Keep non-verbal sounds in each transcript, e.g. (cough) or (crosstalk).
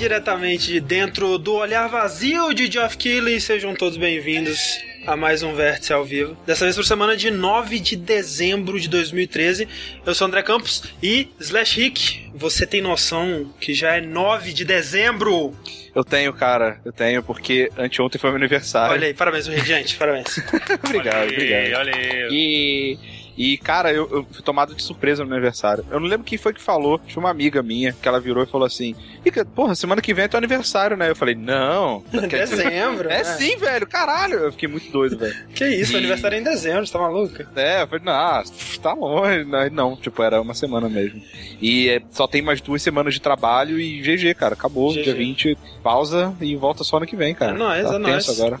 diretamente de dentro do olhar vazio de Geoff Keighley. Sejam todos bem-vindos a mais um Vértice ao vivo. Dessa vez por semana de 9 de dezembro de 2013. Eu sou André Campos e Slash Rick, você tem noção que já é 9 de dezembro? Eu tenho, cara. Eu tenho, porque anteontem foi meu aniversário. Olha aí, parabéns, gente. Parabéns. (laughs) obrigado, olha aí, obrigado. Olha aí. E. E, cara, eu, eu fui tomado de surpresa no meu aniversário. Eu não lembro quem foi que falou. Tinha uma amiga minha que ela virou e falou assim: Rica, porra, semana que vem é teu aniversário, né? Eu falei, não. (laughs) dezembro? É né? sim, velho, caralho. Eu fiquei muito doido, velho. (laughs) Que isso, E- aniversário é em dezembro, você tá maluca? É, eu falei, não, tá longe. Não, não, tipo, era uma semana mesmo. E é, só tem mais duas semanas de trabalho e GG, cara, acabou. GG. Dia 20, pausa e volta só ano que vem, cara. É nóis, tá é nóis. tenso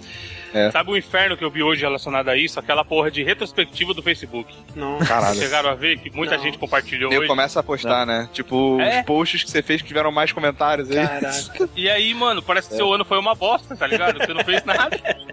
agora. Sabe o inferno que eu vi hoje relacionado a isso? Aquela porra de retrospectiva do Facebook. Não. Caralho. Chegaram a ver que muita Não. gente compartilhou Eu hoje. começo a postar, né? Tipo, É? os posts que você fez que tiveram mais comentários aí. Caraca. (laughs) E aí, mano, parece É. que seu ano foi uma bosta, tá ligado? Você não fez nada. (laughs)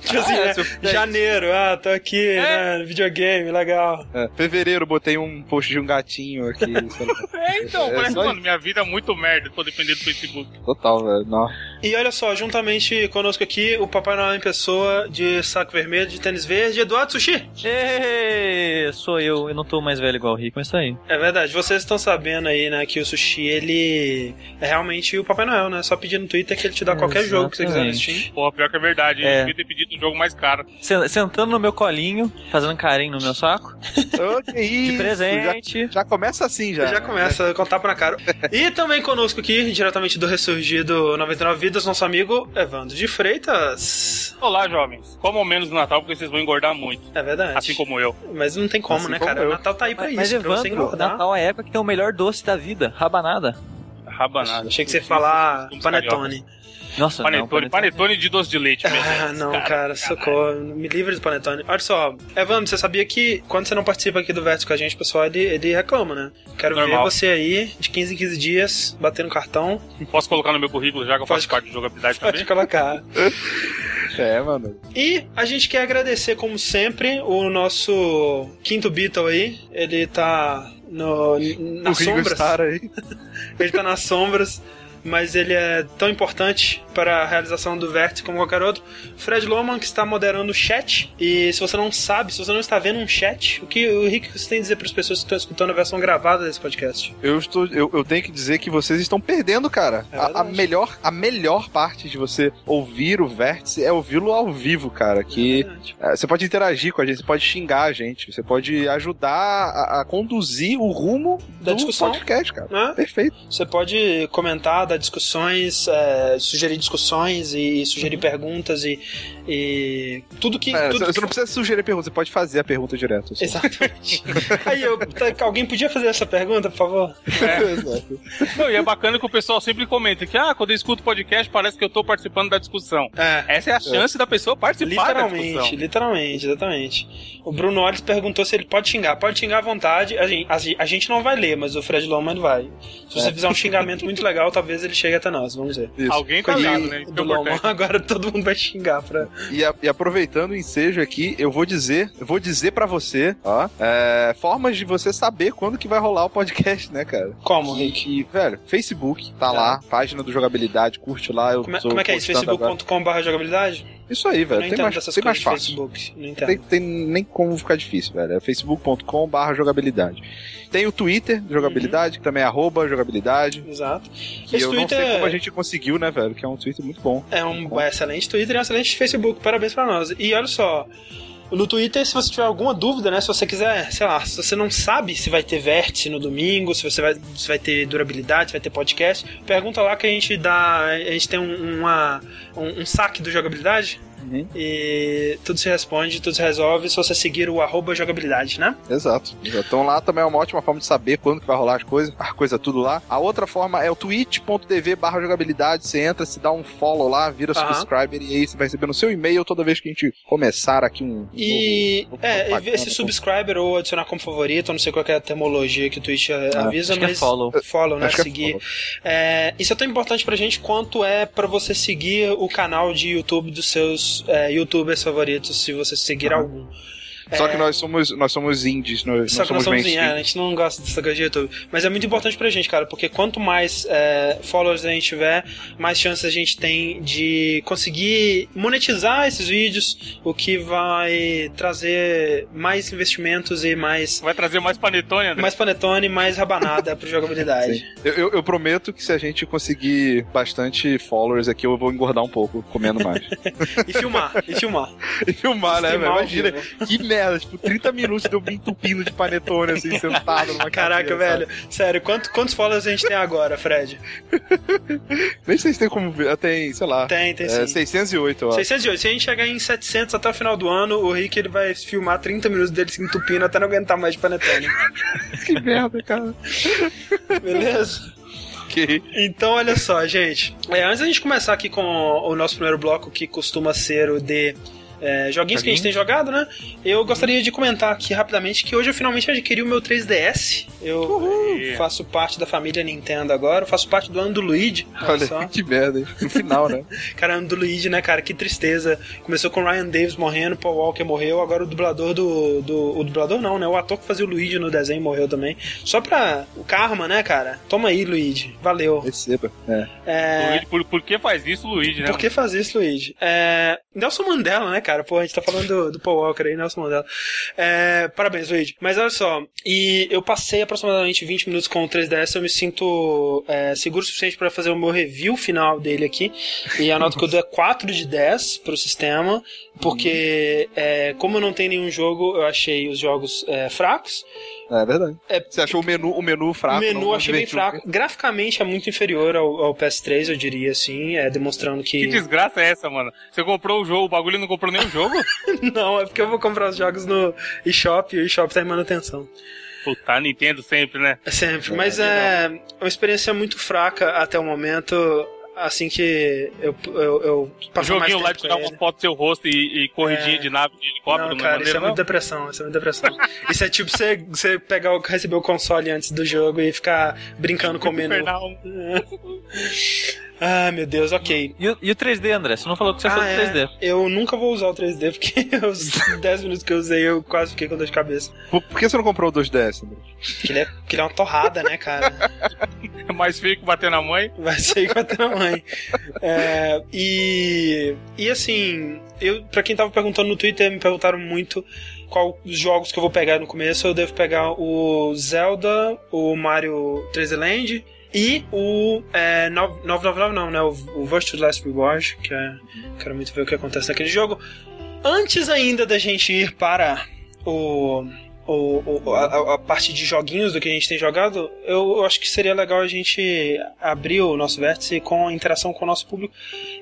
Tipo assim, Ah, é, seu- Janeiro, ah, tô aqui, É. né? Videogame, legal. É, fevereiro, botei um post de um gatinho aqui. (laughs) É, então, É, parece, mano, minha vida é muito merda, tô dependendo do Facebook. Total, velho. Não. E olha só, juntamente conosco aqui, o Papai Noel em pessoa de saco vermelho, de tênis verde, Eduardo Sushi. Ê, sou eu, eu não tô mais velho igual o Rick, mas tá aí. É verdade, vocês estão sabendo aí, né, que o Sushi, ele é realmente o Papai Noel, né? Só pedir no Twitter que ele te dá qualquer jogo que você quiser no Exatamente. Steam. Porra, pior que é verdade. É. Eu devia ter pedido um jogo mais caro. Sen- Sentando no meu colinho, fazendo carinho no meu saco, (laughs) Ô, que isso, de presente. Já, já começa assim, já. Já começa com tapa na cara. E também conosco aqui, diretamente do Ressurgido 99 Vidas, nosso amigo Evandro de Freitas. Olá, jovens. Comam menos no Natal porque vocês vão engordar muito. É verdade. Assim como eu. Mas não tem como, Assim né, como cara? eu. O Natal tá aí pra Mas, isso, mas pra você Evandro, engordar. Natal é a época que tem o melhor doce da vida, rabanada. Rabanada. Achei que você ia falar panetone. Nossa, não, Panetone, panetone de doce de leite mesmo. Ah, não, cara, socorro. Me livre do panetone. Olha só, Evandro, você sabia que quando você não participa aqui do Vértice com a gente, o pessoal, ele, ele reclama, né? Quero Normal. ver você aí, de 15 em 15 dias, batendo cartão. Posso colocar no meu currículo já que eu Pode. faço parte de jogabilidade Pode também? colocar. (laughs) É, mano. E a gente quer agradecer, como sempre, o nosso quinto Beatle aí. Ele tá no, o nas sombras. (laughs) Ele tá nas sombras, mas ele é tão importante para a realização do Vértice como qualquer outro. Fred Loman, que está moderando o chat. E se você não sabe, se você não está vendo um chat, o que o Rick você tem a dizer para as pessoas que estão escutando a versão gravada desse podcast? Eu, estou, eu, eu tenho que dizer que vocês estão perdendo, cara. É a, a melhor, a melhor parte de você ouvir o vértice é ouvi-lo ao vivo, cara. Que É é, você pode interagir com a gente, você pode xingar a gente, você pode ajudar a, a conduzir o rumo Da do discussão. podcast, cara. Né? Perfeito. Você pode comentar, dar discussões, é, sugerir discussões e sugerir perguntas e, e tudo que. É, tudo você que não precisa sugerir pergunta, você pode fazer a pergunta direto. só. Exatamente. Aí eu, tá- alguém podia fazer essa pergunta, por favor? (laughs) Exato. Não, e é bacana que o pessoal sempre comenta que, ah, quando eu escuto podcast parece que eu tô participando da discussão. É. Essa é a chance da pessoa participar da Literalmente, discussão. literalmente, exatamente. O Bruno Ollis perguntou se ele pode xingar. Pode xingar à vontade. A gente, a gente- a não vai ler, mas o Fred Loman vai. Se você fizer um xingamento muito legal, talvez ele chegue até nós. Vamos ver. Isso. Alguém tá lendo, né? Isso do é Loman. Agora todo mundo vai xingar pra. E, a- e aproveitando o ensejo aqui, eu vou dizer, eu vou dizer pra você, ó, é, formas de você saber quando que vai rolar o podcast, né, cara? Como, Rick? velho, Facebook, tá lá, página do jogabilidade, curte lá, eu Como é, como é que é isso? Facebook.com.br jogabilidade? Isso aí, velho, não tem mais, tem mais fácil. Facebook. Não entendo. Tem, tem nem como ficar difícil, velho. É facebook.com barra jogabilidade. Tem o Twitter jogabilidade, que também é arroba jogabilidade. Exato. Esse eu não Twitter sei como a é- gente conseguiu, né, velho? Que é um Twitter muito bom. É um excelente Twitter e um excelente Facebook. Parabéns pra nós. E olha só. No Twitter, se você tiver alguma dúvida, né? Se você quiser, sei lá, se você não sabe se vai ter vértice no domingo, se você vai, se vai ter durabilidade, se vai ter podcast, pergunta lá que a gente dá. A gente tem um, uma, um, um saque do jogabilidade. Uhum. E tudo se responde, tudo se resolve se você seguir o arroba jogabilidade, né? Exato. Então lá também é uma ótima forma de saber quando que vai rolar as coisas, a coisa tudo lá. A outra forma é o twitch.tv barra jogabilidade, você entra, se dá um follow lá, vira Aham. subscriber e aí você vai receber no seu e-mail toda vez que a gente começar aqui um E novo- novo é, e esse subscriber ou adicionar como favorito, não sei qual é a termologia que o Twitch eh, avisa, acho que é mas follow. follow, né? Acho é seguir. follow. É, isso é tão importante pra gente quanto é pra você seguir o canal de YouTube dos seus é, youtubers favoritos, se você seguir algum. Só É. que nós somos, nós somos indies, nós Só não que nós somos somos mainstream. é, a gente não gosta dessa coisa de YouTube. Mas é muito importante pra gente, cara, porque quanto mais é, followers a gente tiver, mais chances a gente tem de conseguir monetizar esses vídeos, o que vai trazer mais investimentos e mais, Vai trazer mais panetone, André? mais panetone, mais rabanada pra jogabilidade. (laughs) Eu, eu- eu prometo que se a gente conseguir bastante followers aqui, eu vou engordar um pouco, comendo mais. (laughs) E filmar, e filmar. (laughs) e filmar, né, velho? Imagina, que merda, tipo, 30 minutos de eu me entupindo de panetone, assim, sentado numa Caraca, cadeira, velho. Sério, quanto, quantos followers a gente tem agora, Fred? sabe? Nem sei se tem como ver, tem, sei lá, Tem, tem é, sim. 608, ó. 608. Se a gente chegar em 700 até o final do ano, o Rick ele vai filmar 30 minutos dele se entupindo até não aguentar mais de panetone. (laughs) Que merda, cara. Beleza? Então, olha só, gente. É, antes da gente começar aqui com o nosso primeiro bloco, que costuma ser o de é, joguinhos que a gente tem jogado, né? Eu gostaria de comentar aqui rapidamente que hoje eu finalmente adquiri o meu 3DS. Eu faço parte da família Nintendo agora, eu faço parte do ano do Luigi. Olha, Olha, só. que merda, hein? No final, né? (laughs) Cara, ano do Luigi, né, cara? Que tristeza. Começou com o Ryan Davis morrendo, Paul Walker morreu, agora o dublador do, do. O dublador não, né? O ator que fazia o Luigi no desenho morreu também. Só pra. O karma, né, cara? Toma aí, Luigi. Valeu. Receba. É. É. Luigi, por, por que faz isso, Luigi, né? Por que fazer isso, Luigi? É, Nelson Mandela, né, cara? Pô, a gente tá falando do, do Paul Walker aí, Nelson Mandela. É, parabéns, Luigi. Mas olha só, e eu passei aproximadamente 20 minutos com o 3DS, eu me sinto é, seguro o suficiente pra fazer o meu review final dele aqui. E anoto que eu dou 4 de 10 pro sistema, porque é, como não tenho nenhum jogo, eu achei os jogos é, fracos. É verdade. É, Você achou o menu, o menu fraco? o menu não achei bem fraco. Graficamente é muito inferior ao, ao PS3, eu diria assim, é, demonstrando Que desgraça é essa, mano? Você comprou o jogo, o bagulho não comprou nenhum jogo? (laughs) Não, é porque eu vou comprar os jogos no eShop e o eShop tá em manutenção. Puta, Nintendo sempre, né? É sempre. Mas é uma experiência muito fraca até o momento. Assim que eu, eu, eu passo mais joguinho lá de tirar uma foto do seu rosto e, e corridinha É. de nave de helicóptero, Não, não, cara, é isso é muito depressão, isso é muito depressão. isso é tipo você, você pegar receber o console antes do jogo e ficar brincando com o menu. Ah, meu Deus, ok. E o, e o 3D, André? Você não falou que você Ah, do é. 3D. Eu nunca vou usar o 3D, porque (laughs) os 10 minutos que eu usei eu quase fiquei com dor de cabeça. Por, por que você não comprou o 2DS, André? Porque ele é, porque ele é uma torrada, né, cara? É mais feio que bater na mãe. Vai sair com a tua mãe. É, e, e assim, eu, pra quem tava perguntando no Twitter, me perguntaram muito qual os jogos que eu vou pegar no começo. Eu devo pegar o Zelda, o Mario 3D Land e o é, 999 não, né? O, o Virtual Last Reward, que é. Quero muito ver o que acontece naquele jogo. Antes ainda da gente ir para o. O, o- a, a parte de joguinhos do que a gente tem jogado, eu, eu acho que seria legal a gente abrir o nosso vértice com interação com o nosso público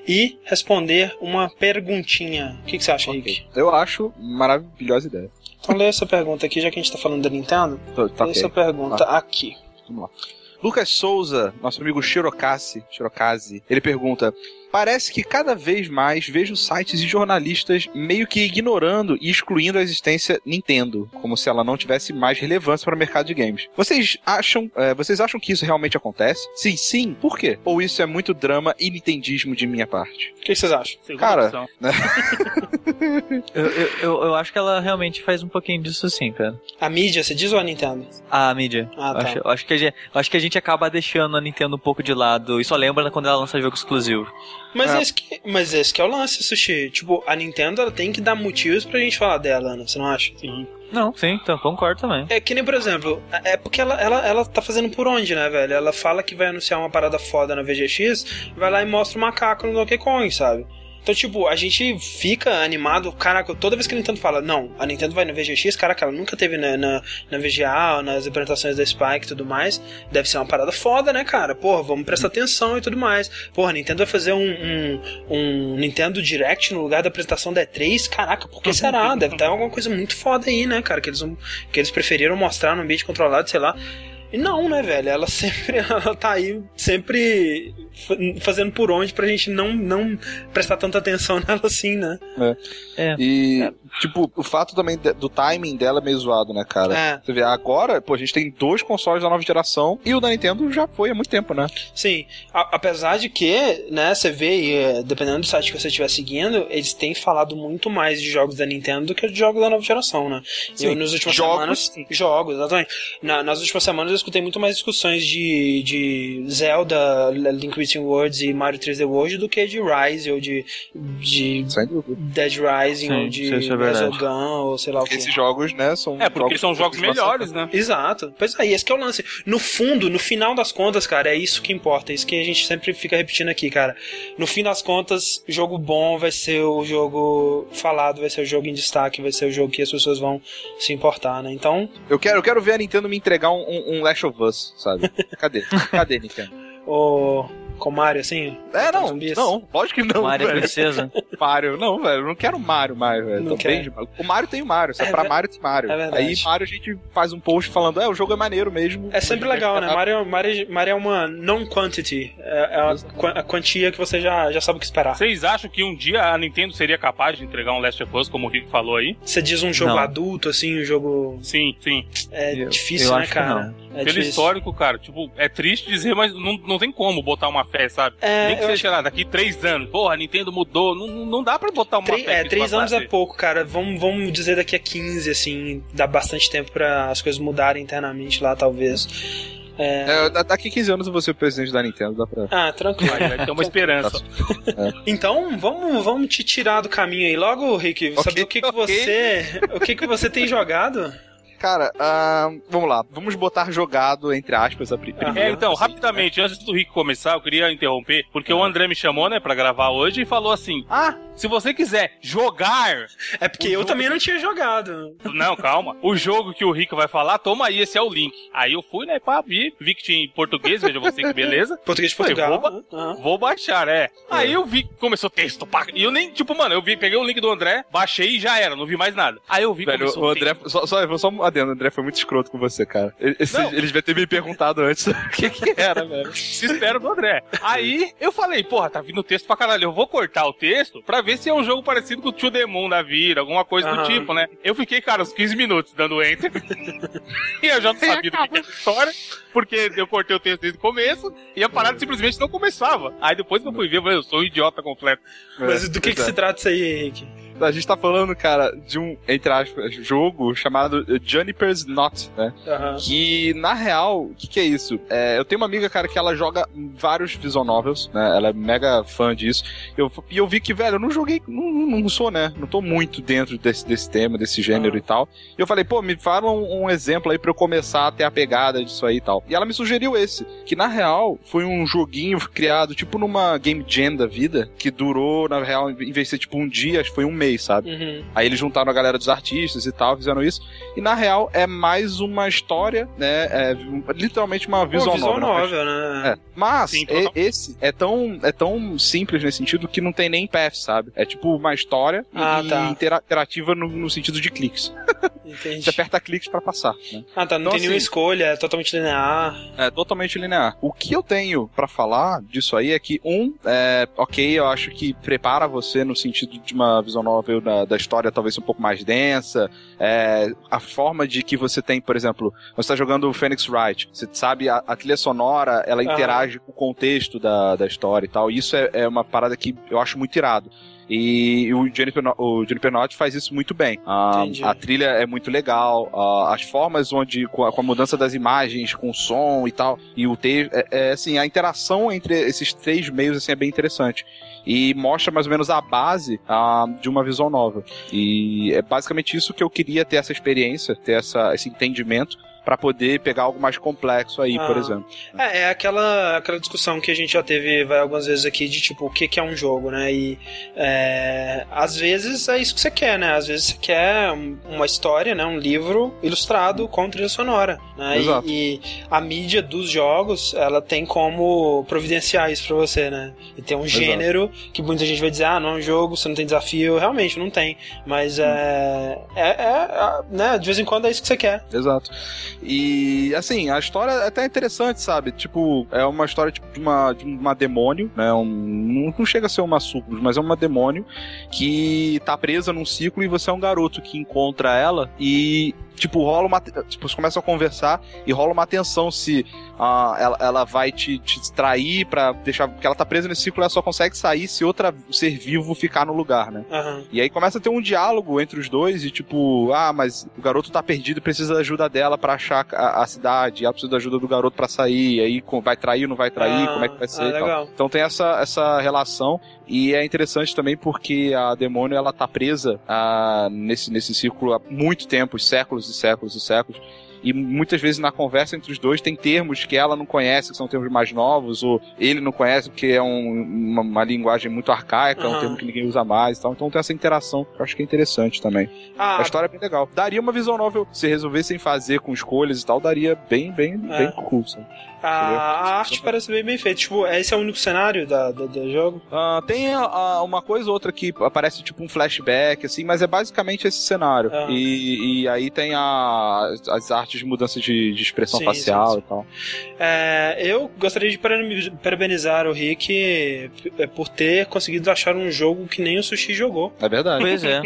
e responder uma perguntinha. O que, que você acha, Rick? Eu acho maravilhosa ideia. Então lê essa pergunta aqui, já que a gente tá falando da Nintendo. Tô- Tá lê ok. essa pergunta aqui. Vamos lá. Lucas Souza, nosso amigo Shirokase, Shirokase, ele pergunta: Parece que cada vez mais vejo sites e jornalistas meio que ignorando e excluindo a existência Nintendo, como se ela não tivesse mais relevância para o mercado de games. Vocês acham, eh, vocês acham que isso realmente acontece? Sim, sim. Por quê? Ou isso é muito drama e nintendismo de minha parte? O que, que vocês acham? Segunda Cara, opção. (laughs) Eu, eu, eu, eu acho que ela realmente faz um pouquinho disso sim, cara. A mídia, você diz ou a Nintendo? A mídia. Ah, Eu tá. acho, acho que a gente, eu acho que a gente acaba deixando a Nintendo um pouco de lado e só lembra quando ela lança jogo exclusivo. Mas, É. esse que, mas esse que é o lance, Sushi. Tipo, a Nintendo ela tem que dar motivos pra gente falar dela, né? Você não acha? Sim. Não, sim, então concordo também. É que nem, por exemplo, é porque ela, ela, ela tá fazendo por onde, né, velho? Ela fala que vai anunciar uma parada foda na VGX, vai lá e mostra o macaco no Donkey Kong, sabe? Então, tipo, a gente fica animado, caraca, toda vez que a Nintendo fala, não, a Nintendo vai na VGX, caraca, ela nunca teve na, na, na VGA, nas apresentações da Spike e tudo mais, deve ser uma parada foda, né, cara? Porra, vamos prestar atenção e tudo mais. Porra, a Nintendo vai fazer um, um, um Nintendo Direct no lugar da apresentação da E3, caraca, por que será? (laughs) Deve ter alguma coisa muito foda aí, né, cara, que eles, que eles preferiram mostrar no ambiente controlado, sei lá. E não, né, velho? Ela sempre (laughs) ela tá aí, sempre fazendo por onde pra gente não, não prestar tanta atenção (laughs) nela assim, né? É. E, tipo, o fato também do timing dela é meio zoado, né, cara? É. Você vê, agora, pô, a gente tem dois consoles da nova geração e o da Nintendo já foi há muito tempo, né? Sim, A- apesar de que, né, você vê, e, é, dependendo do site que você estiver seguindo, eles têm falado muito mais de jogos da Nintendo do que de jogos da nova geração, né? Sim, eu, nas últimas jogos, semanas. sim. Jogos, exatamente. Na- nas últimas semanas eu escutei muito mais discussões de, de Zelda, Link Between Worlds e Mario 3D World do que de Rise ou de, de. Dead Rising Sim, ou de isso é. Resogun ou sei lá o que. Esses jogos, né, são. É, porque são jogos melhores, né? Exato. Pois é, esse que é o lance. No fundo, no final das contas, cara, é isso que importa. É isso que a gente sempre fica repetindo aqui, cara. No fim das contas, jogo bom vai ser o jogo falado, vai ser o jogo em destaque, vai ser o jogo que as pessoas vão se importar, né? Então, Eu quero, eu quero ver a Nintendo me entregar um, um, um Last of Us, sabe? (laughs) Cadê? Cadê, Nintendo? o. Com Mario, assim. É, não, zumbis. não, lógico que não, Mario é velho. Princesa. (laughs) Mario, não, velho, eu não quero Mario mais, velho. Não Tô quer. bem de Mario. O Mario tem o Mario, se é, É pra ver- Mario tem Mario. é verdade. Aí Mario a gente faz um post falando, é, o jogo é maneiro mesmo. É sempre legal, né? Mario, Mario, Mario é uma non-quantity. É, é a, a quantia que você já, já sabe o que esperar. Vocês acham que um dia a Nintendo seria capaz de entregar um Last of Us, como o Rick falou aí? Você diz um jogo Não. adulto, assim, um jogo. Sim, sim. É Eu- difícil, eu né, acho que cara? É Pelo difícil. histórico, cara, tipo, é triste dizer, mas não, não tem como botar uma fé, sabe? É, Nem que seja, sei lá, daqui três anos. Porra, a Nintendo mudou. Não, não- dá pra botar uma fé. é, que três anos é pouco, cara. Vamos, vamos dizer daqui a 15, assim. Dá bastante tempo pra as coisas mudarem internamente lá, talvez. É... É, da- daqui 15 anos eu vou ser o presidente da Nintendo, dá pra. Ah, tranquilo. Vai ter uma (laughs) esperança. (laughs) Então, vamos, vamos te tirar do caminho aí. Logo, Rick, Ok, saber o que, que ok. você. O que, que você tem jogado? Cara, ah, vamos lá. Vamos botar jogado, entre aspas, a pri- primeiro. É, então, assim, rapidamente, antes do Rick começar, eu queria interromper, porque o André me chamou, né, pra gravar hoje e falou assim: Ah, se você quiser jogar. É porque eu jogo- também não tinha jogado. Não, calma. O jogo que o Rick vai falar, toma aí, esse é o link. Aí eu fui, né, pá, vi, vi que tinha em português, veja você que beleza. (laughs) Português de Falei, Portugal. vou, Aham. vou baixar, é. Aí eu vi que começou texto, pá, e eu nem, tipo, mano, eu vi, peguei o link do André, baixei e já era, não vi mais nada. Aí eu vi que Velho, começou o André, só, só, vou só um adendo, o André foi muito escroto com você, cara. Ele, esse- Não. ele devia ter me perguntado antes (laughs) o que que era, velho. se espera do André. Aí eu falei, porra, tá vindo texto pra caralho. Eu vou cortar o texto pra ver se é um jogo parecido com o Tio Demon da vida, alguma coisa do Aham. tipo, né? Eu fiquei, cara, uns 15 minutos dando enter. (laughs) e eu já não sabia do que era a história, porque eu cortei o texto desde o começo e a parada simplesmente não começava. Aí depois que eu fui ver, eu falei, eu sou um idiota completo. Mas do que, que é. se trata isso aí, Henrique? A gente tá falando, cara, de um, entre aspas, jogo chamado Juniper's Knot, né? Aham. Que, na real, o que, que é isso? É, eu tenho uma amiga, cara, que ela joga vários visual novels, né? Ela é mega fã disso. Eu, e eu vi que, velho, eu não joguei, não, não sou, né? Não tô muito dentro desse, desse tema, desse gênero Ah. e tal. E eu falei, pô, me fala um, um exemplo aí pra eu começar a ter a pegada disso aí e tal. E ela me sugeriu esse, que na real foi um joguinho criado, tipo numa Game Jam da vida, que durou, na real, em vez de ser tipo um dia, acho que foi um mês, sabe? Uhum. Aí eles juntaram a galera dos artistas e tal, fizeram isso. E na real é mais uma história, né? É literalmente uma Pô, visual, visual novel. novel, né? É. Mas Sim, total. esse é tão, é tão simples nesse sentido que não tem nem path, sabe? É tipo uma história Ah, e tá. intera- interativa no, no sentido de cliques. Entendi. Você aperta cliques pra passar. Né? Ah, tá. Não Então, tem nenhuma assim- escolha, é totalmente linear. É totalmente linear. O que eu tenho pra falar disso aí é que, um, é, ok, eu acho que prepara você no sentido de uma visão novel da, da história talvez um pouco mais densa. É, a forma de que você tem, por exemplo, você está jogando o Phoenix Wright, você sabe, a, a trilha sonora, ela interage com o contexto da, da história e tal. E isso é, é uma parada que eu acho muito irado. E o Jennifer, o Jennifer Knott faz isso muito bem. Entendi. a trilha é muito legal, as formas onde, com a, com a mudança das imagens, com o som e tal, e o texto, é, é, assim, a interação entre esses três meios assim, é bem interessante. E mostra mais ou menos a base de uma visão nova. E é basicamente isso que eu queria ter essa experiência, ter essa, esse entendimento. Pra poder pegar algo mais complexo aí, por Ah. exemplo. É, é aquela, aquela discussão que a gente já teve vai, algumas vezes aqui de tipo, o que, que é um jogo, né? E é, às vezes é isso que você quer, né? Às vezes você quer um- uma história, né? Um livro ilustrado com trilha sonora. Né? Exato. E, e a mídia dos jogos, ela tem como providenciar isso pra você, né? E tem um gênero que muita gente vai dizer, ah, não é um jogo, você não tem desafio. Realmente, não tem. Mas é, é, é, é, né? De vez em quando é isso que você quer. Exato. E, assim, a história é até interessante, sabe? Tipo, é uma história tipo, de, uma, de uma demônio, né? Um, não chega a ser uma sucubus, mas é uma demônio que tá presa num ciclo e você é um garoto que encontra ela e tipo, rola uma. Tipo, você começa a conversar e rola uma tensão se uh, ela, ela vai te, te distrair pra deixar. Porque ela tá presa nesse ciclo ela só consegue sair se outra ser vivo ficar no lugar, né? Aham. E aí começa a ter um diálogo entre os dois e tipo, ah, mas o garoto tá perdido, precisa da ajuda dela pra achar a, a cidade, ela precisa da ajuda do garoto pra sair, e aí vai trair ou não vai trair, Ah, como é que vai ser ah, e tal. Então tem essa, essa relação e é interessante também porque a demônio ela tá presa ah, nesse, nesse círculo há muito tempo, séculos e séculos e séculos. E muitas vezes na conversa entre os dois tem termos que ela não conhece, que são termos mais novos, ou ele não conhece porque é um- uma, uma linguagem muito arcaica, é um termo que ninguém usa mais e tal. Então tem essa interação que eu acho que é interessante também. Ah, A história é bem legal. Daria uma visual novel, se resolvessem fazer com escolhas e tal, daria bem, bem, É. bem cool. A, a arte parece bem bem feita. Tipo, esse é o único cenário da, da- do jogo? Ah, tem ah, uma coisa ou outra que aparece tipo um flashback, assim, mas é basicamente esse cenário. Ah. E, e aí tem a- as artes de mudança de, de expressão Sim, facial sim, sim. e tal. É, eu gostaria de parabeniz- parabenizar o Rick p- por ter conseguido achar um jogo que nem o Sushi jogou. É verdade. Pois é,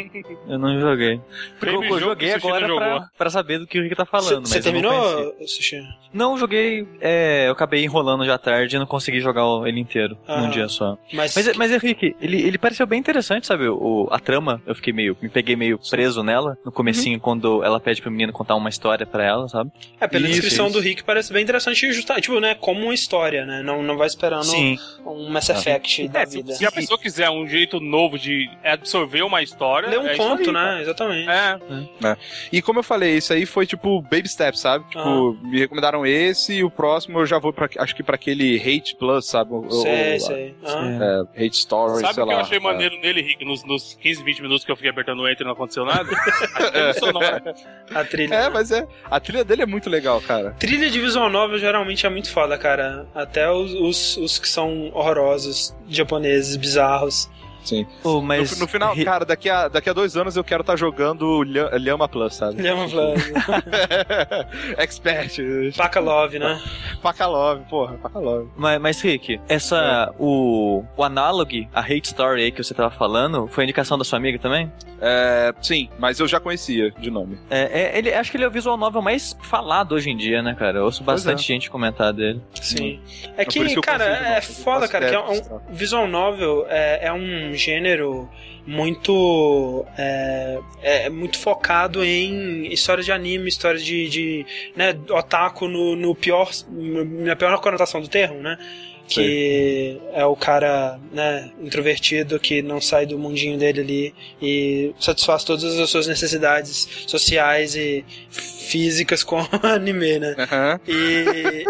eu não joguei. Prêmio eu, eu joguei agora pra, pra saber do que o Rick tá falando. Você terminou. Sushi? Não, eu joguei. é, eu acabei enrolando já tarde e não consegui jogar ele inteiro Ah. num dia só. Mas, Mas, mas Henrique, ele, ele pareceu bem interessante, sabe? O, a trama, eu fiquei meio. Me peguei meio preso nela no comecinho, quando ela pede pro menino contar uma história pra ela, sabe? é, pela Isso, descrição isso. do Rick parece bem interessante, justa, tipo, né, como uma história, né? Não, não vai esperando Sim. um Mass Effect da É, se, vida. se a pessoa quiser um jeito novo de absorver uma história. Lê um é conto, aí, né? Exatamente. cara. É. E como eu falei, isso aí foi tipo baby steps, sabe? Tipo, me recomendaram esse e o próximo eu já vou pra, acho que pra aquele Hate Plus, sabe? O- sei, sei. Ah. É, Hate Story, Sabe sei o que lá. eu achei é. maneiro nele, Rick, nos, nos 15, 20 minutos que eu fiquei apertando o Enter e não aconteceu nada? A trilha sonora. A trilha. É, mas é. A trilha dele é muito legal, cara. Trilha de visual novel geralmente é muito foda, cara. Até os, os, os que são horrorosos, japoneses, bizarros. Sim. Oh, No, mas no final, Ri- cara, daqui a, daqui a dois anos eu quero estar jogando Lha- Lhama Plus, sabe? Lhama Plus. (laughs) Expert. Paca Love, né? Pakalov, porra, Pakalov. Mas, mas, Rick, essa. O, o analogue, a hate story aí que você tava falando, foi indicação da sua amiga também? É, sim, mas eu já conhecia de nome. É, é, ele, acho que ele é o visual novel mais falado hoje em dia, né, cara? Eu ouço bastante gente comentar dele. Sim. É É que, que cara, é foda, cara, que é um visual novel é, é um gênero muito é, é muito focado em história de anime, história de, de né, otaku no, no pior na pior conotação do termo, né? Que é o cara, né, introvertido que não sai do mundinho dele ali e satisfaz todas as suas necessidades sociais e físicas com (laughs) anime, né? Aham. E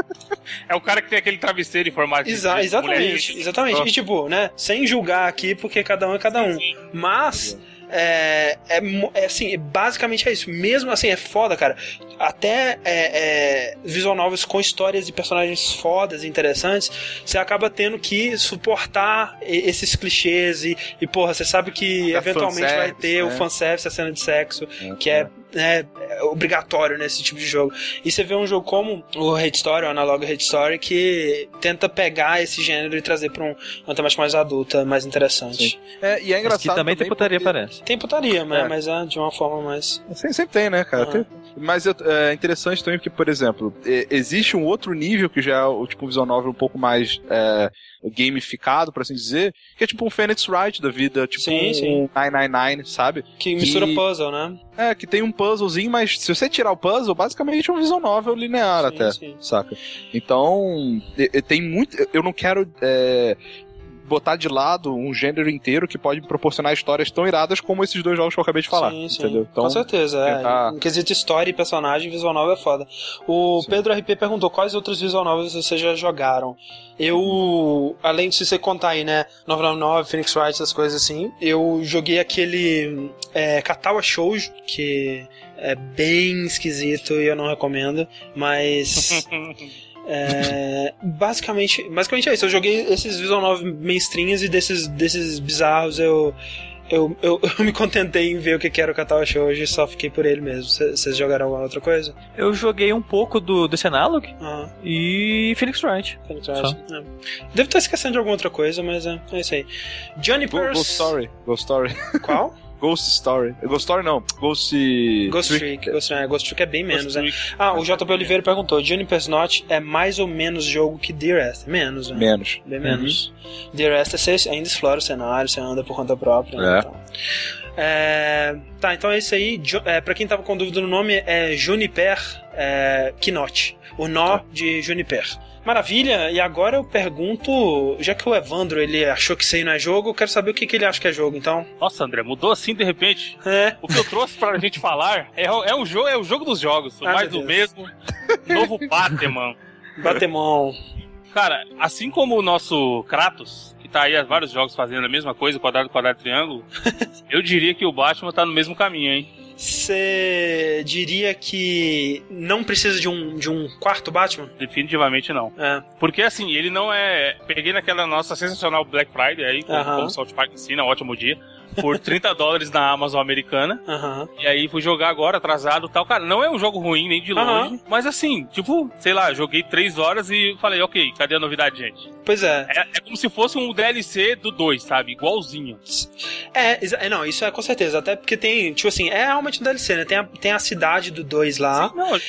É o cara que tem aquele travesseiro em formato de- Exa de exatamente, mulher. exatamente. E tipo, né, sem julgar aqui, porque cada um é cada um. Mas, é, é, é assim, basicamente é isso. Mesmo assim, é foda, cara. Até é, é, visual novels com histórias e personagens fodas e interessantes, você acaba tendo que suportar esses clichês e, e porra, você sabe que eventualmente vai ter o né? fanservice, a cena de sexo, que é, né, é obrigatório nesse tipo de jogo. E você vê um jogo como o Hate Story, o Analog Hate Story, que tenta pegar esse gênero e trazer pra um, uma temática mais adulta, mais interessante. É, e é Mas engraçado. que também tem putaria, porque- parece. Tem putaria, mas É. mas é de uma forma mais. Sempre, sempre tem, né, cara? Ah. Tem- Mas é interessante também porque, por exemplo, existe um outro nível que já é o tipo um visual novel um pouco mais é, gamificado, por assim dizer, que é tipo um Phoenix Wright da vida, tipo Sim, um sim. 999, sabe? Que mistura Que- puzzle, né? É, que tem um puzzlezinho, mas se você tirar o puzzle, basicamente é um visual novel linear Sim, até, sim. saca? Então, tem muito... Eu não quero... é, botar de lado um gênero inteiro que pode proporcionar histórias tão iradas como esses dois jogos que eu acabei de falar, sim, sim. entendeu? Então, Com certeza, tentar- é. Em quesito história e personagem, visual novel é foda. O Sim. Pedro RP perguntou quais outros visual novels vocês já jogaram. Eu, além de você contar aí, né, 999, Phoenix Wright, essas coisas assim, eu joguei aquele é, Katawa Shoujo, que é bem esquisito e eu não recomendo, mas... (laughs) É, basicamente, basicamente é isso. Eu joguei esses visual novel mainstreams e desses, desses bizarros eu eu, eu, (laughs) eu me contentei em ver o que que era o Katawa Shoujo e só fiquei por ele mesmo. Cê- Vocês jogaram alguma outra coisa? Eu joguei um pouco do desse Analog Ah, e Phoenix Wright. Phoenix Wright. É. Devo estar esquecendo de alguma outra coisa, mas é, é isso aí. Johnny Go- Purse. Ghost Story. Ghost Story. Qual? (laughs) Ghost Story. Ghost Story não. Ghost... Ghost Trick. Ghost, é, Ghost Trick é bem menos, né? Ah, o JP Oliveira perguntou: Juniper's Knot é mais ou menos jogo que Dear Esther? Menos, né? Menos. Bem menos. Dear Esther, você ainda explora o cenário, você anda por conta própria. né, É. então. É, tá, então é isso aí. Jo- É, pra quem tava com dúvida no nome, é Juniper é, Knot. O nó de Juniper. Maravilha, e agora eu pergunto, já que o Evandro ele achou que isso aí não é jogo, eu quero saber o que, que ele acha que é jogo, então. Nossa, André, mudou assim de repente. É. O que eu trouxe pra gente falar é, o- é um jogo, é o jogo dos jogos. Ah, mais do mesmo. Novo (laughs) Batman. Batemon. Cara, assim como o nosso Kratos, que tá aí há vários jogos fazendo a mesma coisa, quadrado, quadrado, triângulo, (laughs) eu diria que o Batman tá no mesmo caminho, hein? Você diria que não precisa de um, de um quarto Batman? Definitivamente não. É. Porque assim, ele não é. Peguei naquela nossa sensacional Black Friday aí, como, Aham. como o South Park ensina, ótimo dia. Por 30 dólares na Amazon americana. Aham. E aí fui jogar agora, atrasado e tal. Cara, não é um jogo ruim, nem de longe. Mas assim, tipo, sei lá, joguei 3 horas e falei, ok, cadê a novidade, gente? Pois é. É, é como se fosse um DLC do 2, sabe? Igualzinho. É, é, não, isso é com certeza. Até porque tem, tipo assim, é realmente um DLC, né? Tem a, tem a cidade do 2 lá. Sim, não,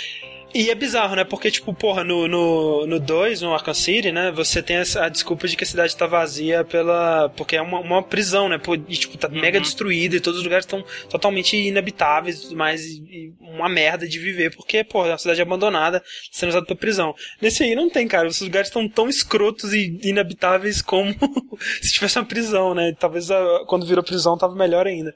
E é bizarro, né? Porque, tipo, porra, no 2, no, no, dois, no Arkham City, né? Você tem a desculpa de que a cidade tá vazia pela. Porque é uma, uma prisão, né? Pô, E, tipo, tá mega Uhum. destruída e todos os lugares estão totalmente inabitáveis e tudo mais. E, e uma merda de viver. Porque, porra, é uma cidade abandonada sendo usada pra prisão. Nesse aí não tem, cara. Os lugares estão tão escrotos e inabitáveis como (laughs) se tivesse uma prisão, né? Talvez a- quando virou prisão tava melhor ainda.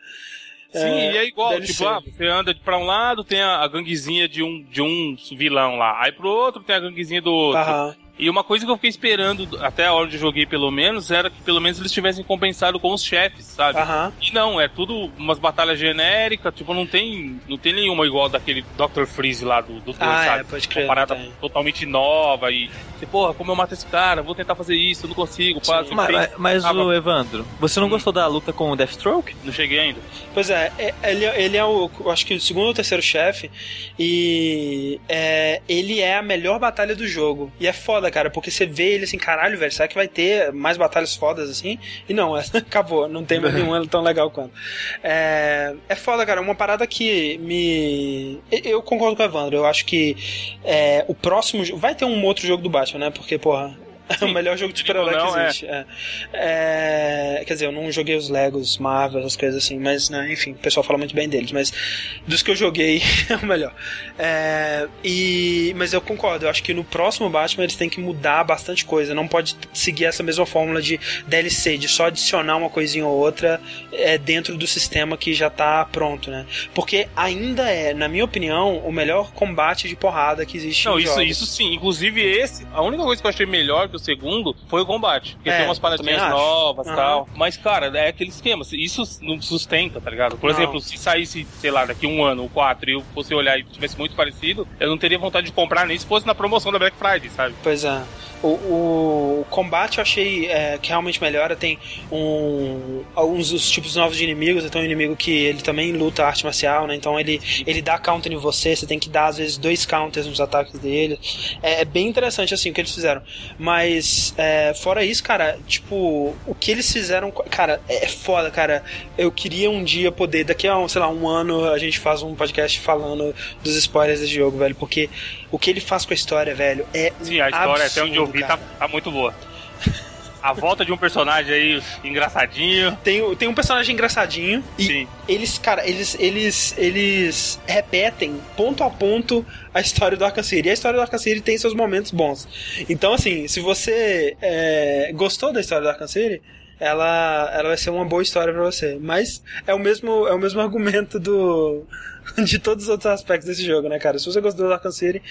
Sim, É, e é igual, DLC. tipo, ah, você anda pra um lado, tem a, a ganguezinha de um, de um vilão lá. Aí pro outro tem a ganguezinha do outro. Aham. E uma coisa que eu fiquei esperando até a hora de joguei, pelo menos, era que pelo menos eles tivessem compensado com os chefes, sabe? Aham. E não, é tudo umas batalhas genéricas, tipo, não tem, não tem nenhuma igual daquele Dr. Freeze lá do 2, Ah, é, sabe? pode crer. Comparada totalmente nova e, você, porra, como eu mato esse cara, vou tentar fazer isso, eu não consigo, sempre Mas, mas- mas Ah, o Evandro, você não Hum. gostou da luta com o Deathstroke? não cheguei ainda. Pois é, é- ele, ele é o, eu acho que o segundo ou terceiro chefe e é, ele é a melhor batalha do jogo. E é foda, cara, porque você vê ele assim, caralho, velho, será que vai ter mais batalhas fodas assim? E não, é, (laughs) acabou, não tem mais nenhuma tão legal quanto. É, é foda, cara, uma parada que me... Eu concordo com o Evandro, eu acho que é, o próximo... Vai ter um outro jogo do Batman, né? Porque, porra... É o melhor jogo de Digo super-herói que é. existe. É. É, quer dizer, eu não joguei os Legos, Marvel, essas coisas assim, mas, né, enfim, o pessoal fala muito bem deles, mas dos que eu joguei (laughs) é o melhor. É, e, mas eu concordo, eu acho que no próximo Batman eles têm que mudar bastante coisa, não pode seguir essa mesma fórmula de DLC, de só adicionar uma coisinha ou outra é, dentro do sistema que já tá pronto, né? Porque ainda é, na minha opinião, o melhor combate de porrada que existe Não, isso, jogos. isso sim. Inclusive, esse, a única coisa que eu achei melhor que o segundo foi o combate. Porque É, tem umas paradinhas novas e Aham. tal. Mas, cara, é aquele esquema. Isso não sustenta, tá ligado? Por Não. exemplo, se saísse, sei lá, daqui um ano ou quatro e eu fosse olhar e tivesse muito parecido, eu não teria vontade de comprar nem se fosse na promoção da Black Friday, sabe? Pois é. O, o combate eu achei é, que realmente melhora. Tem um, alguns dos tipos novos de inimigos. Então, um inimigo que ele também luta arte marcial, né? Então, ele, ele dá counter em você. Você tem que dar, às vezes, dois counters nos ataques dele. É, é bem interessante, assim, o que eles fizeram. Mas, é, fora isso, cara, tipo, o que eles fizeram. Cara, é foda, cara. Eu queria um dia poder, daqui a, sei lá, um ano, a gente faz um podcast falando dos spoilers desse jogo, velho. Porque o que ele faz com a história, velho, é. Sim, a história, até onde eu vi, absurdo, tá, tá muito boa. A volta de um personagem aí engraçadinho. Tem, tem um personagem engraçadinho e Sim. eles, cara, eles, eles, eles repetem ponto a ponto a história do Arkham City. E a história do Arkham City tem seus momentos bons. Então, assim, se você é, gostou da história do Arkham City, ela, ela vai ser uma boa história pra você. Mas é o mesmo, é o mesmo argumento do, (laughs) de todos os outros aspectos desse jogo, né, cara? Se você gostou do Arkham City,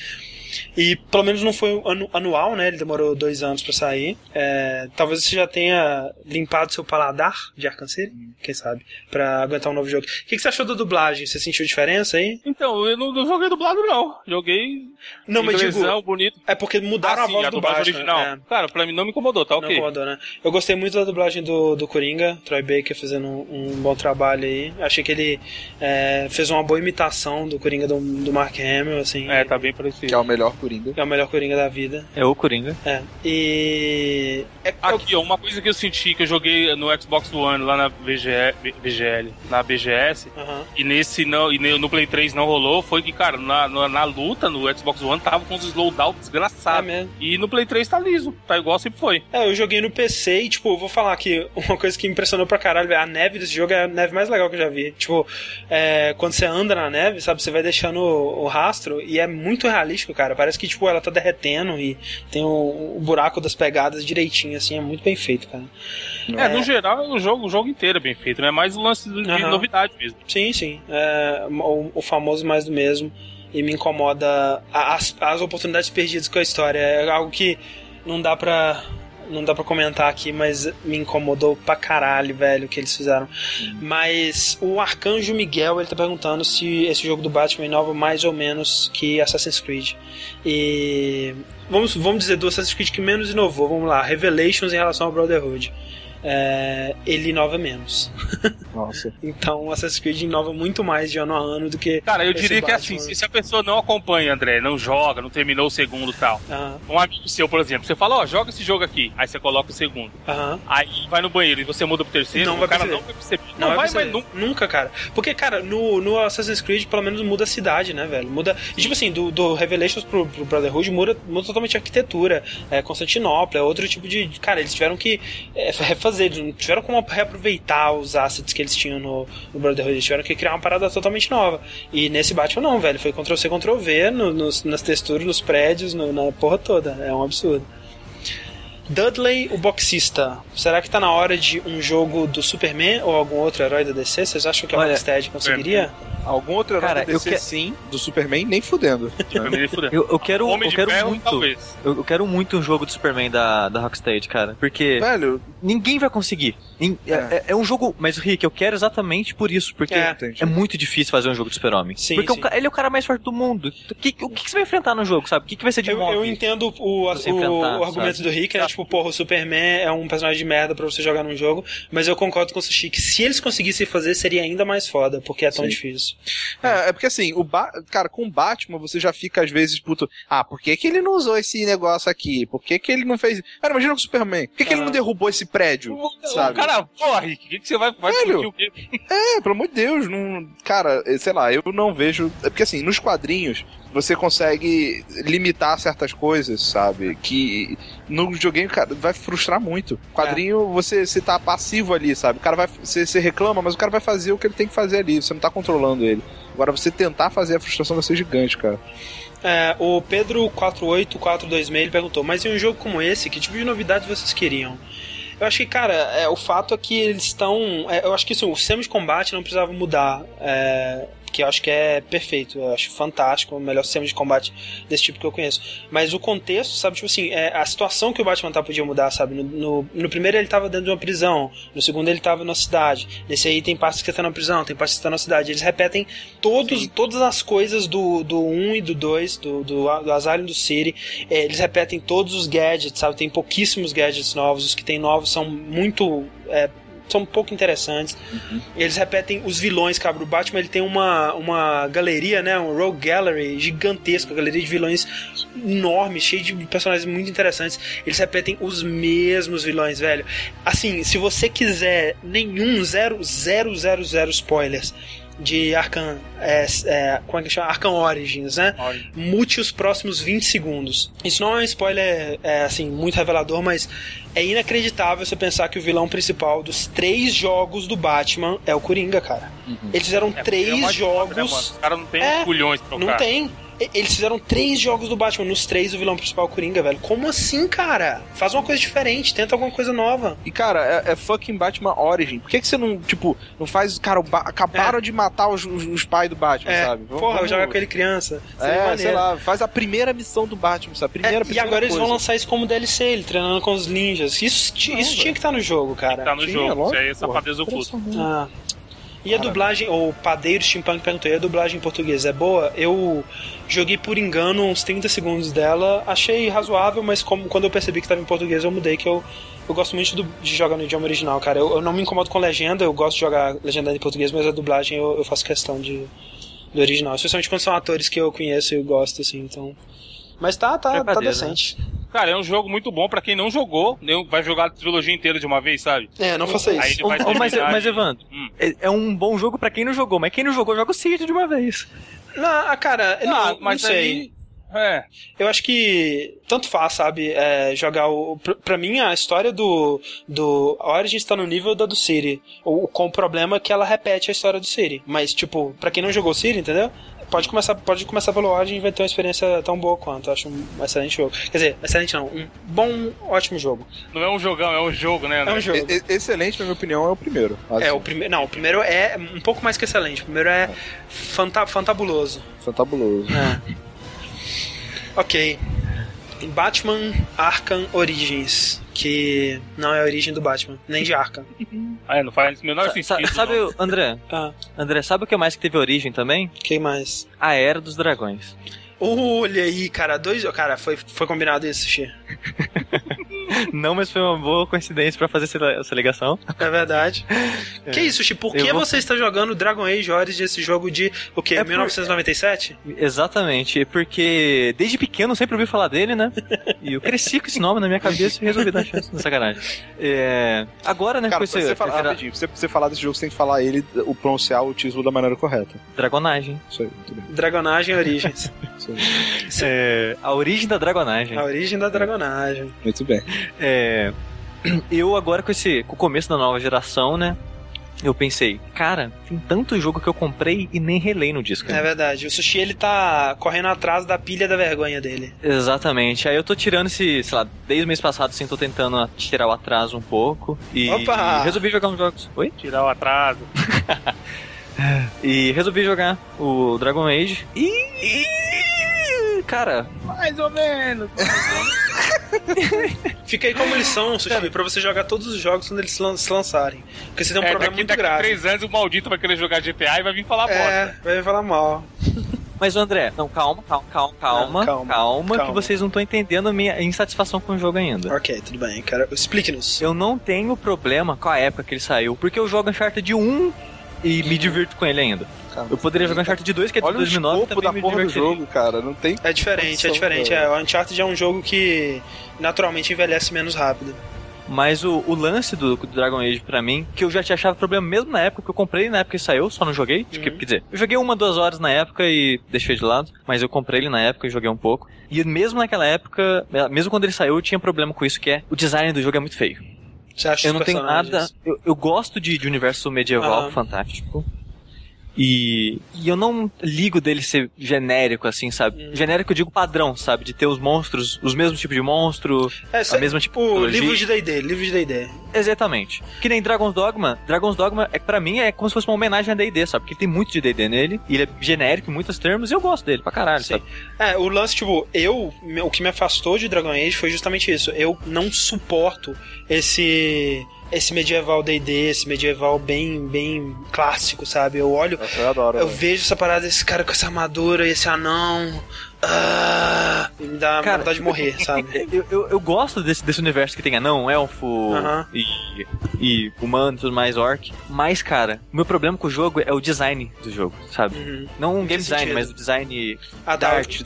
e pelo menos não foi anu anual, né? Ele demorou dois anos para sair. É, talvez você já tenha limpado seu paladar de Arkham City, quem sabe, para aguentar um novo jogo. O que, que, você achou da dublagem? Você sentiu diferença aí? Então, eu não, não joguei dublado, não. Joguei. Não, mas digo. bonito. É porque mudaram ah, a voz a do Batman. original. É. Cara, pra mim não me incomodou, tá ok. Não incomodou, né? Eu gostei muito da dublagem do, do Coringa, Troy Baker fazendo um, um bom trabalho aí. Achei que ele é, fez uma boa imitação do Coringa do, do Mark Hamill, assim. É, tá bem parecido. Que é o melhor Coringa. É o melhor Coringa da vida. É o Coringa. É. E. É, Aqui, ó, uma coisa que eu senti que eu joguei no Xbox One lá na VGL, VGL na BGS, uhum. e nesse não, e no Play 3 não rolou, foi que, cara, na, na, na luta no Xbox One tava com os slowdown desgraçados. É mesmo. E no Play 3 tá liso, tá igual sempre foi. É, eu joguei no PC e, tipo, vou falar que uma coisa que me impressionou pra caralho, a neve desse jogo é a neve mais legal que eu já vi. Tipo, é, quando você anda na neve, sabe, você vai deixando o, o rastro e é muito realístico, cara. Parece que, tipo, ela tá derretendo e tem o, o buraco das pegadas direitinho, assim, é muito bem feito, cara. É, é, no geral, o jogo, o jogo inteiro é bem feito, né? Mais o lance de uhum. novidade mesmo. Sim, sim. É, o, o famoso mais do mesmo. E me incomoda as, as oportunidades perdidas com a história. É algo que não dá pra não dá para comentar aqui, mas me incomodou pra caralho, velho, o que eles fizeram. Uhum. Mas o Arcanjo Miguel, ele tá perguntando se esse jogo do Batman inova mais ou menos que Assassin's Creed. E vamos, vamos dizer do Assassin's Creed que menos inovou, vamos lá, Revelations em relação ao Brotherhood é, ele inova menos. (laughs) Nossa. então Assassin's Creed inova muito mais de ano a ano do que. Cara, eu diria que assim, se a pessoa não acompanha, André, não joga, não terminou o segundo e tal. Um amigo seu, por exemplo, você fala, ó, oh, joga esse jogo aqui. Aí você coloca o segundo. Aí vai no banheiro e você muda pro terceiro, não o cara perceber. não vai perceber. Não, não vai, vai nunca. nunca, cara. Porque, cara, no, no Assassin's Creed pelo menos muda a cidade, né, velho? Muda. E, tipo assim, do, do Revelations pro, pro Brotherhood muda, muda totalmente a arquitetura. É Constantinopla, é outro tipo de. Cara, eles tiveram que é, refazer, tiveram como reaproveitar os assets que eles tinham no, no Brotherhood. Eles tiveram que criar uma parada totalmente nova. E nesse Batman não, velho. Foi Ctrl-C, Ctrl-V no, nos, nas texturas, nos prédios, no, na porra toda. É um absurdo. Dudley, o boxista. Será que tá na hora de um jogo do Superman ou algum outro herói da DC? Vocês acham que a Rocksteady conseguiria? Algum outro herói Cara, da DC, que... sim. Do Superman, nem fudendo. (laughs) eu, eu quero, eu quero ferro, muito. Eu, eu, quero muito um jogo do Superman da, da Rocksteady, cara. Porque. Velho. Ninguém vai conseguir. É. É, é, um jogo. Mas, Rick, eu quero exatamente por isso. Porque é, é muito difícil fazer um jogo de Super-Homem. Porque sim. ele é o cara mais forte do mundo. O que, o que você vai enfrentar no jogo, sabe? O que, que vai ser de Eu, eu entendo o, o, o argumento do Rick, né? Tipo, porra, o Superman é um personagem de merda pra você jogar num jogo. Mas eu concordo com o Sushi que se eles conseguissem fazer, seria ainda mais foda, porque é tão sim. difícil. É, é porque assim, o ba cara, com o Batman você já fica às vezes, puto, ah, por que, que ele não usou esse negócio aqui? Por que, que ele não fez. Cara, imagina com o Superman. Por que, que ele não derrubou esse prédio? O, sabe? O cara, porra, Rick, o que, que você vai fazer? o quê? É, pelo amor de Deus, não. Cara, sei lá, eu não vejo. É porque assim, nos quadrinhos, você consegue limitar certas coisas, sabe? Que no videogame, cara, vai frustrar muito. Quadrinho, é. você, você tá passivo ali, sabe? O cara vai. Você, você reclama, mas o cara vai fazer o que ele tem que fazer ali. Você não tá controlando ele. Agora, você tentar fazer a frustração vai ser gigante, cara. É, o Pedro 48426 ele perguntou: Mas em um jogo como esse, que tipo de novidades vocês queriam? Eu acho que, cara, é, o fato é que eles estão. É, eu acho que assim, o sistema de combate não precisava mudar. É, que eu acho que é perfeito, eu acho fantástico, o melhor sistema de combate desse tipo que eu conheço. Mas o contexto, sabe, tipo assim, é, a situação que o Batman tá podia mudar, sabe? No, no, no, primeiro ele tava dentro de uma prisão, no segundo ele tava na cidade, nesse aí tem partes que tá na prisão, tem partes que tá na cidade. Eles repetem todos, todas as coisas do, do 1 e do 2, do, do, do Asylum do City, é, eles repetem todos os gadgets, sabe? Tem pouquíssimos gadgets novos, os que tem novos são muito. É, são um pouco interessantes. Uhum. Eles repetem os vilões, cara. O Batman ele tem uma, uma galeria, né? Um Rogue Gallery gigantesca, galeria de vilões enorme, cheio de personagens muito interessantes. Eles repetem os mesmos vilões, velho. Assim, se você quiser nenhum zero, zero, zero, zero spoilers de Arkham, é, é, como é que chama? Arkham Origins, né? Origins. Mute os próximos 20 segundos. Isso não é um spoiler, é, assim, muito revelador, mas é inacreditável você pensar que o vilão principal dos três jogos do Batman é o Coringa, cara. Uhum. Eles fizeram é, três é jogos. Né, Os caras não tem é, culhões pra Não tem. Eles fizeram três jogos do Batman, nos três o vilão principal é o Coringa, velho. Como assim, cara? Faz uma coisa diferente, tenta alguma coisa nova. E, cara, é, é fucking Batman Origin. Por que, que você não, tipo, não faz. Cara, acabaram é. de matar os, os, os pais do Batman, é. sabe? Vamos, Porra, vamos... jogar com ele criança. é, sei lá, faz a primeira missão do Batman, sabe? Primeira, é, primeira E agora coisa. eles vão lançar isso como DLC, ele treinando com os ninjas. Isso, não, isso tinha que estar tá no jogo, cara. Tá no tinha, jogo, isso aí é safadeza oculta. Ah. E a dublagem, o Padeiro Steampunk perguntou, e a dublagem em português é boa? Eu joguei por engano uns 30 segundos dela, achei razoável, mas como, quando eu percebi que estava em português eu mudei, que eu, eu gosto muito do, de jogar no idioma original, cara. Eu, eu, não me incomodo com legenda, eu gosto de jogar legendado em português, mas a dublagem eu, eu faço questão de do original, especialmente quando são atores que eu conheço e eu gosto, assim, então... Mas tá, tá, tá né? decente. Cara, é um jogo muito bom pra quem não jogou, vai jogar a trilogia inteira de uma vez, sabe? É, não faça isso. Aí mas, mas, Evandro, hum. é, é, um bom jogo pra quem não jogou, mas quem não jogou, joga o Cid de uma vez. Não, ah, cara, não, não mas não sei. Aí... É. Eu acho que tanto faz, sabe? É, jogar o. Pra mim, a história do. do Origins está no nível da do City. O, com o problema é que ela repete a história do City. Mas, tipo, pra quem não jogou City, entendeu? Pode começar, pode começar pelo Origin e vai ter uma experiência tão boa quanto. acho um excelente jogo. Quer dizer, excelente não, um bom, ótimo jogo. Não é um jogão, é um jogo, né? É um jogo. E, excelente, na minha opinião, é o primeiro. É, o primeiro. Não, o primeiro é um pouco mais que excelente. O primeiro é, é. Fanta, fantabuloso. Fantabuloso. É. ok. Batman Arkham Origins que não é a origem do Batman, nem de Arkham. (laughs) ah, é, não faz o menor sentido. sabe, André? Ah. André, sabe o que mais que teve origem também? Quem mais? A Era dos Dragões. Olha aí, cara, dois. Cara, foi, foi combinado isso, Xê. (laughs) Não, mas foi uma boa coincidência para fazer essa ligação. É verdade. É. Que isso, Xê? Por que vou... você está jogando Dragon Age Origins, esse jogo de o quê? É 1997? Por... Exatamente, porque desde pequeno eu sempre ouvi falar dele, né? E eu cresci com esse nome na minha cabeça e resolvi dar chance na sacanagem. É... Agora, né, Cara, com você, falar, rapidinho, você, você falar desse jogo, você tem que falar ele, o pronunciar o título da maneira correta. Dragonagem. Isso aí, tudo bem. Dragonagem Origins. (laughs) É, a origem da dragonagem. A origem da dragonagem. Muito bem. É, eu agora com esse com o começo da nova geração, né? Eu pensei, cara, tem tanto jogo que eu comprei e nem relei no disco. É verdade. O Sushi ele tá correndo atrás da pilha da vergonha dele. Exatamente. Aí eu tô tirando esse, sei lá, desde o mês passado, assim, tô tentando tirar o atraso um pouco. E, Opa! Resolvi jogar uns jogos. Oi? Tirar o atraso. (laughs) e resolvi jogar o Dragon Age. E cara. Mais ou menos. (laughs) Fica aí como lição, Sushi, pra você jogar todos os jogos quando eles se lançarem. Porque você tem um é, problema daqui, muito daqui grave. Daqui três anos o maldito vai querer jogar GTA e vai vir falar é, bosta. vai vir falar mal. Mas, André, não, calma, calma, calma, calma, calma, calma, calma, que vocês não estão entendendo a minha insatisfação com o jogo ainda. Ok, tudo bem, cara. Explique-nos. Eu não tenho problema com a época que ele saiu, porque eu jogo Uncharted 1 e me divirto com ele ainda. Cara, eu poderia jogar Uncharted 2, que é de Olha 2009, o da porra do jogo, cara. Não tem. É diferente, é diferente. É, o Uncharted é um jogo que naturalmente envelhece menos rápido. Mas o, o lance do, do, Dragon Age pra mim, que eu já tinha achado problema mesmo na época que eu comprei, na época que saiu, só não joguei. Uhum. quer dizer, eu joguei uma, duas horas na época e deixei de lado, mas eu comprei ele na época e joguei um pouco. E mesmo naquela época, mesmo quando ele saiu, eu tinha problema com isso, que é o design do jogo é muito feio. Você acha eu não tenho nada. Eu, eu gosto de, de universo medieval fantástico. E, e, eu não ligo dele ser genérico, assim, sabe? Hum. Genérico eu digo padrão, sabe? De ter os monstros, os mesmos tipos de monstro, é, a mesma tipo O livro de D&D, livro de D&D. Exatamente. Que nem Dragon's Dogma. Dragon's Dogma, é, pra mim, é como se fosse uma homenagem a D&D, sabe? Porque tem muito de D&D nele, e ele é genérico em muitos termos, e eu gosto dele pra caralho, Sim. sabe? É, o lance, tipo, eu, o que me afastou de Dragon Age foi justamente isso. Eu não suporto esse esse medieval D&D, esse medieval bem bem clássico, sabe? Eu olho, eu, adoro, eu vejo essa parada, esse cara com essa armadura, esse anão, ah, me dá Cara, vontade de morrer, (laughs) sabe? Eu, eu, eu, gosto desse, desse universo que tem anão, elfo uh -huh. e, e humano e tudo mais, orc. Mas, cara, o meu problema com o jogo é o design do jogo, sabe? Uhum. Não um game design, sentido. mas o design ah, da arte.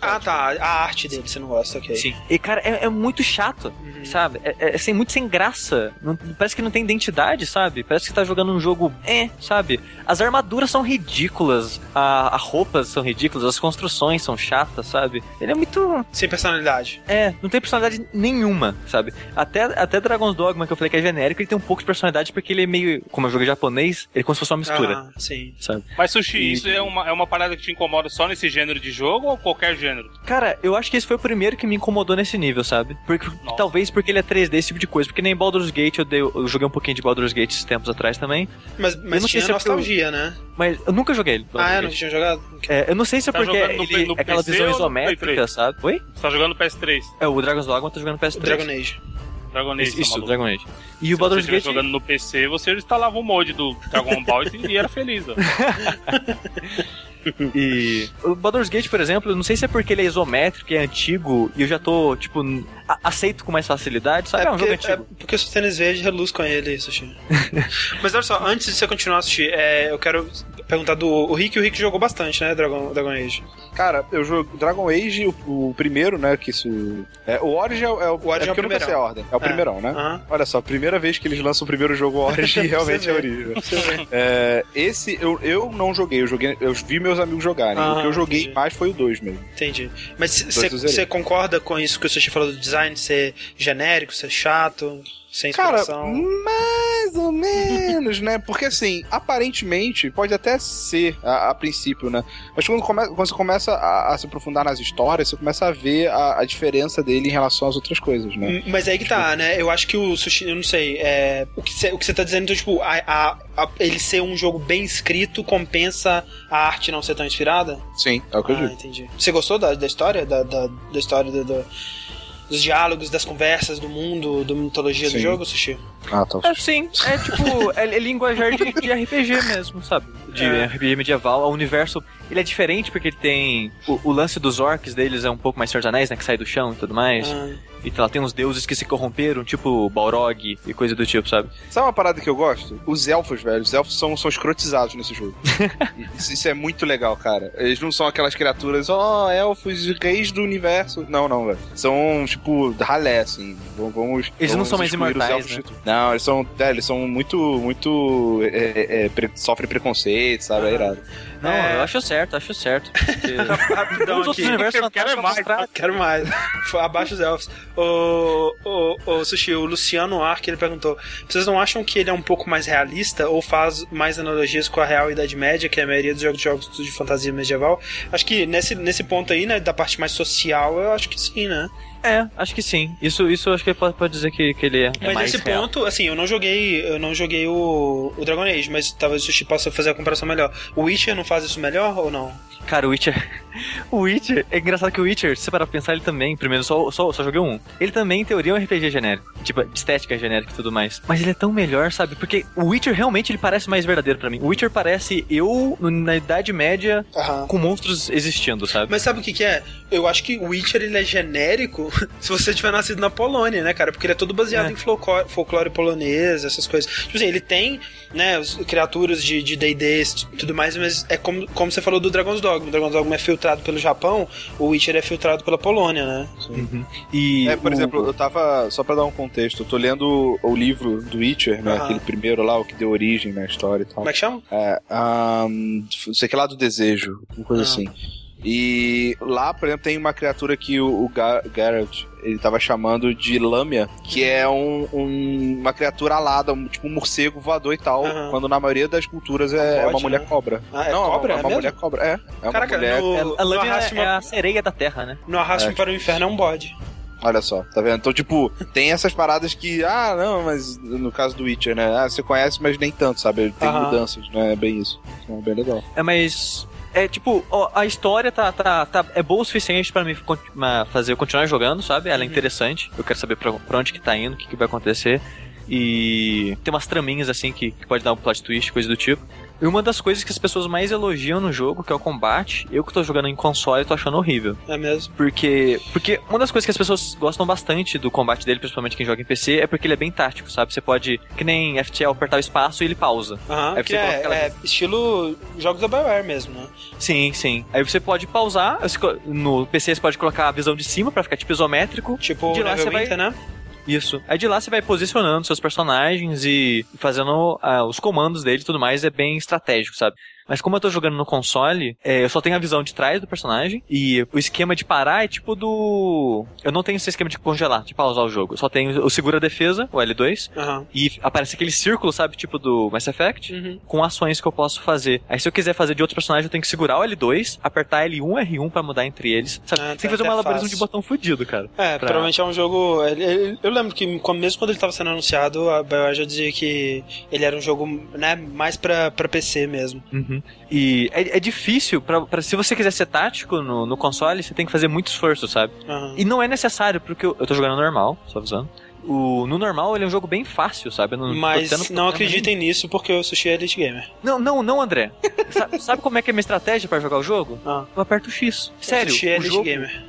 Ah, tá. A arte dele você não gosta, ok. Sim. E, cara, é, é muito chato, uhum. sabe? É, é, é muito sem graça. Não, parece que não tem identidade, sabe? Parece que tá jogando um jogo, é, sabe? As armaduras são ridículas, a, a roupas são ridículas, as construções são chatas chata, sabe? Ele é muito. Sem personalidade. É, não tem personalidade nenhuma, sabe? Até, até Dragon's Dogma, que eu falei que é genérico, ele tem um pouco de personalidade porque ele é meio. Como eu jogo japonês, ele é como se fosse uma mistura, Ah, sim. sabe? Mas Sushi, E- isso é uma, é uma parada que te incomoda só nesse gênero de jogo ou qualquer gênero? Cara, eu acho que esse foi o primeiro que me incomodou nesse nível, sabe? Porque, Nossa. talvez porque ele é 3D, esse tipo de coisa. Porque nem Baldur's Gate, eu, dei- eu joguei um pouquinho de Baldur's Gate esses tempos atrás também. Mas, Eu mas não sei tinha se é porque eu- nostalgia, né? Mas eu nunca joguei ele. Ah, é? Não tinha jogado? É, eu não sei se é Tá porque no ele, no aquela PC visão isométrica, 3? sabe? Oi? Você tá jogando no PS3, É, o Dragon's Dogma tô jogando no PS3. Dragon Age. Dragon Age, Isso, tá? Dragon Age. E Se o Baldur's Gate... jogando no PC, você instalava o mod do Dragon Ball e (laughs) era feliz, ó. (laughs) E o Baldur's Gate, por exemplo, eu não sei se é porque ele é isométrico, é antigo, e eu já tô, tipo, aceito com mais facilidade, sabe? É, um jogo porque, é antigo. porque o seu tênis verde reluz com ele, Sushi. (laughs) Mas olha só, antes de você continuar, Sushi, é, eu quero perguntar do o Rick. O Rick jogou bastante, né, Dragon, Dragon Age. Cara, eu jogo Dragon Age, o, o primeiro, né? Que isso. É, o Origin é, o- é o. Origin é o porque eu nunca sei a ordem. É o É. primeirão, né? Aham. Olha só, primeira vez que eles lançam o primeiro jogo (laughs) Origin realmente é Você. Origin. Você. É, esse eu, eu não joguei, eu joguei, eu vi meus amigos jogarem. Ah, o que eu joguei entendi. mais foi o 2 mesmo. Entendi. Mas você concorda com isso que o Sushi falou do design ser genérico, ser chato, sem Cara, inspiração? mais ou menos, né? Porque assim, aparentemente, pode até ser a, a princípio, né? Mas quando, come- quando você começa a, a se aprofundar nas histórias, você começa a ver a, a diferença dele em relação às outras coisas, né? M- Mas aí que tá, né? Eu acho que o Sushi, eu não sei, é, o que você o que você tá dizendo, então, tipo, a, a- a- ele ser um jogo bem escrito compensa a arte não ser tão inspirada? Sim, é o que eu Ah, digo. entendi. Você gostou da, da história? Da, da, da história do, do- dos diálogos, das conversas, do mundo, da mitologia do Sim. jogo, Sushi? Ah, tá. É, sim, é tipo, (laughs) é, é linguajar de, de RPG mesmo, sabe? De É. RPG medieval. O universo, ele é diferente porque ele tem... O, o lance dos orcs deles é um pouco mais Senhor dos Anéis, né? Que sai do chão e tudo mais. Ah, E lá tem uns deuses que se corromperam, tipo Balrog e coisa do tipo, sabe? Sabe uma parada que eu gosto? Os elfos, velho. Os elfos são, são escrotizados nesse jogo. (laughs) isso, isso é muito legal, cara. Eles não são aquelas criaturas, ó, elfos, reis do universo. Não, não, velho. São, tipo, ralé, assim. Vamos, vamos- Eles não são mais imortais, né? Não, eles são, é, eles são muito, muito. é, é, pre- sofrem preconceito, sabe? É irado. Não, É. eu acho certo, acho certo. (laughs) Porque... Rapidão Os outros universos quero mais. Quero mais. Abaixo os elfos. O, o, o Sushi, o Luciano Ark, ele perguntou: vocês não acham que ele é um pouco mais realista ou faz mais analogias com a real Idade Média, que é a maioria dos jogos, jogos de fantasia medieval? Acho que nesse, nesse ponto aí, né, da parte mais social, eu acho que sim, né? É, acho que sim. Isso, isso acho que pode, pode dizer que, que ele é, é Mas mais nesse real. ponto, assim, eu não joguei, eu não joguei o, o Dragon Age, mas talvez o Sushi possa fazer a comparação melhor. O Witcher não faz isso melhor ou não? Cara, o Witcher. O Witcher. É engraçado que o Witcher, se você parar pra pensar, ele também, primeiro, só, só, só joguei um. Ele também, em teoria, é um RPG genérico. Tipo, estética genérica e tudo mais. Mas ele é tão melhor, sabe? Porque o Witcher realmente ele parece mais verdadeiro pra mim. O Witcher parece eu na Idade Média Aham. com monstros existindo, sabe? Mas sabe o que que é? Eu acho que o Witcher ele é genérico (laughs) se você tiver nascido na Polônia, né, cara? Porque ele é todo baseado É. em folclore, folclore polonês, essas coisas. Tipo assim, ele tem, né, os, criaturas de de D&D e tudo mais, mas é como, como você falou do Dragon's Dogma. O Dragon's Dogma é filtrado pelo Japão, o Witcher é filtrado pela Polônia, né? Uhum. E É, por o- exemplo, eu tava. Só pra dar um contexto, eu tô lendo o livro do Witcher, né? Aham. Aquele primeiro lá, o que deu origem na história e tal. Como é que chama? É, não sei que lá do desejo, uma coisa Ah. assim. E lá, por exemplo, tem uma criatura que o, o Gar Garrett, ele tava chamando de Lâmia, que é um, um- uma criatura alada, um, tipo um morcego voador e tal, Aham. quando na maioria das culturas é, É um é uma mulher né? cobra. Ah, é não, cobra? é É uma mesmo? mulher cobra. É, é uma Caraca, mulher. no, É, a no Lâmina Arraste, é a sereia da terra, né? no Arraste É. para o Inferno é um bode. Olha só, tá vendo? Então, tipo, tem essas paradas que, ah, não, mas no caso do Witcher, né? Ah, você conhece, mas nem tanto, sabe? Tem Aham. mudanças, né? É bem isso. Então, é bem legal. É, mas. É tipo, ó, a história tá, tá, tá, é boa o suficiente pra mim con- ma- fazer eu continuar jogando, sabe? Ela é Uhum. interessante. Eu quero saber pra, pra onde que tá indo, o que, que vai acontecer. E tem umas traminhas assim que, que pode dar um plot twist, coisa do tipo. E uma das coisas que as pessoas mais elogiam no jogo, que é o combate, eu que tô jogando em console, tô achando horrível. É mesmo? Porque, porque uma das coisas que as pessoas gostam bastante do combate dele, principalmente quem joga em PC, é porque ele é bem tático, sabe? Você pode, que nem FTL, apertar o espaço e ele pausa. Aham, Aí que é, aquela- é estilo jogos da BioWare mesmo, né? Sim, sim. Aí você pode pausar, no PC você pode colocar a visão de cima pra ficar tipo isométrico. Tipo De lá você Neverwinter, né? Isso. Aí de lá você vai posicionando seus personagens e fazendo ah, os comandos dele e tudo mais, é bem estratégico, sabe? Mas como eu tô jogando no console, é, eu só tenho a visão de trás do personagem e o esquema de parar é tipo do. Eu não tenho esse esquema de congelar, de pausar o jogo. Eu só tenho o segura defesa, o L2, Aham. e aparece aquele círculo, sabe, tipo do Mass Effect, Uhum. com ações que eu posso fazer. Aí se eu quiser fazer de outros personagens, eu tenho que segurar o L2, apertar L1, R1 pra mudar entre eles. Sabe? Ah, tem que tá, fazer um malabarismo fácil. de botão fudido, cara. É, Pra- provavelmente é um jogo. eu lembro que mesmo quando ele tava sendo anunciado, a BioWare já dizia que ele era um jogo, né, mais pra, pra PC mesmo. Uhum. E é, é difícil, pra, pra- se você quiser ser tático no, no console, você tem que fazer muito esforço, sabe? Aham. E não é necessário, porque eu, eu tô jogando normal, só avisando. O, no normal ele é um jogo bem fácil, sabe? Não Mas não acreditem nisso porque o Sushi é Elite Gamer. nenhum. Não, não, não, André. sabe, (laughs) sabe como é que é a minha estratégia pra jogar o jogo? Ah. Eu aperto o X. Sério, o Sushi é Elite jogo, Gamer.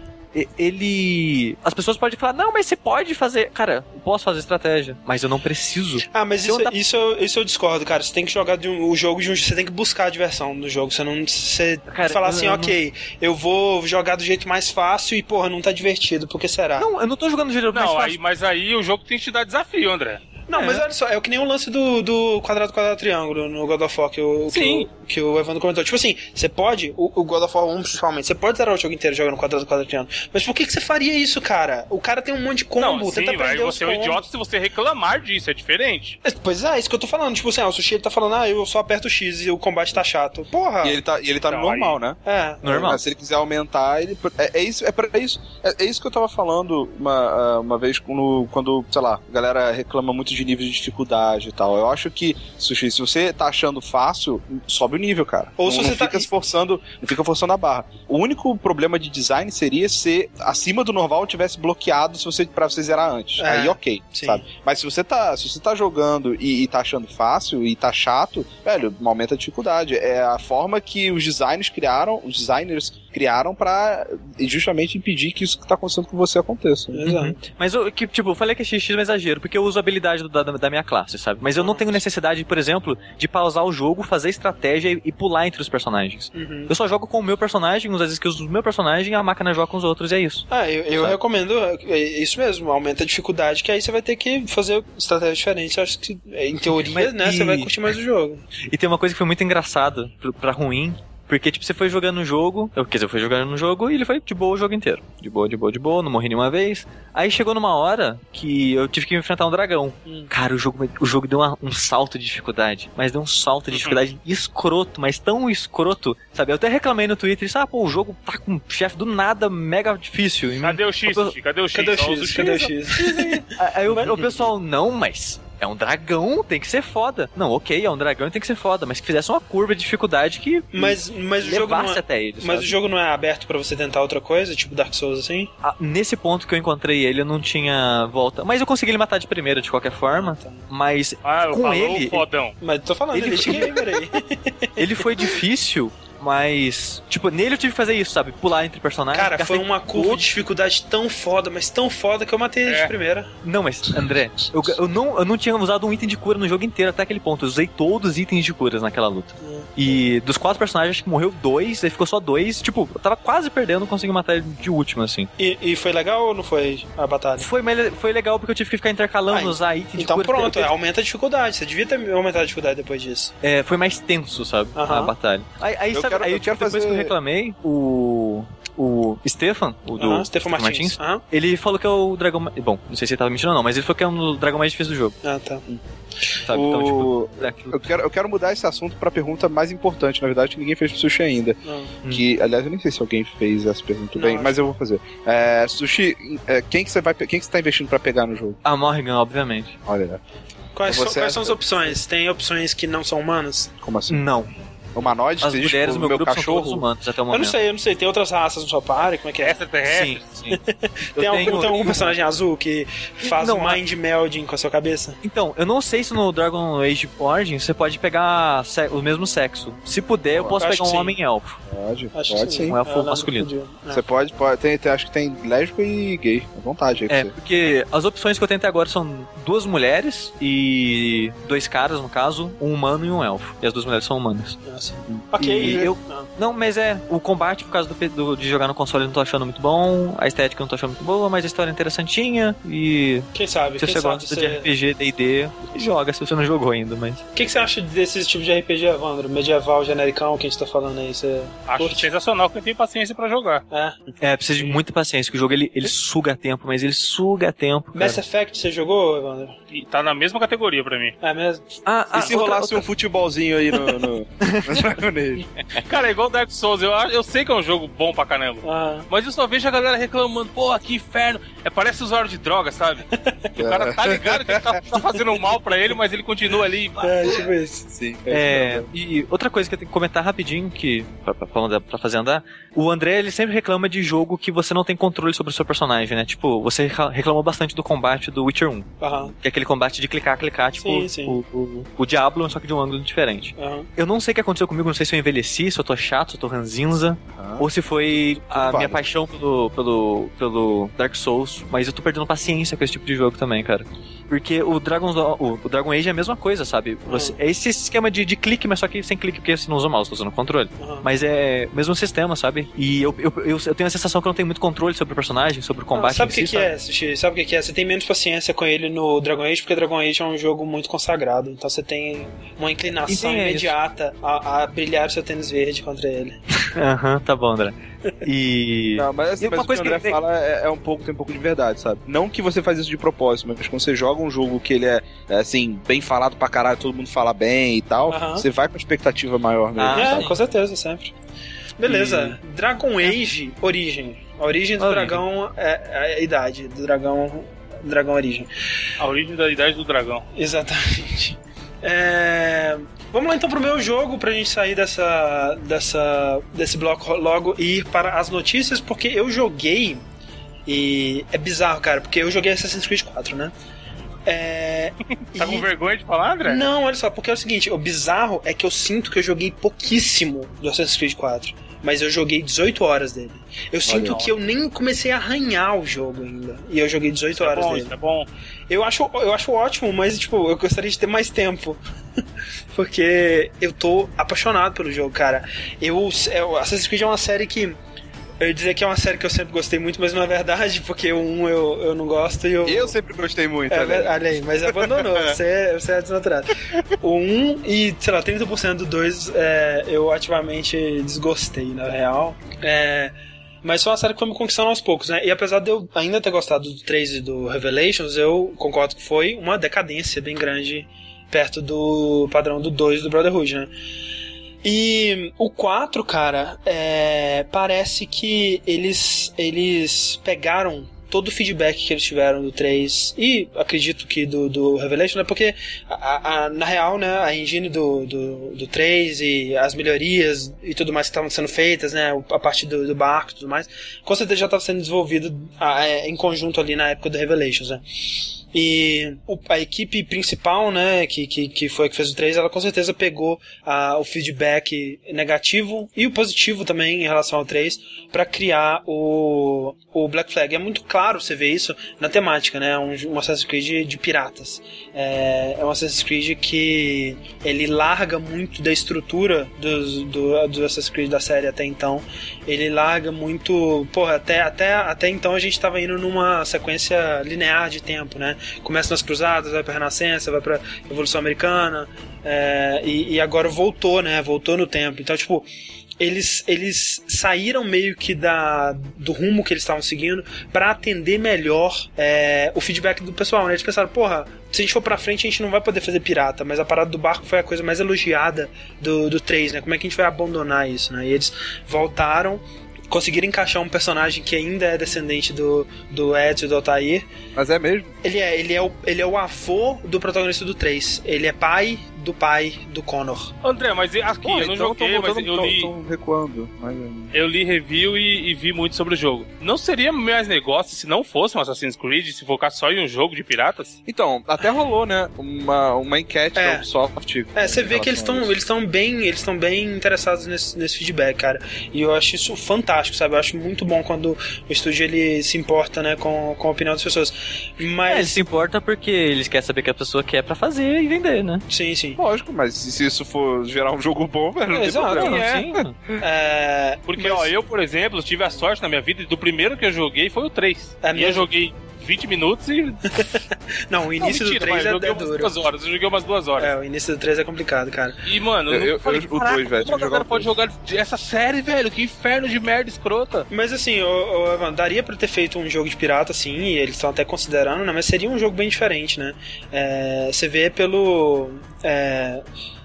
Ele... As pessoas podem falar, não, mas você pode fazer... Cara, eu posso fazer estratégia, mas eu não preciso. Ah, mas isso, andar- isso, eu- isso eu discordo, cara. Você tem que jogar de um- o jogo de um. Você tem que buscar a diversão no jogo. Você não. Você Cara, falar assim, eu não- ok, eu vou jogar do jeito mais fácil e, porra, não tá divertido. Por que será? Não, eu não tô jogando do jeito mais Não, fácil. aí, mas aí o jogo tem que te dar desafio, André. Não, É. mas olha só, é o que nem o lance do, do quadrado, quadrado, triângulo no God of War que o, que Sim. o, que o Evandro comentou. Tipo assim, você pode, o, o God of War 1 principalmente, você pode zerar o jogo inteiro jogando quadrado, quadrado, triângulo. Mas por que, que você faria isso, cara? O cara tem um monte de combo, não, sim, tenta aí aprender os você é um idiota se você reclamar disso, é diferente. Mas, Pois é, isso que eu tô falando. Tipo assim, ah, o Sushi ele tá falando, ah, eu só aperto o X e o combate tá chato. Porra! E ele tá, e ele tá no normal, aí- né? É. Normal. Mas se ele quiser aumentar, ele. É, é isso, é pra isso. É, é isso que eu tava falando uma, ah, uma vez quando, quando, sei lá, a galera reclama muito de nível de dificuldade e tal. Eu acho que, Sushi, se você tá achando fácil, sobe o nível, cara. Ou não, se não você tá- fica se forçando, não fica forçando a barra. O único problema de design seria se acima do normal tivesse bloqueado se você, pra você zerar antes. É, Aí ok, sim. sabe? Mas se você tá, se você tá jogando e, e tá achando fácil e tá chato, velho, aumenta a dificuldade. É a forma que os designers criaram, os designers criaram pra justamente impedir que isso que tá acontecendo com você aconteça. Exato. Mas eu, que, tipo, eu falei que é XX, mas exagero, porque eu uso a habilidade do- da, da minha classe, sabe? Mas eu não tenho necessidade, por exemplo, de pausar o jogo, fazer estratégia e, e pular entre os personagens. Uhum. Eu só jogo com o meu personagem, usar as skills do meu personagem e a máquina joga com os outros, e é isso. Ah, eu, eu recomendo é isso mesmo, aumenta a dificuldade, que aí você vai ter que fazer estratégias diferentes. Eu acho que, em teoria, Mas- né, e- você vai curtir mais o jogo. E tem uma coisa que foi muito engraçada pra, pra ruim. Porque, tipo, você foi jogando no jogo. Eu, quer dizer, eu fui jogando no jogo e ele foi de boa o jogo inteiro. De boa, de boa, de boa, não morri nenhuma vez. Aí chegou numa hora que eu tive que enfrentar um dragão. Hum. Cara, o jogo, o jogo deu uma- um salto de dificuldade. Mas deu um salto de dificuldade escroto, mas tão escroto. Sabe, eu até reclamei no Twitter, disse, ah, pô, o jogo tá com um chefe do nada mega difícil. Cadê o X, Eu- Sushi? Cadê o X? Cadê o Só usa X? Cadê o X? Aí o, o pessoal, não, mas é um dragão, tem que ser foda. Não, ok, é um dragão e tem que ser foda, mas que fizesse uma curva de dificuldade que Mas, mas o jogo levasse não é, até ele. mas sabe? o jogo não é aberto pra você tentar outra coisa, tipo Dark Souls assim? Ah, nesse ponto que eu encontrei ele, eu não tinha volta. Mas eu consegui ele matar de primeira de qualquer forma. Tá. Mas Ah, eu Com falou ele- fodão. Mas tô falando, Ele- Elite Gamer aí. (laughs) ele foi difícil, mas. Tipo, nele eu tive que fazer isso, sabe? Pular entre personagens. Cara, foi uma curva todo- de dificuldade tão foda, mas tão foda que eu matei ele É. de primeira. Não, mas, André, eu, eu, não, eu não tinha usado um item de cura no jogo inteiro até aquele ponto. Eu usei todos os itens de curas naquela luta. Hum. E dos quatro personagens, acho que morreu dois, aí ficou só dois. Tipo, eu tava quase perdendo, não consegui matar ele de último, assim. E, e foi legal ou não foi a batalha? Foi, mais- foi legal porque eu tive que ficar intercalando, Ah, usar item de Então cura. pronto, Eu- eu- aumenta a dificuldade. Você devia ter aumentado a dificuldade depois disso. É, foi mais tenso, sabe? Aham. A batalha. Aí, aí, Eu sabe, quero- aí eu quero depois que eu fazer- reclamei, o. O Stefan, o do Aham, Stefan Martins. Aham. ele falou que é o dragão. mais- Bom, não sei se ele tava mentindo ou não, mas ele falou que é um dragão mais difícil do jogo, Ah, tá. sabe? Então, tipo. O- é aquilo. Eu quero, eu quero mudar esse assunto pra pergunta mais importante, na verdade, que ninguém fez pro Sushi ainda. Não. Hum. Que, aliás, eu nem sei se alguém fez essa pergunta Não, bem, mas eu vou fazer. É, Sushi, é, quem que você vai, quem que você tá investindo pra pegar no jogo? A Morrigan, obviamente. Olha, Quais, Você são, quais acha- são as opções? Tem opções que não são humanas? como assim? Não. Humanoide? As mulheres tipo, do meu, grupo cachorro? são todos humanos até o Eu momento. não sei, eu não sei. Tem outras raças no seu party? Como é que é? Extraterrestre. Sim, sim. (laughs) Tem Eu algum, tenho- tem algum personagem azul que faz Não, um mind melding com a sua cabeça? Então, eu não sei se no Dragon Age Origins você pode pegar o mesmo sexo. Se puder, eu Eu posso pegar um que sim. homem-elfo. Pode, Acho pode sim. Um elfo Eu lembro masculino. É. Você pode, pode tem, tem- acho que tem lésbico e gay, à vontade aí É, você. porque as opções que eu tenho até agora são duas mulheres e dois caras, no caso, um humano e um elfo. E as duas mulheres são humanas. Nossa, assim. Ok. E eu- Ah. Não, mas é, o combate, por causa do, do- de jogar no console, eu não tô achando muito bom, a estética eu não tô achando muito boa, mas a história é interessantinha, e Quem sabe? se Quem você sabe gosta você... de RPG, D&D, joga se você não jogou ainda, mas... O que, que você acha desse tipo de RPG, Evandro? Medieval, genericão, que a gente tá falando aí? Você Acho curte? sensacional que eu tenho paciência pra jogar. É. É, precisa de muita paciência, que o jogo ele, ele suga tempo, mas ele suga tempo, cara. Mass Effect, você jogou, Evandro? E tá na mesma categoria pra mim. É mesmo? Ah, ah, e se outra- rolasse outra- um futebolzinho aí no, no (laughs) Dragon Age? (laughs) Cara, é igual Dark Souls. Eu, acho- eu sei que é um jogo bom pra caramba. Ah, Mas eu só vejo a galera reclamando, pô, que inferno. É, parece usuário de droga, sabe? (laughs) o cara tá ligado que tá, tá fazendo mal pra ele, mas ele continua ali. é, tipo isso. Sim. É, e outra coisa que eu tenho que comentar rapidinho, que pra, pra, pra fazer andar, o André ele sempre reclama de jogo que você não tem controle sobre o seu personagem, né? Tipo, você reclamou bastante do combate do Witcher 1, Aham, que é aquele combate de clicar, clicar, tipo Sim, sim. O, o, o Diablo, só que de um ângulo diferente. aham. Eu não sei o que aconteceu comigo, não sei se eu envelheci, se eu tô chato, se eu tô ranzinza, ou se foi a Vale. minha paixão pelo, pelo, pelo Dark Souls, mas eu tô perdendo paciência com esse tipo de jogo também, cara. Porque o Dragon, o, o Dragon Age é a mesma coisa, sabe? Você, É esse esquema de, de clique, mas só que sem clique, porque você não usa o mouse, tô usando o controle. aham. Mas é o mesmo sistema, sabe? E eu, eu, eu, eu tenho a sensação que eu não tenho muito controle sobre o personagem, sobre o Não, combate sabe o que, si, que é, Sushi? Sabe o que, é? Você tem menos paciência com ele no Dragon Age, porque Dragon Age é um jogo muito consagrado. Então você tem uma inclinação E tem imediata a, a brilhar o seu tênis verde contra ele. Aham, tá bom, André. E. (laughs) Não, mas, assim, E uma mas o que coisa o André que- fala é, é um pouco, tem um pouco de verdade, sabe? Não que você faz isso de propósito, mas quando você joga um jogo que ele é, é, assim, bem falado pra caralho, todo mundo fala bem e tal, Aham. você vai com expectativa maior mesmo, Ah, é, com certeza, sempre. Beleza. Dragon Age, origem. A origem do Origem. dragão é, é a idade do dragão. Dragão origem. A origem da idade do dragão. Exatamente. É, Vamos lá então pro meu jogo pra gente sair dessa, dessa, desse bloco logo e ir para as notícias, porque eu joguei e é bizarro, cara, porque eu joguei Assassin's Creed 4, né? É, (laughs) Tá e- com vergonha de falar, André? Não, olha só, porque é o seguinte, o bizarro é que eu sinto que eu joguei pouquíssimo do Assassin's Creed 4. Mas eu joguei 18 horas dele. Eu sinto que eu nem comecei a arranhar o jogo ainda. E eu joguei 18 Isso é horas bom, dele. isso é bom. Eu acho, eu acho ótimo, mas tipo, eu gostaria de ter mais tempo. (laughs) Porque eu tô apaixonado pelo jogo, cara. Eu, eu Assassin's Creed é uma série que eu ia dizer que é uma série que eu sempre gostei muito, mas não é verdade, porque o 1 eu, eu não gosto e o Eu sempre gostei muito, é, olha aí. olha aí, mas abandonou, (laughs) você, é- você é desnaturado. O 1 e, sei lá, 30% do 2 é, eu ativamente desgostei, na real. É, mas foi uma série que foi me conquistando aos poucos, né? E apesar de eu ainda ter gostado do 3 e do Revelations, eu concordo que foi uma decadência bem grande perto do padrão do 2 do Brotherhood, né? E o 4, cara, é, parece que eles, eles pegaram todo o feedback que eles tiveram do 3 e acredito que do, do Revelation, né? Porque a, a- na real, né, a engine do, do, do 3 e as melhorias e tudo mais que estavam sendo feitas, né? A parte do, do barco e tudo mais, com certeza já estava sendo desenvolvido ah, é, em conjunto ali na época do Revelations, né? E a equipe principal, né, que, que, que foi a que fez o 3, ela com certeza pegou ah, o feedback negativo e o positivo também em relação ao 3 para criar o, o Black Flag. É muito claro você ver isso na temática, né? Um, um Assassin's Creed de, de piratas. É, é um Assassin's Creed que ele larga muito da estrutura dos, do, do Assassin's Creed da série até então. Ele larga muito. Porra, até, até, até então a gente tava indo numa sequência linear de tempo, né? Começa nas Cruzadas, vai pra Renascença, vai pra Revolução Americana, é, e, e agora voltou, né? Voltou no tempo. Então, tipo, eles, eles saíram meio que da, do rumo que eles estavam seguindo para atender melhor é, o feedback do pessoal, né? Eles pensaram, porra, se a gente for pra frente a gente não vai poder fazer pirata, mas a parada do barco foi a coisa mais elogiada do, do 3, né? Como é que a gente vai abandonar isso, né? E eles voltaram, conseguiram encaixar um personagem que ainda é descendente do, do Ezio e do Altair. Mas é mesmo? Ele é, ele, é o, ele é o avô do protagonista do 3. Ele é pai do pai do Connor. André, mas aqui, Pô, eu não então joguei, tão mas voltando- eu tão- li, tão recuando. Mas, hum, eu li review e, e vi muito sobre o jogo. Não seria mais negócio se não fosse um Assassin's Creed, se focar só em um jogo de piratas? Então, até rolou, né? Uma, uma enquete É. da Ubisoft. É, você vê que eles estão eles estão bem, eles estão bem interessados nesse, nesse feedback, cara. E eu acho isso fantástico, sabe? Eu acho muito bom quando o estúdio ele se importa, né, com, com a opinião das pessoas. É, ele Mas se importa porque eles querem saber que a pessoa quer pra fazer e vender, né? sim, sim. Lógico, mas se isso for gerar um jogo bom, velho, não tem problema. É. Sim. (laughs) É, Porque, mas- ó, eu, por exemplo, tive a sorte na minha vida do primeiro que eu joguei foi o 3. É e eu mesmo? joguei 20 minutos e. (laughs) Não, o início não, do mentira, 3 mas é, eu joguei é umas duro. duas horas. Eu joguei umas duas horas. É, o início do 3 é complicado, cara. E, mano, Eu- eu, eu- falei, eu- o "Caraca, dois, velho, como a galera jogar o pode jogar essa série, velho? Que inferno de merda escrota. Mas assim, ô, Evan, daria pra ter feito um jogo de pirata, sim, e eles estão até considerando, né? Mas seria um jogo bem diferente, né? É, você vê pelo. é,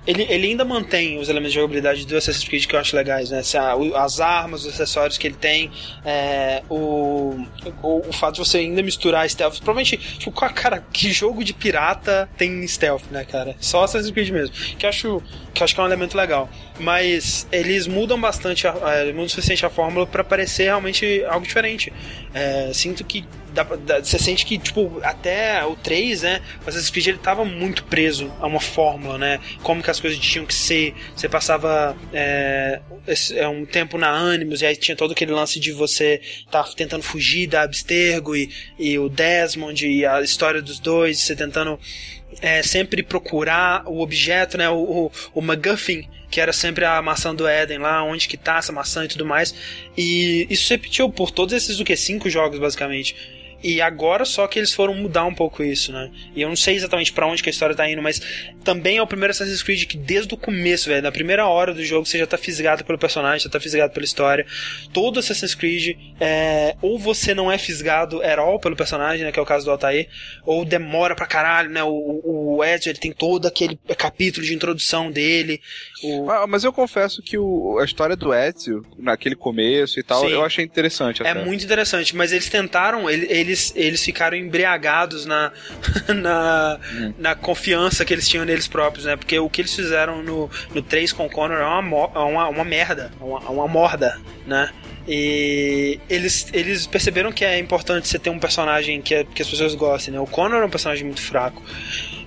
ele, ele ainda mantém os elementos de jogabilidade do Assassin's Creed que eu acho legais, né? As armas, os acessórios que ele tem, é, o, o, o fato de você ainda misturar stealth. Provavelmente, tipo, cara, que jogo de pirata tem stealth, né, cara? Só Assassin's Creed mesmo. Que acho que, acho que é um elemento legal. Mas eles mudam bastante, mudam o suficiente a fórmula pra parecer realmente algo diferente. É, sinto que dá dá- você sente que, tipo, até o 3, né? O Assassin's Creed ele tava muito preso a uma fórmula, né? Como que as coisas tinham que ser. Você passava é, é, um tempo na Animus, e aí tinha todo aquele lance de você tá tentando fugir da Abstergo e, e o Desmond e a história dos dois, você tentando é, sempre procurar o objeto, né? O, o, o que era sempre a maçã do Éden lá, onde que tá essa maçã e tudo mais. E isso se repetiu por todos esses, o que? Cinco jogos, basicamente. E agora só que eles foram mudar um pouco isso, né? E eu não sei exatamente pra onde que a história tá indo, mas também é o primeiro Assassin's Creed que desde o começo, velho, na primeira hora do jogo você já tá fisgado pelo personagem, já tá fisgado pela história. Todo Assassin's Creed, é, ou você não é fisgado at all pelo personagem, né, que é o caso do Altair, ou demora pra caralho, né? O, o ele tem todo aquele capítulo de introdução dele. O, Ah, mas eu confesso que o- a história do Ezio, naquele começo e tal, Sim. eu achei interessante. É até. muito interessante, mas eles tentaram, ele- eles, eles ficaram embriagados na, (laughs) na, na confiança que eles tinham neles próprios, né? Porque o que eles fizeram no, no 3 com o Connor é uma, é uma, uma merda, uma, uma morda, né? E eles, eles perceberam que é importante você ter um personagem que, é- que as pessoas gostem, né? O Connor é um personagem muito fraco.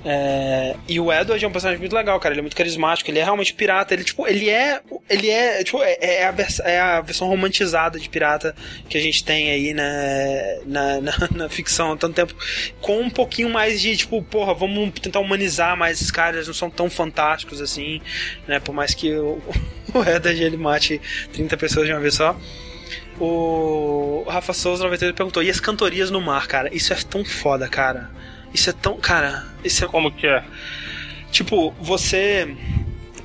É, e o Edward é um personagem muito legal, cara. Ele é muito carismático, ele é realmente pirata. Ele, tipo, ele é. Ele é. Tipo, é, é a, vers é a versão romantizada de pirata que a gente tem aí né, na, na, (laughs) na ficção há tanto tempo. Com um pouquinho mais de, tipo, porra, vamos tentar humanizar mais esses caras, eles não são tão fantásticos assim, né? Por mais que o, (laughs) o Edward ele mate 30 pessoas de uma vez só. O Rafa Souza 98 perguntou: e as cantorias no mar, cara? Isso é tão foda, cara. Isso é tão. Cara, isso é. Como que é? Tipo, você.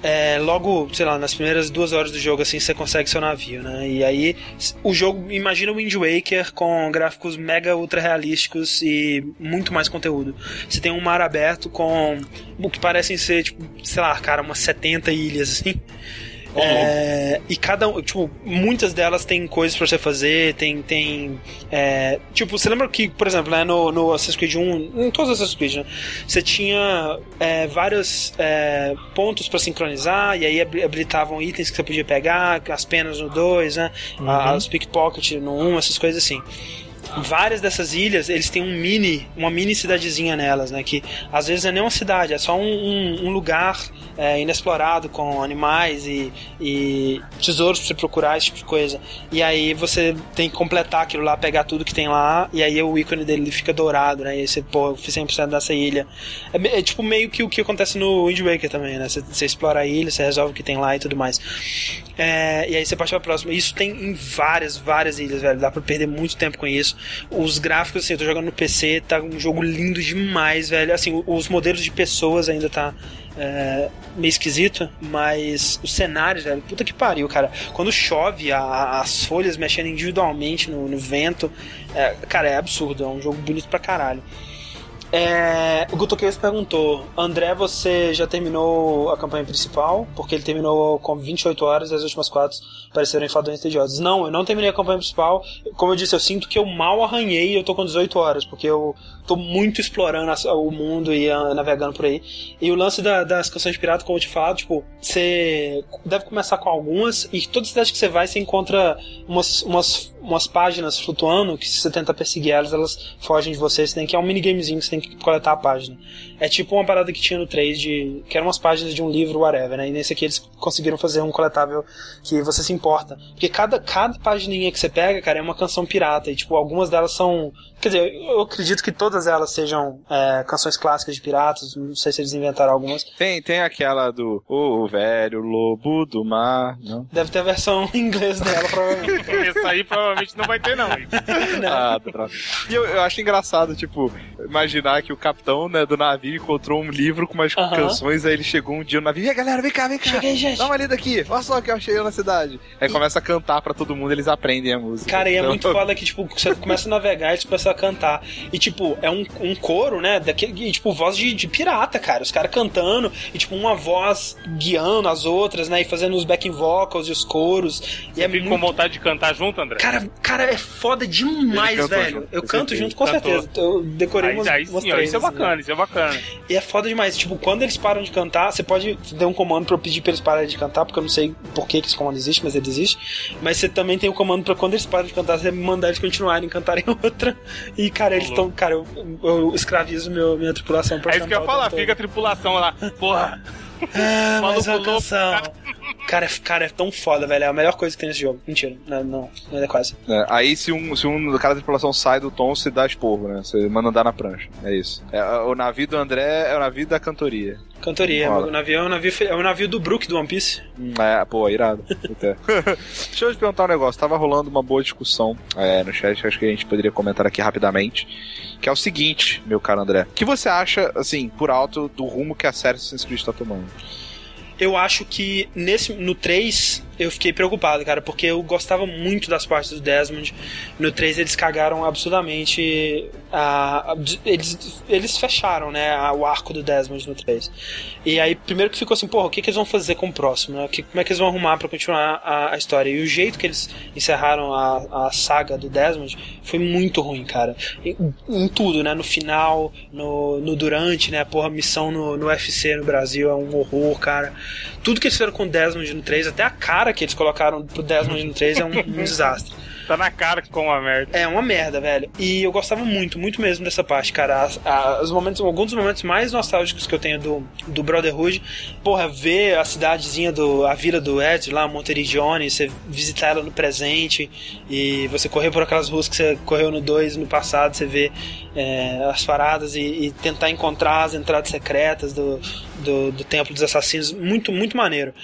É, logo, sei lá, nas primeiras duas horas do jogo, assim, você consegue seu navio, né? E aí, o jogo, imagina o Wind Waker com gráficos mega ultra realísticos e muito mais conteúdo. Você tem um mar aberto com o que parecem ser, tipo, sei lá, cara, umas 70 ilhas, assim. É, e cada um, tipo, muitas delas tem coisas pra você fazer, tem, tem, é, tipo, você lembra que, por exemplo, né, no, no Assassin's Creed 1, em todos os Assassin's Creed, né, você tinha é, vários é, pontos pra sincronizar, e aí habili- habilitavam itens que você podia pegar, as penas no 2, né, a- os pickpocket no 1, essas coisas assim várias dessas ilhas eles têm um mini uma mini cidadezinha nelas né que às vezes é nem uma cidade é só um, um- um lugar é, inexplorado com animais e, e tesouros pra você procurar esse tipo de coisa e aí você tem que completar aquilo lá pegar tudo que tem lá e aí o ícone dele fica dourado né e aí você pô eu fiz 100% dessa ilha é, é tipo meio que o que acontece no Wind Waker também né você, você explora a ilha você resolve o que tem lá e tudo mais é, e aí você parte pra próxima. Isso tem em várias, várias ilhas, velho. Dá pra perder muito tempo com isso. Os gráficos, assim, eu tô jogando no PC, tá um jogo lindo demais, velho. Assim, os modelos de pessoas ainda tá é, meio esquisito, mas os cenários, velho, puta que pariu, cara. Quando chove, a- as folhas mexendo individualmente no, no vento, é, cara, é absurdo. É um jogo bonito pra caralho. É, o Gutoqueiros perguntou: André, você já terminou a campanha principal? Porque ele terminou com 28 horas e as últimas quatro pareceram enfadonhas e tediosas. Não, eu não terminei a campanha principal. Como eu disse, eu sinto que eu mal arranhei e eu tô com 18 horas, porque eu tô muito explorando o mundo e ah, navegando por aí. E o lance da- das canções de pirata, como eu te falado, tipo, você deve começar com algumas e toda cidade que você vai, você encontra umas, umas, umas páginas flutuando que se você tenta perseguir elas, elas fogem de você. Você tem que é um minigamezinho que você tem que coletar a página. É tipo uma parada que tinha no 3 de. que eram umas páginas de um livro, whatever, né? E nesse aqui eles conseguiram fazer um coletável que você se importa. Porque cada, cada pagininha que você pega, cara, é uma canção pirata. E, tipo, algumas delas são. Quer dizer, eu acredito que todas elas sejam é, canções clássicas de piratas. Não sei se eles inventaram algumas. Tem, tem aquela do O velho lobo do mar. Não? Deve ter a versão (laughs) em inglês dela, provavelmente. (laughs) Esse aí provavelmente não vai ter, não. hein? (laughs) Ah, tá droga. E eu, eu acho engraçado, tipo, imaginar que o capitão né, do navio encontrou um livro com umas Aham. canções, aí ele chegou um dia no navio, e aí galera, vem cá, vem cá. Cheguei, gente. Dá uma lida aqui, olha só o que eu achei eu na cidade. Aí começa a cantar pra todo mundo, eles aprendem a música. Cara, e é Então, muito foda que, tipo, você começa a navegar e você começa a cantar. E, tipo, é um, um coro, né? Daquele, e, tipo, voz de, de pirata, cara. Os caras cantando e, tipo, uma voz guiando as outras, né? E fazendo os backing vocals e os coros. E é Fica com muito. vontade de cantar junto, André? Cara, cara, é foda demais, velho. junto, eu canto junto com Cantou. certeza. Eu decorei aí, umas, aí umas sim, três, isso é bacana, isso é bacana. E é foda demais. Tipo, quando eles param de cantar, você pode dar um comando pra eu pedir pra eles pararem de cantar, porque eu não sei por que, que esse comando existe, mas ele existe. Mas você também tem o comando pra quando eles param de cantar, você mandar eles continuarem cantarem (laughs) outra. E, cara, eles estão. Cara, eu, eu escravizo meu, minha tripulação pra É isso que eu ia falar, fica a tripulação lá. Porra, Ah, mas maluco a louco, canção. cara. Cara, é, cara, é tão foda, velho. É a melhor coisa que tem nesse jogo. Mentira, não, não, não é quase. É, aí se um, se um cara da tripulação sai do tom, você dá esporro, né? Você manda andar na prancha. É isso. É, o navio do André é o navio da cantoria. Cantoria, o navio é o navio, é o navio do Brook do One Piece. Hum, É, pô, irado. (laughs) Deixa eu te perguntar um negócio. Tava rolando uma boa discussão é, no chat, acho que a gente poderia comentar aqui rapidamente. Que é o seguinte, meu caro André. O que você acha, assim, por alto, do rumo que a série Assassin's Creed tá tomando? Eu acho que nesse no 3 eu fiquei preocupado, cara, porque eu gostava muito das partes do Desmond. No 3 eles cagaram absurdamente. A, a- eles, eles fecharam, né, a- o arco do Desmond no 3. E aí, primeiro que ficou assim, porra, o que, que eles vão fazer com o próximo? Né? Que, como é que eles vão arrumar pra continuar a, a história? E o jeito que eles encerraram a, a saga do Desmond foi muito ruim, cara. Em, em tudo, né? No final, no, no durante, né? Porra, missão no, no UFC no Brasil é um horror, cara. Tudo que eles fizeram com o Desmond no 3, até a cara que eles colocaram pro Desmond no 3 é um, um desastre. tá na cara que ficou uma merda. É uma merda, velho. E eu gostava muito, muito mesmo dessa parte, cara. As- a- os momentos, alguns dos momentos mais nostálgicos que eu tenho do, do Brotherhood, porra, ver a cidadezinha do. a vila do Ed lá, Monteriggioni, você visitar ela no presente e você correr por aquelas ruas que você correu no 2 no passado, você vê é, as paradas e, e tentar encontrar as entradas secretas do, do, do Templo dos Assassinos. Muito, muito maneiro.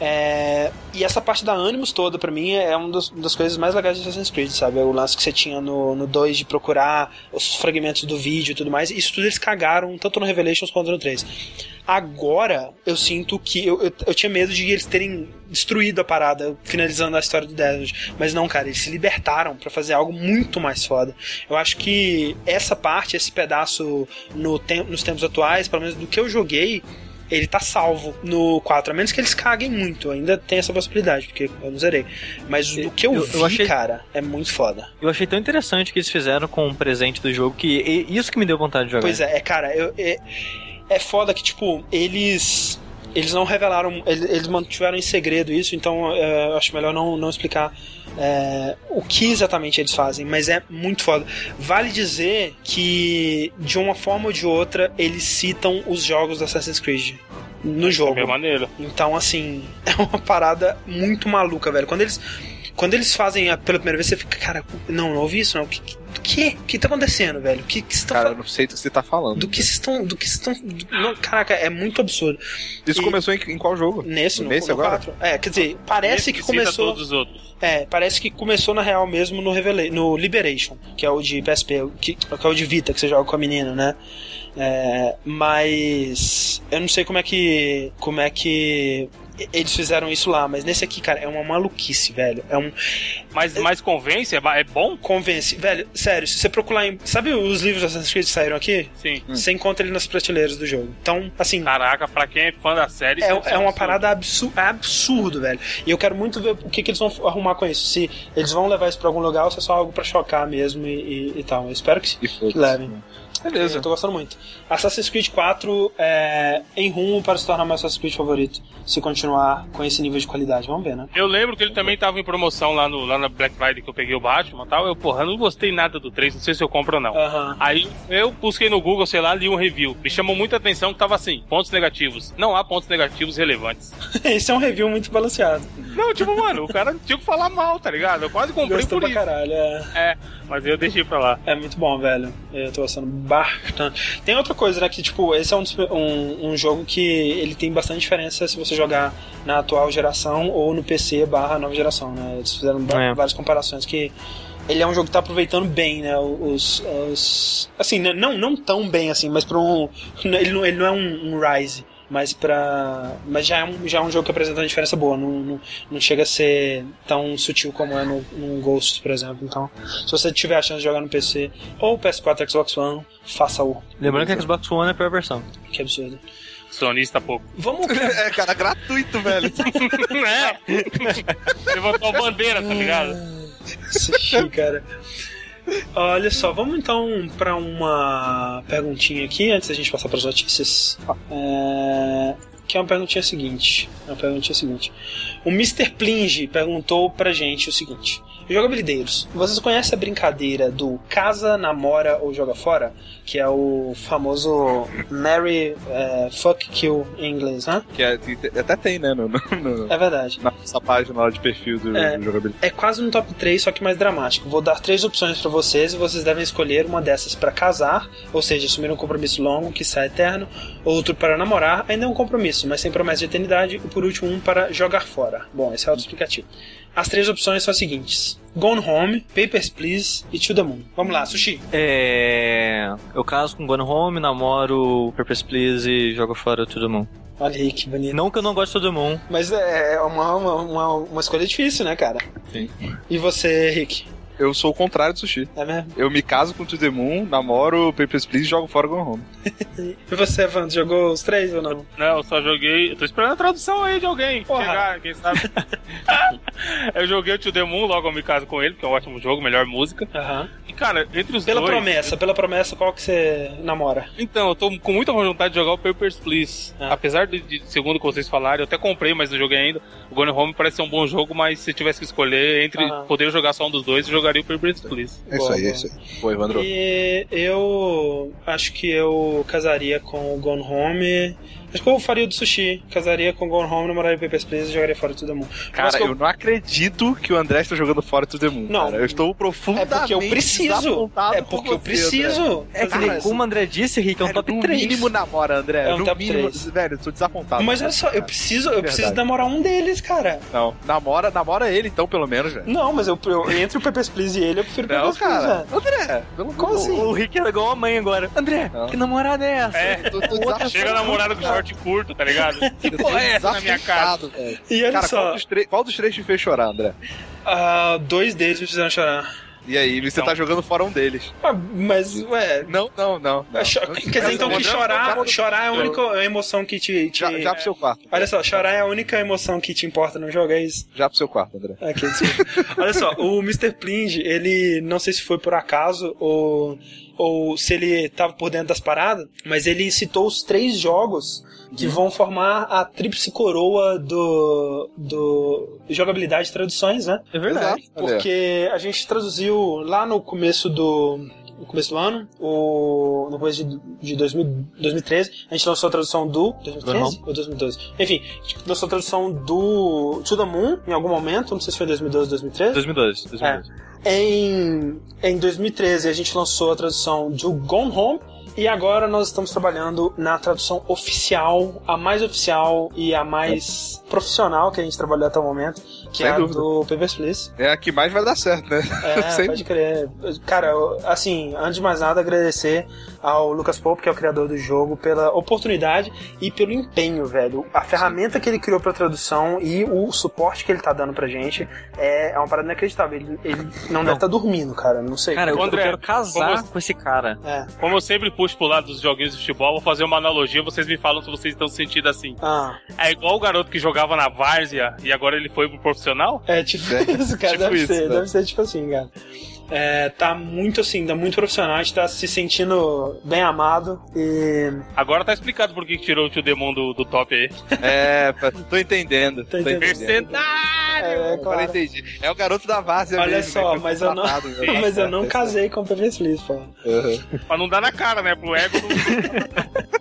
É, e essa parte da Animus toda, pra mim, é uma das, das coisas mais legais de Assassin's Creed, sabe? O lance que você tinha no, no 2 de procurar os fragmentos do vídeo e tudo mais. Isso tudo eles cagaram, tanto no Revelations quanto no 3. Agora, eu sinto que. Eu, eu, eu tinha medo de eles terem destruído a parada, finalizando a história do Desmond. Mas não, cara, eles se libertaram pra fazer algo muito mais foda. Eu acho que essa parte, esse pedaço no tem, nos tempos atuais, pelo menos do que eu joguei, ele tá salvo no 4, a menos que eles caguem muito, ainda tem essa possibilidade, porque eu não zerei. Mas do que eu, Eu- vi, eu achei- cara, é muito foda. Eu achei tão interessante o que eles fizeram com o presente do jogo que e- isso que me deu vontade de jogar. Pois é, é cara, eu- é, é foda que, tipo, eles. Eles não revelaram, eles, eles mantiveram em segredo isso, então é, eu acho melhor não, não explicar é, o que exatamente eles fazem, mas é muito foda. Vale dizer que, de uma forma ou de outra, eles citam os jogos do Assassin's Creed no jogo. Também maneiro. Então, assim, (laughs) é uma parada muito maluca, velho. Quando eles, quando eles fazem a- pela primeira vez, você fica, cara, não, não ouvi isso, não. Que, que? O que tá acontecendo, velho? O que que vocês estão Cara, eu falando? não sei do que você tá falando. Do que vocês estão. Do que vocês estão. do- não, Caraca, é muito absurdo. Isso e- começou em, em qual jogo? Nesse, no, Nesse no agora? 4. É, quer dizer, parece Esse que cita começou. todos os outros. É, parece que começou na real mesmo no, Revela no Liberation, que é o de PSP, que, que é o de Vita, que você joga com a menina, né? É, mas eu não sei como é que como é que eles fizeram isso lá, mas nesse aqui, cara, é uma maluquice, velho. É um Mas, mas convence? É, é bom? convence, velho. Sério, se você procurar em, sabe os livros do Assassin's Creed que saíram aqui? Sim. Você encontra ele nas prateleiras do jogo. Então, assim, Caraca, pra quem é fã da série. é, isso é uma absurdo. parada absu absurdo, velho. E eu quero muito ver o que, que eles vão arrumar com isso. Se eles vão levar isso pra algum lugar ou se é só algo pra chocar mesmo e, e- e tal. Eu espero que, que levem. Beleza. Eu tô gostando muito. Assassin's Creed 4 é em rumo para se tornar meu Assassin's Creed favorito, se continuar com esse nível de qualidade. Vamos ver, né? Eu lembro que ele também tava em promoção lá, no, lá na Black Friday que eu peguei o Batman e tal. Eu, porra, não gostei nada do 3, não sei se eu compro ou não. Aham. Aí eu busquei no Google, sei lá, li um review. Me chamou muita atenção que tava assim, pontos negativos. Não há pontos negativos relevantes. (laughs) Esse é um review muito balanceado. Não, tipo, mano, o cara tinha que falar mal, tá ligado? Eu quase comprei Gostou por pra isso. caralho, é. É, mas eu deixei pra lá. É muito bom, velho. Eu tô gostando Tem outra coisa, né? Que, tipo, esse é um, um, um jogo que ele tem bastante diferença se você jogar na atual geração ou no PC barra nova geração, né? Eles fizeram É. várias comparações que ele é um jogo que tá aproveitando bem, né? Os. os assim, né, não, não tão bem assim, mas pra um. (laughs) Ele não, ele não é um, um Rise. Mas pra. Mas já é um, já é um jogo que apresenta uma diferença boa. Não, não, não chega a ser tão sutil como é no, no Ghost, por exemplo. Então, se você tiver a chance de jogar no PC ou PS4 Xbox One, faça-o. Lembrando que a Xbox One é a pior versão. Que absurdo. Sonista pouco. Vamos. (laughs) É, cara, gratuito, velho. (laughs) é. (laughs) Levantou a bandeira, tá ligado? Sushi, cara. Olha só, vamos então pra uma perguntinha aqui antes da gente passar para as notícias. É, Que é uma perguntinha seguinte. É uma perguntinha seguinte. O Mr. Plinge perguntou pra gente o seguinte: Jogabilideiros, vocês conhecem a brincadeira do casa, namora ou joga fora? Que é o famoso Mary é, Fuck Kill em inglês, né? que é- até tem, né? No, no- no- É verdade. na nossa página lá de perfil do, É. do. É quase um top 3, só que mais dramático. Vou dar três opções pra vocês e vocês devem escolher uma dessas pra casar, ou seja, assumir um compromisso longo que sai eterno, outro para namorar, ainda é um compromisso, mas sem promessa de eternidade, e por último um para jogar fora. Bom, esse é o explicativo. As três opções são as seguintes: Gone Home, Papers, Please e To the Moon. Vamos lá, Sushi. É. Eu caso com Gone Home, namoro Purpose Please e jogo fora Todo Mundo. Olha aí que bonito. Não que eu não gosto de Todo Mundo. Mas é uma, uma, uma, uma escolha difícil, né, cara? Sim. E você, Rick? Eu sou o contrário do sushi. É mesmo? Eu me caso com To The Moon, namoro Papers, Please e jogo fora Gone Home. (laughs) E você, Evandro, jogou os três ou não? Não, eu só joguei. Eu tô esperando a tradução aí de alguém Porra. chegar, quem sabe. (laughs) eu joguei o To The Moon, logo eu me caso com ele, que é um ótimo jogo, melhor música. Aham. E cara, entre os Pela dois. promessa, pela promessa, qual que você namora? Então, eu tô com muita vontade de jogar o Papers, Please. Ah. Apesar de, de, segundo que vocês falaram, eu até comprei, mas não joguei ainda. O Gone Home parece ser um bom jogo, mas se tivesse que escolher entre Aham. poder jogar só um dos dois, eu jogaria o Papers, Please. É isso aí, é isso aí. Pô, Evandro. E eu acho que eu casaria com o Gone Home. Acho que eu faria o do sushi. Casaria com o Gone Home, namoraria Papers, Please e jogaria fora todo mundo. Cara, eu- eu não acredito que o André está jogando fora To The Moon. Não. cara. Eu estou É profundamente porque eu preciso. desapontado É porque eu preciso. É que, Cara, como o André disse, Rick, é um top no 3. mínimo namora, André. É um no top mínimo, três. Velho, eu tô desapontado. Mas olha só, eu preciso, eu preciso namorar um deles, cara. Não, namora, namora ele então, pelo menos, velho. Não, mas eu, eu- entre o Papers, Please e ele, eu prefiro o Não, Papers, Please, cara. velho. André, pelo Como assim? O Rick é igual a mãe agora. André, Não. que namorada é essa? É, Tô, tô desapontado. chega namorado com short curto, tá ligado? (laughs) Tô porra é essa na minha casa? E olha Cara, só, qual dos, três- qual dos três te fez chorar, André? ah, dois deles me fizeram chorar. E aí, você Não. tá jogando fora um deles. Ah, mas, ué. Não, não, não. não. é cho- Quer dizer então que chorar, chorar é a única emoção que te. te- Já, já pro seu quarto. Olha só, chorar é a única emoção que te importa no jogo, é isso? Já pro seu quarto, André. Aqui. Olha só, o Mr. Plinge, ele não sei se foi por acaso ou, ou se ele tava por dentro das paradas, mas ele citou os três jogos que vão formar a tríplice coroa do, do jogabilidade e traduções, né? É verdade. Exato. Porque a gente traduziu lá no começo do. No começo do ano, o, no começo de, de 2000, 2013, a gente lançou a tradução do. 2013 ou 2012? Enfim, a gente lançou a tradução do To the Moon em algum momento, não sei se foi 2012 ou 2013. 2012. 2012. Em, em 2013 a gente lançou a tradução do Gone Home. E agora nós estamos trabalhando na tradução oficial, a mais oficial e a mais profissional que a gente trabalhou até o momento, que Sem é a dúvida. do Papers, Please. É a que mais vai dar certo, né? É, (laughs) Sem- pode crer. Cara, assim, antes de mais nada, agradecer ao Lucas Pope, que é o criador do jogo, pela oportunidade e pelo empenho, velho. A ferramenta que ele criou pra tradução e o suporte que ele tá dando pra gente é, é uma parada inacreditável. Ele, ele não, deve estar dormindo, cara. Não sei. Cara, eu, eu André, quero casar como- com esse cara. É. Como eu sempre puxo pro lado dos joguinhos de futebol, vou fazer uma analogia, vocês me falam se vocês estão se sentindo assim. Ah, É igual o garoto que jogava na várzea e agora ele foi pro profissional? é tipo É, isso, cara. tipo deve isso, ser, né? deve ser tipo assim, cara. É, tá muito assim, tá muito profissional, a gente tá se sentindo bem amado e. Agora tá explicado por que que tirou o Tio Demon do, do top aí. É, tô entendendo. Tô Tô entendendo. entendendo. Percentário! É, Agora claro. entendi. É o garoto da várzea Olha mesmo, só, foi mas eu não, (laughs) mas eu não casei com o Pepe Feliz, pô. Uhum. Pra não dar na cara, né? Pro ego do... (laughs)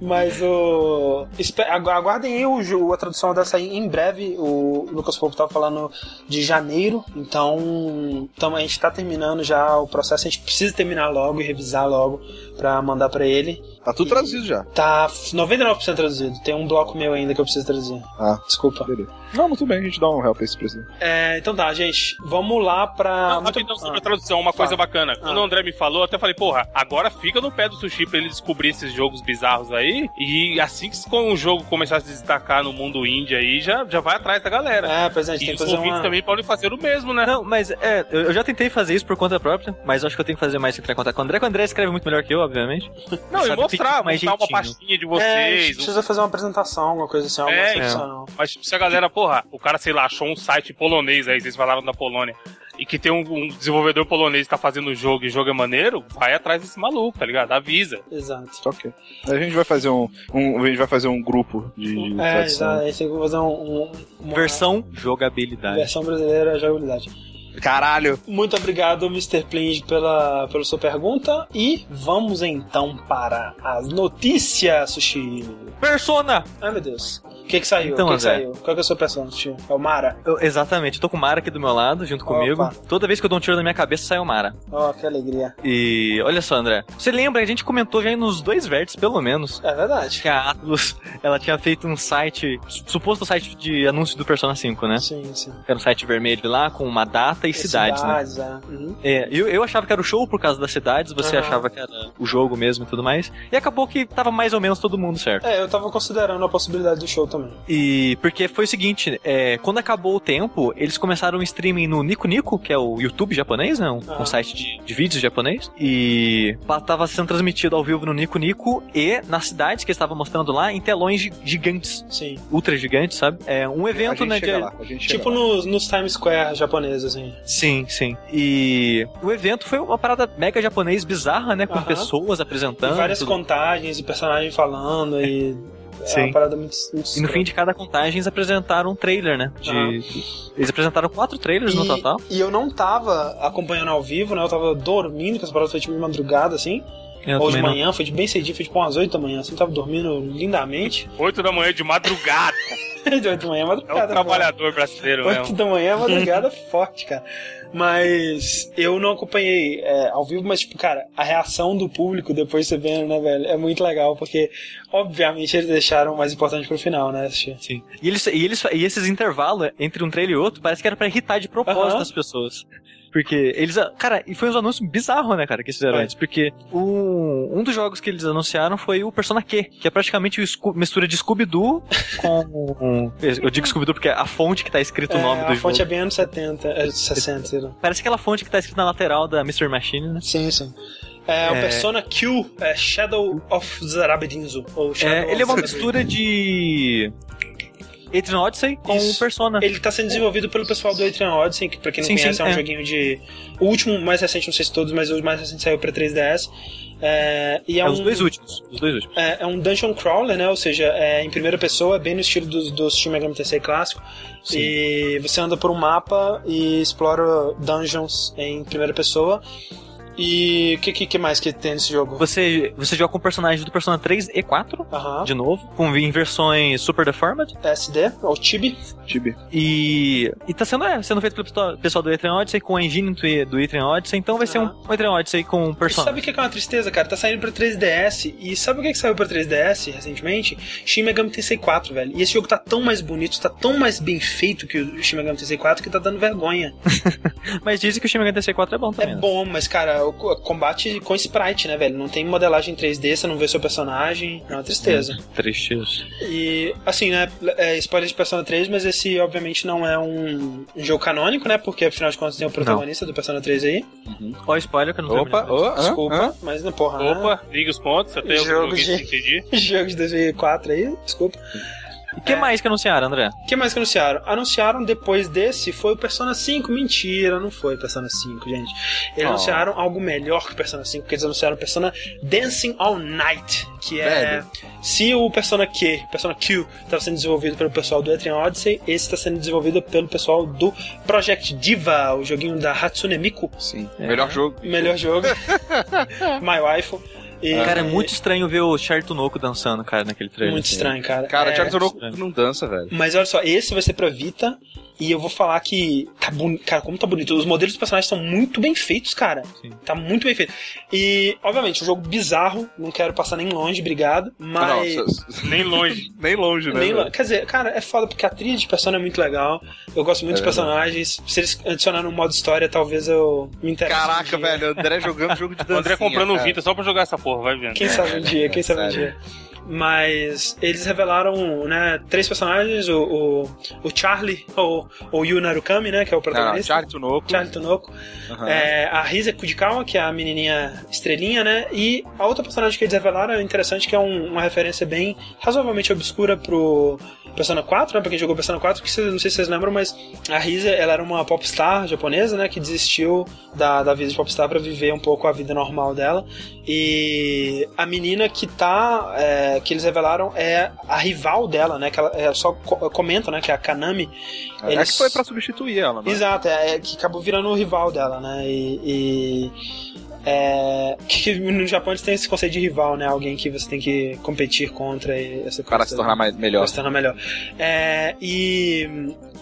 Mas o. Aguardem aí o, a tradução dessa aí em breve. O Lucas Popo tava falando de janeiro. Então, então a gente tá terminando já o processo. A gente precisa terminar logo e revisar logo pra mandar pra ele. Tá tudo traduzido já. Tá 99% traduzido. Tem um bloco meu ainda que eu preciso traduzir. Ah, Desculpa. beleza. Não, muito bem, a gente dá um help a esse preço. É, então tá, gente. Vamos lá pra. Não, rapidão sobre a tradução, uma Fala. coisa bacana. Quando Ah. o André me falou, eu até falei, porra, agora fica no pé do sushi pra ele descobrir esses jogos bizarros aí. E assim que o jogo começar a se destacar no mundo indie aí, já, já vai atrás da galera. É, pois é, a gente e tem que os fazer ouvintes uma. também podem fazer o mesmo, né? Não, mas é, eu eu já tentei fazer isso por conta própria, mas eu acho que eu tenho que fazer mais que entrar em contato com o André, que o André escreve muito melhor que eu, obviamente. Não, e Sabe, mostrar, mais mostrar uma jeitinho. pastinha de É, a gente vocês. precisa fazer uma apresentação, alguma coisa assim, algo É, mais então. Mas tipo, se a galera, porra, o cara, sei lá, achou um site polonês aí, vocês falaram da Polônia, e que tem um, um desenvolvedor polonês que tá fazendo o jogo e o jogo é maneiro, vai atrás desse maluco, tá ligado? Avisa. Exato. Ok. A gente vai fazer um, um- a gente vai fazer um grupo de É, exato. A gente tem que fazer um, um- uma Versão jogabilidade. versão brasileira de jogabilidade. Caralho. Muito obrigado, Mr. Plinge, pela, pela sua pergunta. E vamos então para as notícias, Sushi. Persona! Ai, meu Deus. O que que saiu? Então, o que, que André. saiu? Qual que é a sua persona, Sushi? É o Mara? Eu- exatamente, eu tô com o Mara aqui do meu lado, junto Opa. comigo. Toda vez que eu dou um tiro na minha cabeça, sai o Mara. Oh, que alegria. E olha só, André. Você lembra, a gente comentou já nos dois vértices, pelo menos, É verdade. que a Atlus, ela tinha feito um site, suposto site de anúncio do Persona 5, né? Sim, sim. Era um site vermelho lá, com uma data e cidades, né? Cidades, é. Uhum. É, eu, eu achava que era o show por causa das cidades, você Aham. achava que era o jogo mesmo e tudo mais. E acabou que tava mais ou menos todo mundo certo. É, eu tava considerando a possibilidade do show também. E porque foi o seguinte, é, quando acabou o tempo, eles começaram o streaming no Nico Nico, que é o YouTube japonês, né? Um, Aham. um site de, de vídeos japonês. E tava sendo transmitido ao vivo no Nico Nico e nas cidades que eles estavam mostrando lá, em telões gi- gigantes, Sim. ultra gigantes, sabe? É um a evento, gente né? chega de- lá, a gente chega Tipo lá. nos, nos Times Square japoneses, assim. Sim, sim. E o evento foi uma parada mega japonês bizarra, né? Com Aham. pessoas apresentando. E várias tudo. contagens e personagens falando e. É Sim. uma parada muito. muito E no fim de cada contagem eles apresentaram um trailer, né? De... Eles apresentaram quatro trailers no E- total. E eu não tava acompanhando ao vivo, né? Eu tava dormindo, que essa parada foi tipo de madrugada, assim. Eu ou de também não. manhã, foi de bem cedinho, foi tipo umas 8 da manhã, assim. Tava dormindo lindamente. (laughs) 8 da manhã de madrugada. de 8 da manhã é É madrugada. o trabalhador brasileiro 8 mesmo. da manhã é madrugada (laughs) forte, cara. Mas eu não acompanhei é, ao vivo, mas, tipo, cara, a reação do público depois você vendo, né, velho, é muito legal, porque, obviamente, eles deixaram o mais importante pro final, né, Xi? Sim. E, eles, e, eles, e esses intervalos entre um trailer e outro parece que era pra irritar de propósito Aham. as pessoas. Porque eles. Cara, e foi um anúncio bizarro, né, cara, que eles fizeram Foi. antes. Porque o, um dos jogos que eles anunciaram foi o Persona Q, que é praticamente o mistura de Scooby-Doo (laughs) com. eu digo Scooby-Doo porque a fonte que tá escrito o nome É, do a fonte é bem anos 70, é, 60, sei lá. Parece aquela fonte que tá escrita na lateral da Mr. Machine, né? Sim, sim. É, o É. Persona Q, é Shadow of Zarabedinzo. Ou Shadow É, ele é uma mistura de. Etrian Odyssey com Isso. o Persona. Ele tá sendo desenvolvido pelo pessoal do Etrian Odyssey, que pra quem não Sim, conhece sim, é um é. joguinho de... O último, mais recente, não sei se todos, mas o mais recente saiu pra 3DS. É, e é, É, um, os dois últimos. Os dois últimos. É, é um dungeon crawler, né? Ou seja, é em primeira pessoa, bem no estilo dos, dos Shin Megami Tensei clássico. Sim. E você anda por um mapa e explora dungeons em primeira pessoa. E o que, que, que mais que tem nesse jogo? Você, você joga com o personagem do Persona 3 e 4, Aham. de novo, com em versões Super Deformed. SD, ou Chibi. Tibi. E, e tá sendo, é, sendo feito pelo pessoal- pessoal do Etrian Odyssey, com a engine do, do Etrian Odyssey, então vai ser um, um Etrian Odyssey com E Persona. sabe o que que é uma tristeza, cara? Tá saindo pra 3DS. E sabe o que, que saiu pra 3DS recentemente? Shin Megami Tensei 4, velho. E esse jogo tá tão mais bonito, tá tão mais bem feito que o Shin Megami Tensei 4 que tá dando vergonha. (laughs) Mas dizem que o Shin Megami Tensei 4 é bom É também. né? bom, mas, cara, o co- combate com sprite, né, velho? Não tem modelagem 3D, você não vê seu personagem. É uma tristeza. Tristes. E, assim, né, é, spoiler de Persona 3, mas esse, obviamente, não é um, jogo canônico, né? Porque, afinal de contas, tem o protagonista do Persona 3 aí. Ó, spoiler que eu não Opa, oh, Desculpa, hã? mas, né, porra. Opa, liga os pontos, eu tenho Jogo de- joguinho que entendi. (laughs) Jogo de 2004 aí, desculpa. E o que mais que anunciaram, André? O que mais que anunciaram? Anunciaram depois desse, foi o Persona 5. Mentira, não foi Persona 5, gente. Eles Oh. anunciaram algo melhor que o Persona 5, porque eles anunciaram Persona Dancing All Night, que é... Velho. Se o Persona Q, Persona Q, estava sendo desenvolvido pelo pessoal do Etrian Odyssey, esse está sendo desenvolvido pelo pessoal do Project Diva, o joguinho da Hatsune Miku. Sim. Melhor jogo. Melhor jogo. (laughs) My Wife. E- Cara, é muito estranho ver o Charlie Noco dançando, cara, naquele trailer. Muito estranho, cara. Cara, É, o Oroco estranho. não dança, velho. Mas olha só, esse vai ser pra Vita. E eu vou falar que tá bonito. Cara, como tá bonito. Os modelos dos personagens estão muito bem feitos, cara. Sim. Tá muito bem feito. E, obviamente, um jogo bizarro. Não quero passar nem longe, obrigado. Mas. S- Nem longe. (laughs) nem longe, né? nem lo- Quer dizer, cara, é foda porque a trilha de persona é muito legal. Eu gosto muito É dos personagens. Se eles adicionarem um modo história, talvez eu me interesse. um Caraca, dia. velho, o André jogando jogo de (laughs) O dancinha. André comprando o cara. Vita só pra jogar essa porra, vai vendo. Quem sabe um dia, quem sabe um sério. dia. Mas eles revelaram, né, três personagens, o, o, o Charlie, ou o Yu Narukami, né, que é o Ah, protagonista. Charlie Tunoco. Charlie Tunoko. Aham. É, a Risa Kudikawa, que é a menininha estrelinha, né? E a outra personagem que eles revelaram é interessante, que é um- uma referência bem razoavelmente obscura pro Persona 4, né? Pra quem jogou Persona 4, que não sei se vocês lembram, mas a Risa, ela era uma popstar japonesa, né? Que desistiu da, da vida de popstar pra viver um pouco a vida normal dela. E a menina que tá, é, que eles revelaram é a rival dela, né? Que ela é, só co- comentam, né? Que é a Kanami. É Eles- que foi pra substituir ela, né? Exato, é, é que acabou virando o rival dela, né? E. e, é, que no Japão eles têm esse conceito de rival, né? Alguém que você tem que competir contra e essa Para coisa, se tornar mais, melhor. Pra se tornar melhor. É, e.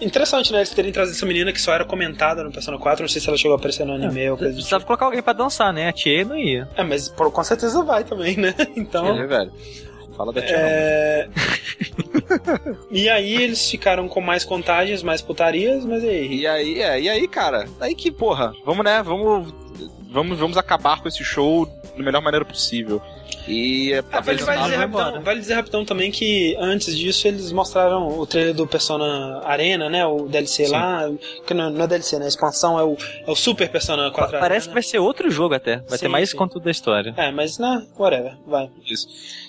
Interessante, né? Eles terem trazido essa menina que só era comentada no Persona 4. Não sei se ela chegou a aparecer no anime ou coisa Precisava tipo. colocar alguém pra dançar, né? A Tia não ia. É, mas pô, com certeza vai também, né? (laughs) Então. É, velho. Fala da tia. É... (laughs) e aí eles ficaram com mais contagens, mais putarias, mas e aí? E aí, é, e aí, cara? Aí que, porra, vamos, né? Vamos, vamos, vamos acabar com esse show da melhor maneira possível. E é, Ah, vale, vale, vai dizer embora. rapidão, vale dizer rapidão também que antes disso eles mostraram o trailer do Persona Arena, né? O DLC Sim. lá. Que não, não é DLC, né? A expansão é o, é o Super Persona 4 Parece que Arena. vai ser outro jogo até. Vai Sim, ter mais sim. conteúdo da história. É, mas né, whatever, vai. isso.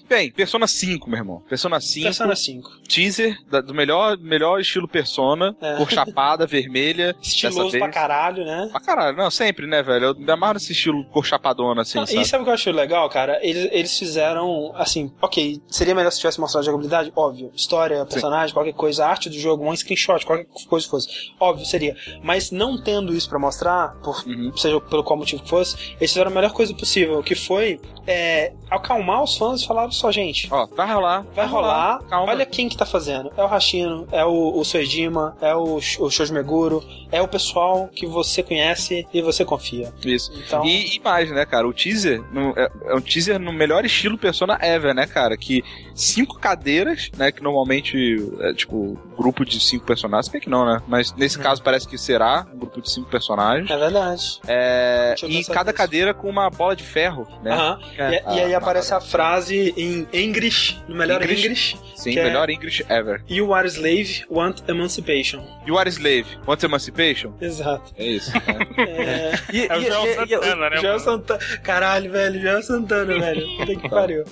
Bem, Persona 5, meu irmão. Persona 5, Persona 5. teaser da- do melhor, melhor estilo Persona, É. cor chapada, vermelha. (laughs) Estiloso pra caralho, né? Pra caralho, não, sempre, né, velho? Eu me amarro nesse estilo cor chapadona, assim, Não, sabe? e sabe o que eu acho legal, cara? Eles, eles fizeram, assim, ok, seria melhor se tivesse mostrado jogabilidade? Óbvio. História, personagem, qualquer coisa, arte do jogo, um screenshot, qualquer coisa que fosse. Óbvio, seria. Mas não tendo isso pra mostrar, por, Uhum. seja pelo qual motivo que fosse, eles fizeram a melhor coisa possível, que foi é, acalmar os fãs e falar só, gente, Ó, vai rolar. Vai rolar. Calma. Olha quem que tá fazendo. É o Hashino, é o, o Soejima, é o, o Shoji Meguro, é o pessoal que você conhece e você confia. Isso. Então, E, e mais, né, cara? O teaser no- é, é um teaser no melhor estilo Persona ever, né, cara? Que cinco cadeiras, né? Que normalmente é tipo grupo de cinco personagens, se bem que não, né? Mas nesse Hum. caso parece que será um grupo de cinco personagens. é verdade. É, e cada nisso. cadeira com uma bola de ferro, né? É. E, e aí Ah, aparece a frase em English, no melhor English. English, Sim, que é- melhor English ever. You are slave, want emancipation. You are slave, want emancipation? Exato. É isso. (laughs) É, E, É o e- Joel e- e- Santana, né? Mano? Santana. Caralho, velho, Joel Santana, velho. Puta que pariu.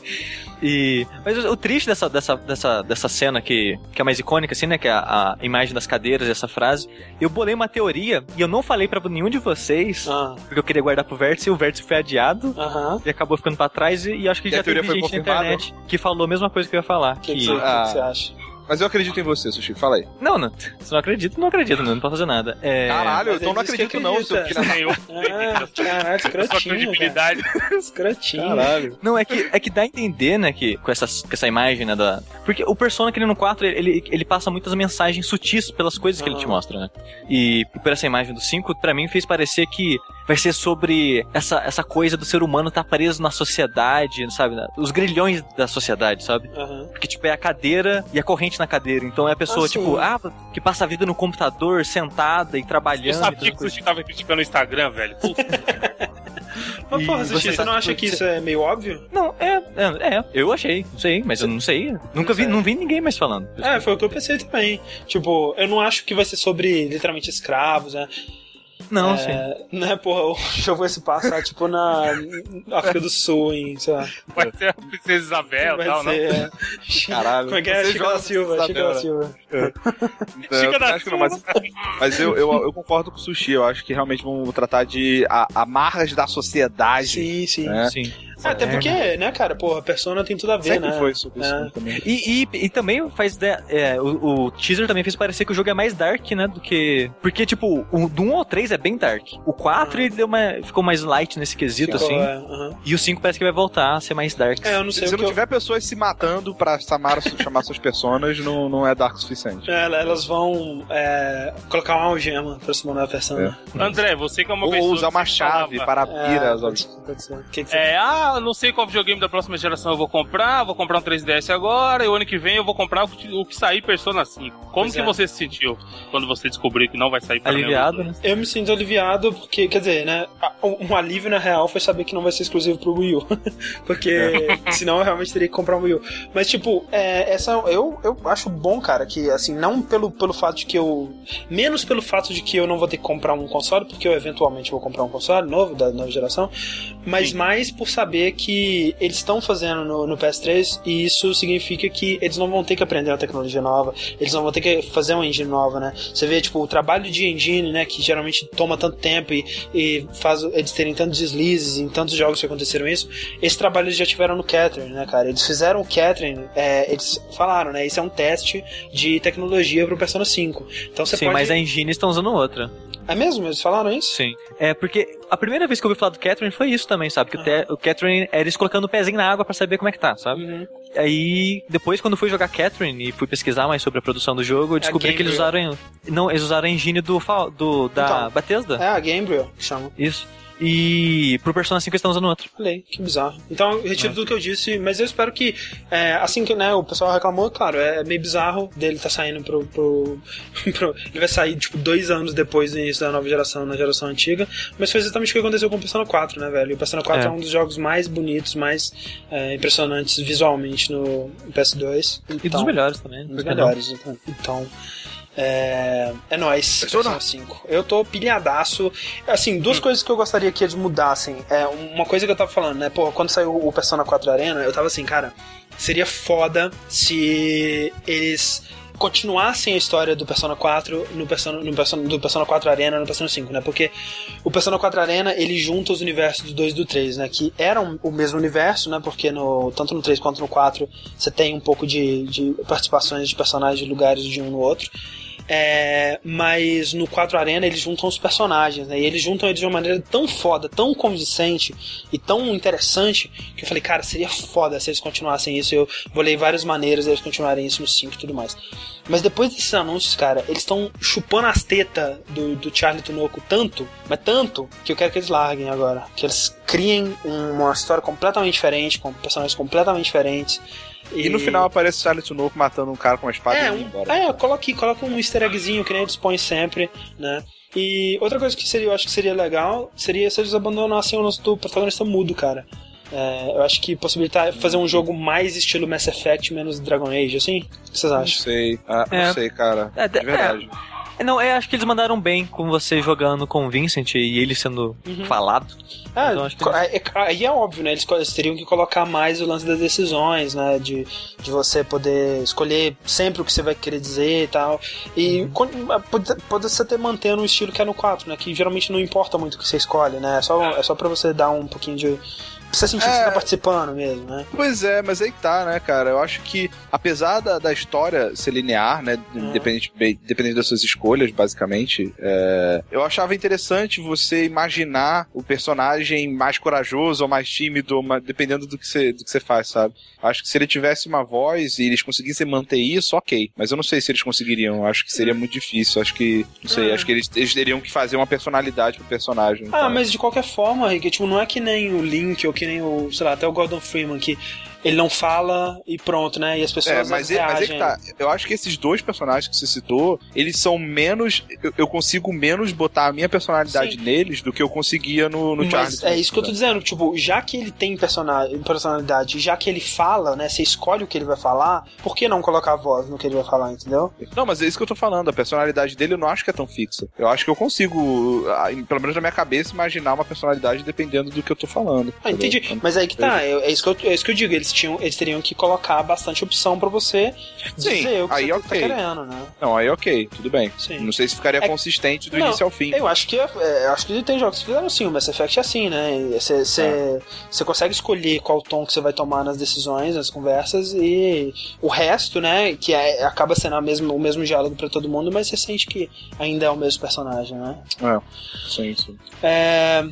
E, mas o, o triste dessa, dessa, dessa, dessa cena que, que é mais icônica, assim, né? Que é a, a imagem das cadeiras, essa frase. Eu bolei uma teoria e eu não falei pra nenhum de vocês, Ah, porque eu queria guardar pro vértice e o vértice foi adiado. Aham. E acabou ficando pra trás e, e acho que E a já teve teoria foi gente na confirmada? Internet que falou a mesma coisa que eu ia falar. O que, que, que- você- Ah. que você acha? Mas eu acredito em você, Sushi. Fala aí. Não, não. Se não acredita, não acredita, não, não pode fazer nada. É... Caralho, mas então não acredito não, seu filho. Ah, caralho, Sua escrotinho, cara. credibilidade. Escrotinho. Caralho. Não, é que, é que dá a entender, né, que com, essas, com essa imagem, né, da... Porque o Persona, que ele no 4, ele, ele, passa muitas mensagens sutis pelas coisas que ele te Aham. mostra, né? E por essa imagem do 5, pra mim fez parecer que vai ser sobre essa, essa coisa do ser humano estar preso na sociedade, sabe? Os grilhões da sociedade, sabe? Aham. Porque, tipo, é a cadeira e a corrente na cadeira. Então é a pessoa, Ah, tipo, ah, que passa a vida no computador, sentada e trabalhando. Eu sabia que você tava criticando o Instagram, velho. Puta, (laughs) Mas, porra, você Sushi, você tá- não acha que isso é meio óbvio? Não, é, é, é, eu achei, não sei, mas eu não sei. Nunca vi, sei. não vi ninguém mais falando. É, foi o que eu pensei também. Tipo, eu não acho que vai ser sobre literalmente escravos, né? Não, é, sim. Né, porra, o (laughs) jogo vai se passar, tipo, na África do Sul, em, sei lá. Vai ser a Princesa Isabel e vai tal, ser, não? é, Caralho. Como é que é? Chica da Silva, Chica da Isabela. Silva. Então, Chica da não, mas, mas eu, eu, eu concordo com o Sushi. Eu acho que realmente vão tratar de a- amarras da sociedade. Sim, sim. É. Sim. É, até porque, né, cara, porra, Persona tem tudo a ver, Sempre né? foi sobre isso É. também. E, e, e também faz. de- é, o, o teaser também fez parecer que o jogo é mais dark, né? Do que. Porque, tipo, o, do 1 ao 3 é bem dark. O 4 ele deu uma, ficou mais light nesse quesito, Ficou, assim. é, aham. E o 5 parece que vai voltar a ser mais dark. É, eu não sei Se que não eu- tiver pessoas se matando pra Samara (laughs) su- chamar suas personas, não, não é dark o suficiente. É, elas vão é, colocar uma algema pra se mandar a Persona. André, você que é uma Ou pessoa. usar uma chave falava, para É, abrir as. O que que você- É, ah, eu não sei qual videogame da próxima geração eu vou comprar, vou comprar um 3DS agora, e o ano que vem eu vou comprar o que, o que sair Persona 5. Como Pois que é. você se sentiu quando você descobriu que não vai sair para Aliviado, né? Eu me sinto aliviado porque, quer dizer, né? Um alívio na real foi saber que não vai ser exclusivo pro Wii U. (laughs) porque (laughs) senão eu realmente teria que comprar um Wii U. Mas, tipo, é, essa, eu, eu acho bom, cara, que, assim, não pelo, pelo fato de que eu. Menos pelo fato de que eu não vou ter que comprar um console, porque eu eventualmente vou comprar um console novo, da nova geração, mas mais por saber que eles estão fazendo no, no PS3 e isso significa que eles não vão ter que aprender uma tecnologia nova, eles não vão ter que fazer uma engine nova, né? Você vê, tipo, o trabalho de engine, né, que geralmente toma tanto tempo e, e faz eles terem tantos deslizes em tantos jogos que aconteceram isso, esse trabalho eles já tiveram no Catherine, né, cara? Eles fizeram o Catherine, é, eles falaram, né, isso é um teste de tecnologia pro Persona 5. Então você Sim, pode... mas a engine estão usando outra. É mesmo? Eles falaram isso? Sim. É, porque a primeira vez que eu ouvi falar do Catherine foi isso também, sabe? Que o, te, o Catherine era eles colocando o pezinho na água pra saber como é que tá, sabe? Uhum. Aí, depois, quando fui jogar Catherine e fui pesquisar mais sobre a produção do jogo, eu descobri que eles usaram. Não, eles usaram a engine do, do da Então. Bethesda. É a Gabriel que chama. Isso. E pro Persona 5 eles estão usando outro. Falei, que bizarro. Então, eu retiro tudo que eu disse, mas eu espero que, é, assim que né, o pessoal reclamou, claro, é meio bizarro dele tá saindo pro, pro, (laughs) pro- Ele vai sair, tipo, dois anos depois do início da nova geração, na geração antiga, mas foi exatamente o que aconteceu com o Persona 4, né, velho? O Persona 4 é, É. um dos jogos mais bonitos, mais é, impressionantes visualmente no PS2. E dos Então, melhores também. dos melhores, então. Então, É, é nóis, Persona. Persona 5. Eu tô pilhadaço. Assim, duas coisas que eu gostaria que eles mudassem. É, uma coisa que eu tava falando, né? Pô, quando saiu o Persona 4 Arena, eu tava assim, cara, seria foda se eles continuassem a história do Persona 4 no Persona, no Persona, do Persona 4 Arena no Persona 5, né? Porque o Persona 4 Arena, ele junta os universos do 2 e do 3, né? Que eram o mesmo universo, né? Porque no, tanto no 3 quanto no 4 você tem um pouco de, de participações de personagens de lugares de um no outro. É, mas no 4 Arena eles juntam os personagens, né? E eles juntam eles de uma maneira tão foda, tão convincente e tão interessante que eu falei, cara, seria foda se eles continuassem isso. Eu bolei várias maneiras deles continuarem isso no 5 e tudo mais. Mas depois desses anúncios, cara, eles estão chupando as tetas do, do Charlie Tunoco tanto, mas tanto, que eu quero que eles larguem agora. Que eles criem uma história completamente diferente, com personagens completamente diferentes. E no final aparece o Charlie Tunoco matando um cara com uma espada é, e indo embora. é, coloque, coloca um easter eggzinho que nem eles põem sempre, né? E outra coisa que seria, eu acho que seria legal seria se eles abandonassem o nosso do protagonista mudo, cara. É, eu acho que possibilitar fazer um jogo mais estilo Mass Effect, menos Dragon Age, assim? O que vocês Não acham? sei. Ah, É. Não sei, cara. É, de verdade. É, Não, eu acho que eles mandaram bem com você jogando com o Vincent e ele sendo Uhum. falado. É, Então, acho que é, é- aí é óbvio, né? Eles, eles teriam que colocar mais o lance das decisões, né? De, de você poder escolher sempre o que você vai querer dizer e tal. E Uhum. quando- pode, pode ser até mantendo o estilo que é no 4, né? Que geralmente não importa muito o que você escolhe, né? É só, é só pra você dar um pouquinho de. Você sentir que É. você tá participando mesmo, né? Pois é, mas aí que tá, né, cara? Eu acho que, apesar da, da história ser linear, né, Uhum. independente, bem- dependendo das suas escolhas, basicamente, é, eu achava interessante você imaginar o personagem mais corajoso ou mais tímido, ou ma- dependendo do que, você, do que você faz, sabe? Acho que se ele tivesse uma voz e eles conseguissem manter isso, ok. Mas eu não sei se eles conseguiriam. Acho que seria muito difícil. Acho que, não sei, Uhum. acho que eles, eles teriam que fazer uma personalidade pro personagem. Ah, então. mas de qualquer forma, Rick, tipo, não é que nem o Link ou que nem o, sei lá, até o Gordon Freeman, que ele não fala e pronto, né? E as É, pessoas mas, é, mas é que tá. Eu acho que esses dois personagens que você citou, eles são menos. Eu, eu consigo menos botar a minha personalidade Sim. neles do que eu conseguia no, no Charles. Mas é isso que eu tô dizendo, tipo, já que ele tem persona- personalidade, já que ele fala, né, você escolhe o que ele vai falar, por que não colocar a voz no que ele vai falar, entendeu? Não, mas é isso que eu tô falando. A personalidade dele eu não acho que é tão fixa. Eu acho que eu consigo, pelo menos na minha cabeça, imaginar uma personalidade dependendo do que eu tô falando. Ah, entendi. Mas aí que tá, é, é isso que eu, é isso que eu digo, eles, tinham, eles teriam que colocar bastante opção pra você Sim, dizer o que aí você ok. tá querendo, né? Não, aí ok, tudo bem. Sim. Não sei se ficaria É- consistente do Não, início ao fim. Eu acho que é, é, acho que tem jogos que fizeram assim, o Mass Effect é assim, né? Você você- você consegue escolher qual tom que você vai tomar nas decisões, nas conversas, e o resto, né, que é- acaba sendo a mesma, o mesmo diálogo pra todo mundo, mas você sente que ainda é o mesmo personagem, né? É, sim, sim. É,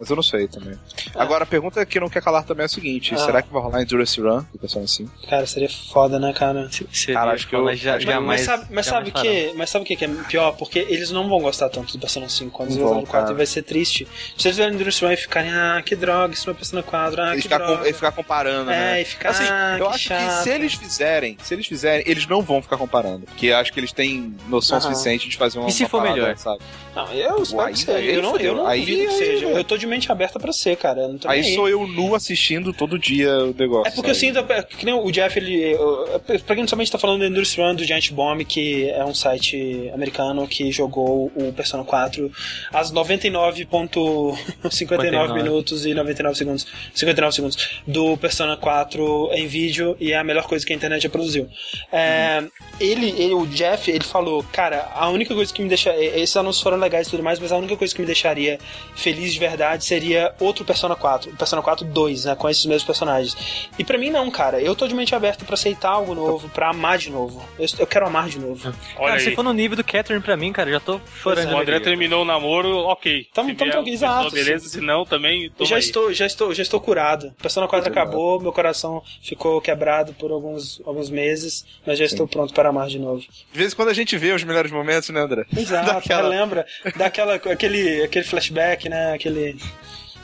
Mas eu não sei também. Agora, a pergunta que não quer calar também é a seguinte: Ah. será que vai rolar Endurance Run do Persona 5? cara, seria foda, né, cara? Seria, Cara, acho que eu- mas já, que- jamais, mas sabe, mas jamais sabe farão. que, mas sabe o que que é pior? Porque eles não vão gostar tanto do Persona 5 quando eles vão, do 4 cara. e vai ser triste. Se eles fizerem Endurance Run e ficarem, ah, que droga, isso não é Persona 4, ah, ele, que ficar com- droga. ele ficar comparando, É, né? e ficar, Assim, ah, eu que acho que chato. se eles fizerem, se eles fizerem, eles não vão ficar comparando. Porque eu acho que eles têm noção suficiente de fazer uma E se uma for parada, melhor? sabe? Não, eu espero Aí- que seja. Eu não, eu não aí- duvido que aí- seja. Eu tô de mente aberta pra ser, cara. Eu não tô nem Aí sou eu nu assistindo todo dia o negócio. É porque eu sabe? sinto, é, que nem o Jeff, ele. eu- Pra quem não somente tá falando do Endurance Run do Giant Bomb, que é um site americano que jogou o Persona 4 às 99.59 59. minutos e 99 segundos. 59 segundos do Persona 4 em vídeo e é a melhor coisa que a internet já produziu. É, ele, ele, o Jeff, ele falou, cara, a única coisa que me deixa. Esses anúncios foram legais e tudo mais, mas a única coisa que me deixaria feliz de verdade seria outro Persona 4. O Persona 4 2, né? Com esses mesmos personagens. E pra mim não, cara. Eu tô de mente aberta pra aceitar algo novo, pra amar de novo. Eu, eu quero amar de novo. Olha Cara, aí. se for no nível do Catherine pra mim, cara, já tô chorando. O André terminou o namoro, ok. Tamo- Se tamo vier tranquilo, exato, Beleza, se não, também. Já aí. estou, já estou, já estou curado. Persona 4 acabou, meu coração ficou quebrado por alguns, alguns meses, mas já estou pronto para amar de novo. De vez em quando a gente vê os melhores momentos, né, André? Exato, (laughs) Daquela- relembra daquela aquele aquele flashback, né? Aquele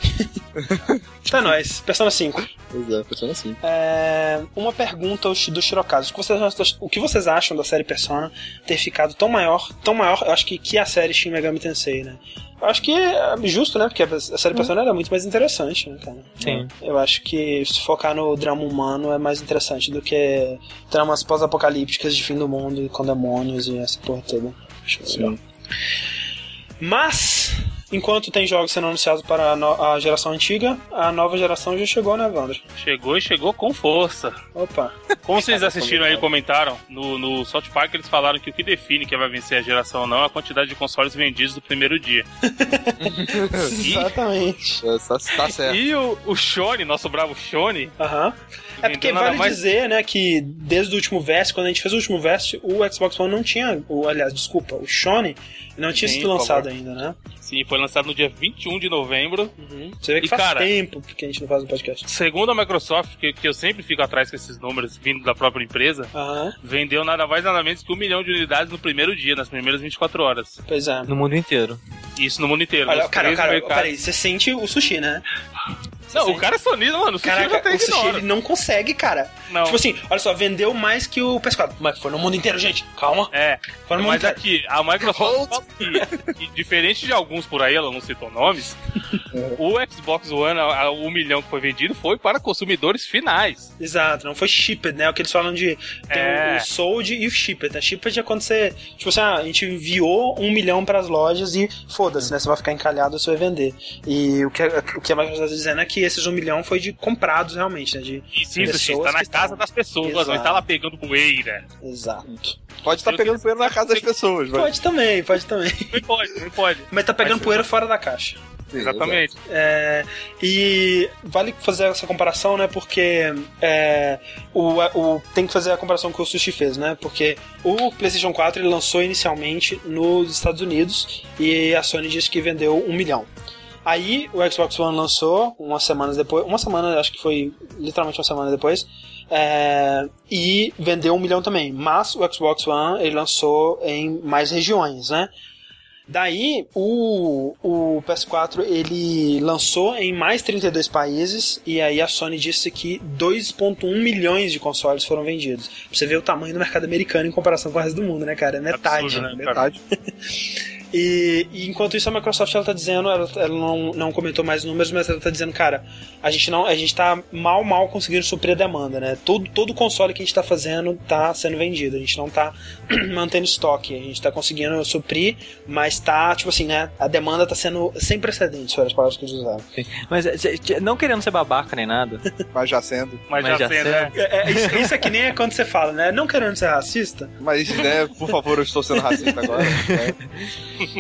(laughs) Tá nóis, Persona 5. Pois é, Persona assim. É, uma pergunta do Shirokazu. O que, vocês, acham- o que vocês acham da série Persona ter ficado tão maior, tão maior, eu acho que, que a série Shin Megami Tensei, né? Eu acho que é justo, né? Porque a série Persona era muito mais interessante, né, cara? Sim. Eu acho que se focar no drama humano é mais interessante do que dramas pós-apocalípticas de fim do mundo com demônios e essa porra toda. Acho legal. Sim. Mas, enquanto tem jogos sendo anunciados para a, no- a geração antiga, a nova geração já chegou, né, Wander? Chegou e chegou com força. Opa. Como vocês (laughs) assistiram aí e comentaram, no, no South Park eles falaram que o que define quem vai vencer a geração ou não é a quantidade de consoles vendidos do primeiro dia. (laughs) E, Exatamente. É, tá, tá certo. e o, o Shone, nosso bravo Shone, Aham. É porque nada vale mais- dizer, né, que desde o último Vest, quando a gente fez o último Vest, o Xbox One não tinha, o, aliás, desculpa, o Shone não tinha Sim, sido lançado ainda, né? sim, foi lançado no dia 21 de novembro. Você vê que E, faz cara- tempo que a gente não faz um podcast. Segundo a Microsoft, que, que eu sempre fico atrás com esses números vindo da própria empresa, Aham, vendeu nada mais nada menos que um milhão de unidades no primeiro dia, nas primeiras 24 horas. pois é. No mundo inteiro. Isso no mundo inteiro. Olha, cara, cara, mercados. peraí, você sente o sushi, né? Não, o cara é sonista, mano. O sushi já Caraca, tem o sushi ele não consegue, cara. Não. Tipo assim, olha só, vendeu mais que o PS4. Mas foi no mundo inteiro, gente. Calma. É, Foi no mundo mas inteiro. aqui, a Microsoft fala que, que diferente de alguns por aí, ela não citou nomes, (laughs) o Xbox One, a- a- o milhão que foi vendido, foi para consumidores finais. Exato, não foi shipped, né? O que eles falam de. Tem É. o, o sold e o shipped. Né? Shipped é quando você. Tipo assim, ah, a gente enviou um milhão pras lojas e foda-se, né? Você vai ficar encalhado, você vai vender. E o que, a- o que a Microsoft tá dizendo é que esses um milhão foi de comprados realmente, né? De sim, pessoas Sushi, está na casa estão- das pessoas, não Exato. está lá pegando poeira. Exato. Pode estar pegando poeira na casa das pessoas, mas. Pode também, pode também. Não pode, não pode. (laughs) Mas tá pegando Mas- poeira fora da caixa. Exatamente. É, e vale fazer essa comparação, né? Porque é, o, o- tem que fazer a comparação que o Sushi fez, né? Porque o PlayStation 4 ele lançou inicialmente nos Estados Unidos e a Sony disse que vendeu um milhão. Aí o Xbox One lançou umas semanas depois, uma semana, acho que foi literalmente uma semana depois, é, e vendeu um milhão também. Mas o Xbox One ele lançou em mais regiões, né? Daí, o, o PS4 ele lançou em mais 32 países e aí a Sony disse que 2.1 milhões de consoles foram vendidos. Pra você ver o tamanho do mercado americano em comparação com o resto do mundo, né, cara? É metade. Absurdo, né? Metade. (laughs) E, e enquanto isso a Microsoft ela tá dizendo, ela, ela não, não comentou mais números, mas ela tá dizendo, cara, a gente não, a gente tá mal, mal conseguindo suprir a demanda, né? Todo, todo console que a gente tá fazendo tá sendo vendido, a gente não tá (clears throat) mantendo estoque, a gente tá conseguindo suprir, mas tá, tipo assim, né? A demanda tá sendo sem precedentes, foram as palavras que eles usaram. Mas é, não querendo ser babaca nem nada. (laughs) Mas já sendo. Mas, Mas já já sendo, né? É, é, isso, isso é que nem é quando você fala, né? Não querendo ser racista, Mas, né, por favor, eu estou sendo racista agora. (laughs) né?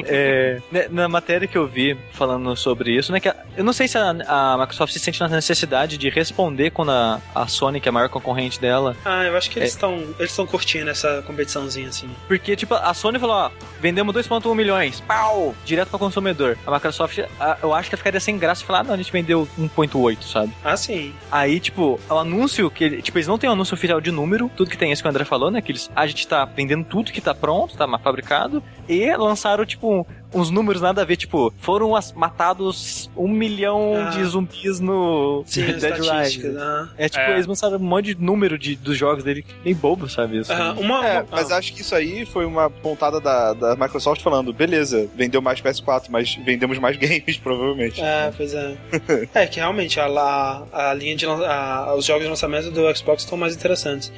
É, né, na matéria que eu vi falando sobre isso, né, que a- eu não sei se a, a Microsoft se sente na necessidade de responder quando a, a Sony, que é a maior concorrente dela, Ah, eu acho que eles estão eles estão curtindo essa competiçãozinha assim. porque tipo, a Sony falou, ó, vendemos 2.1 milhões, pau, direto para consumidor. A Microsoft, a- eu acho que ficaria sem graça falar, ah, não, a gente vendeu 1.8, sabe? Ah, sim. Aí, tipo, o anúncio que tipo, eles não têm um anúncio oficial de número, tudo que tem isso que o André falou, né, que eles, a gente tá vendendo tudo que tá pronto, tá fabricado, e lançaram, tipo, uns números nada a ver, tipo, foram as- matados um milhão Ah. de zumbis no Sim, Dead. Rising. aham. É tipo, É. eles lançaram um monte de número de, dos jogos dele, bem bobo, sabe isso? Aham, Uma, É, uma- mas acho que isso aí foi uma pontada da, da Microsoft falando, beleza, vendeu mais PS4, mas vendemos mais (laughs) games, provavelmente. É, pois é. (laughs) é que realmente a, a, a linha de a- os jogos de lançamento do Xbox estão mais interessantes.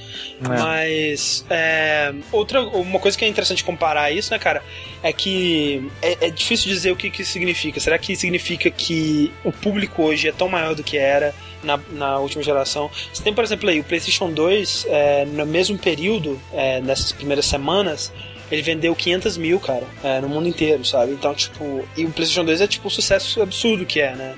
É. Mas é, outra uma coisa que é interessante comparar isso, né, cara, é que é, é difícil dizer o que que significa. Será que significa que o público hoje é tão maior do que era na, na última geração? Você tem, por exemplo, aí o PlayStation 2 é, no mesmo período é, nessas primeiras semanas ele vendeu 500 mil, cara, é, no mundo inteiro, sabe? Então, tipo, e o PlayStation 2 é tipo um sucesso absurdo que é, né?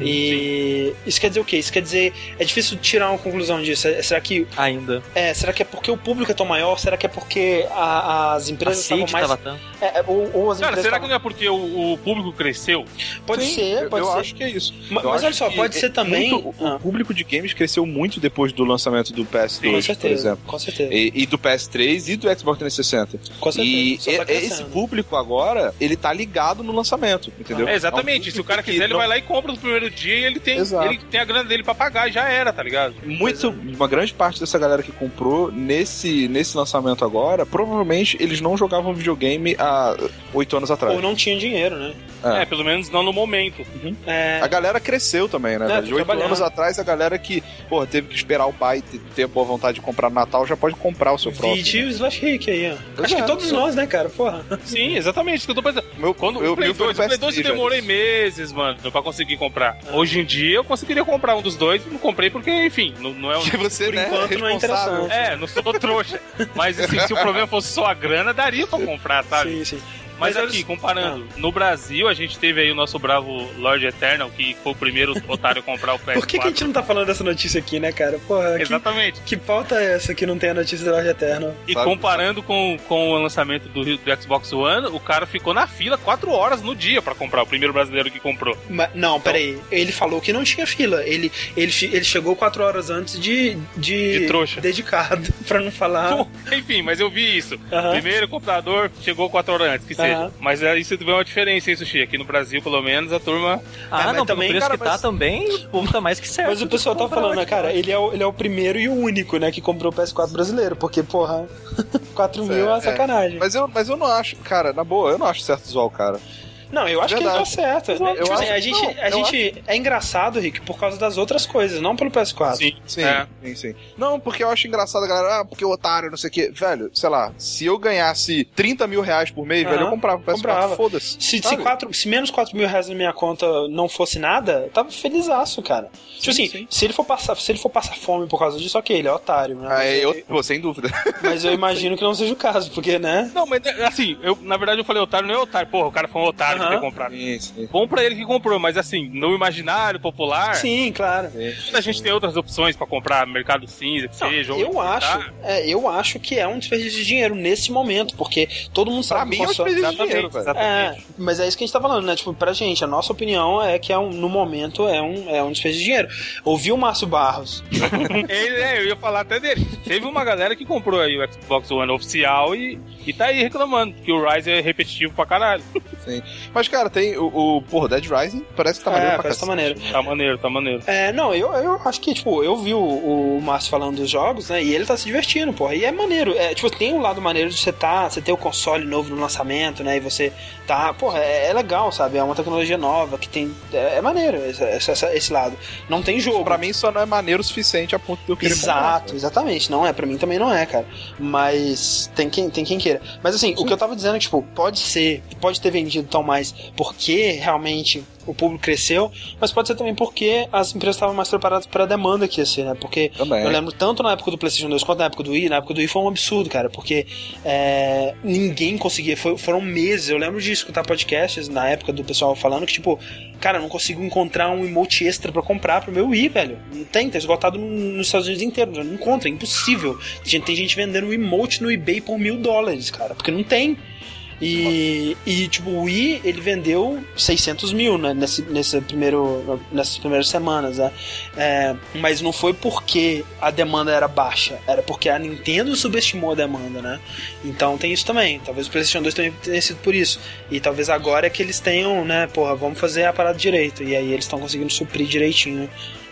E isso quer dizer o quê? Isso quer dizer, é difícil tirar uma conclusão disso. É- Será que Ainda. é, será que é porque o público é tão maior? Será que é porque a- as empresas estavam mais tava tanto. é, é, ou, ou as Cara, empresas será estavam- que não é porque o, o público cresceu? pode Sim, ser, eu- pode eu ser. acho que é isso. Mas, Eu mas olha só, pode é ser também. muito- Ah, o público de games cresceu muito depois do lançamento do PS2, com por certeza, exemplo. com certeza, E, e do PS3 e do Xbox 360. com certeza. E tá esse público agora, ele tá ligado no lançamento, entendeu? É, exatamente. É um Se o cara quiser, ele que vai lá e compra no primeiro dia e ele tem, Exato. ele tem a grana dele pra pagar e já era, tá ligado? Muito, uma grande parte dessa galera que comprou nesse, nesse lançamento agora, provavelmente eles não jogavam videogame há oito anos atrás. Ou não tinha dinheiro, né? É. É, pelo menos não no momento. É, A galera cresceu também, né? É? De oito anos atrás, a galera que, porra, teve que esperar o pai ter, ter boa vontade de comprar no Natal, já pode comprar o seu próprio. Vide o Slash Rick aí, ó. Acho que é, todos eu- nós, né, cara? Porra. Sim, exatamente. Isso que eu tô pensando. Meu, Quando eu, o Play eu fui 2, no o Play 2 eu PS3 já demorei meses, mano, pra conseguir comprar. Hoje em dia eu conseguiria comprar um dos dois, não comprei porque, enfim, não, não é um. Que (laughs) você, Por né, enquanto, não é interessante. É, não sou trouxa. Mas assim, se o problema fosse só a grana, daria pra comprar, sabe? Sim, sim. Mas, Mas aqui, comparando, no Brasil a gente teve aí o nosso bravo Lord Eternal, que foi o primeiro (laughs) otário a comprar o PS4. Por que, que a gente não tá falando dessa notícia aqui, né, cara? Porra, que, Exatamente. que pauta é essa que não tem a notícia da Loja Eterna? E Sabe? comparando com, com o lançamento do, do Xbox One, o cara ficou na fila 4 horas no dia pra comprar, o primeiro brasileiro que comprou. Ma- não, peraí. Ele falou que não tinha fila. Ele, ele, ele chegou quatro horas antes de. De, De trouxa. Dedicado, (laughs) pra não falar. Bom, (laughs) Enfim, mas eu vi isso. Aham. Primeiro computador chegou 4 horas antes, que seja. Mas é, isso vê uma diferença, hein, Sushi? Aqui no Brasil, pelo menos, a turma. Ah, mas não, também, pelo preço cara, que tá mas- também, o povo tá mais que certo. Mas o pessoal tá falando, né, cara? Ele é, o, ele é o primeiro e o único, né, que comprou o PS4 brasileiro. Porque, porra, (laughs) 4 mil é, É, uma sacanagem. Mas eu, mas eu não acho, cara, na boa, eu não acho certo zoar o cara. Não, eu acho Verdade. que ele tá certo. Eu né? Tipo acho- assim, a gente, não, a eu gente é engraçado, Rick, por causa das outras coisas, não pelo PS4. Sim, Sim, É. sim, sim. Não, porque eu acho engraçado a galera, ah, porque o otário, não sei o quê. Velho, sei lá, se eu ganhasse 30 mil reais por mês, velho, eu comprava o PS4, comprava. foda-se. Se, se, quatro, se menos 4 mil reais na minha conta não fosse nada, eu tava felizaço, cara. tipo assim, sim. Se, ele for passar, se ele for passar fome por causa disso, ok, ele é otário, né? Ah, é, eu, pô, sem dúvida. mas eu imagino que não seja o caso, porque, né? Não, mas assim, eu, na verdade eu falei otário, não é otário. Porra, o cara foi um otário de Aham. ter comprado. sim, sim. Bom pra ele que comprou, mas assim, no imaginário popular, Sim, claro. a gente tem outras opções pra comprar mercado cinza, que Não, seja. eu tá? acho, é, eu acho que é um desperdício de dinheiro nesse momento, porque todo mundo Pra sabe mim que é um desperdício de dinheiro, Exatamente. É, mas é isso que a gente tá falando, né? Tipo, pra gente, a nossa opinião é que é um, no momento é um, é um desperdício de dinheiro. Ouviu o Márcio Barros? (laughs) Ele, é, eu ia falar até dele. Teve uma galera que comprou aí o Xbox One oficial e, e tá aí reclamando que o Rise é repetitivo pra caralho. Sim. Mas, cara, tem o, o porra, Dead Rising, parece que tá É, maneiro pra parece que tá maneiro. Tá maneiro, tá maneiro. É, não, eu, eu acho que, tipo, eu vi o, o Márcio falando dos jogos, né? E ele tá se divertindo, porra. E é maneiro. É, tipo, tem um lado maneiro de você tá, você ter o console novo no lançamento, né? E você tá. Porra, é, é legal, sabe? É uma tecnologia nova que tem. É, é maneiro esse, esse, esse lado. Não tem jogo. Pra mim só não é maneiro o suficiente a ponto de eu querer Exato, comprar. exatamente. Não é, pra mim também não é, cara. Mas tem quem, tem quem queira. Mas assim, o que eu tava dizendo é que, tipo, pode ser, pode ter vendido tão mais porque realmente o público cresceu, mas pode ser também porque as empresas estavam mais preparadas para a demanda que ia ser, né? Porque Também. eu lembro tanto na época do PlayStation 2 quanto na época do Wii, na época do Wii foi um absurdo, cara, porque é, ninguém conseguia, foi- foram meses. Eu lembro de escutar podcasts na época do pessoal falando que, tipo, cara, eu não consigo encontrar um emote extra pra comprar pro meu Wii, velho. Não tem, tá esgotado no- nos Estados Unidos inteiro, não encontra, é impossível. Tem tem gente vendendo um emote no eBay por mil dólares, cara, porque não tem. E, e, tipo, o Wii, ele vendeu 600 mil né, nesse, nesse primeiro, nessas primeiras semanas, né? É, mas não foi porque a demanda era baixa, era porque a Nintendo subestimou a demanda, né? Então tem isso também. Talvez o PlayStation 2 também tenha sido por isso. E talvez agora é que eles tenham, né, porra, vamos fazer a parada direito. E aí eles estão conseguindo suprir direitinho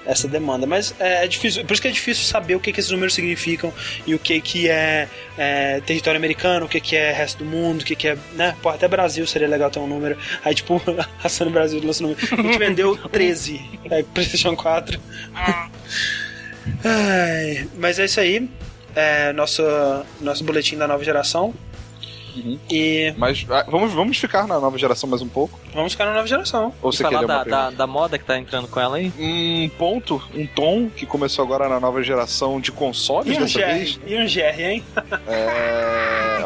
essa demanda. Mas é, é difícil, por isso que é difícil saber o que, que esses números significam e o que, que é, é, território americano, o que, que é resto do mundo, o que, que é. Né? Pô, até Brasil seria legal ter um número. Aí, tipo, (laughs) a Sony Brasil lança um número. A gente vendeu (laughs) 13 é, PlayStation 4. Ai, mas é isso aí. É nosso, nosso boletim da nova geração. Uhum. E Mas ah, vamos, vamos ficar na nova geração mais um pouco? vamos ficar na nova geração. Ou você quer falar da, da, da moda que tá entrando com ela aí? Um ponto, um tom que começou agora na nova geração de consoles E um dessa GR, vez. e um GR, hein? É...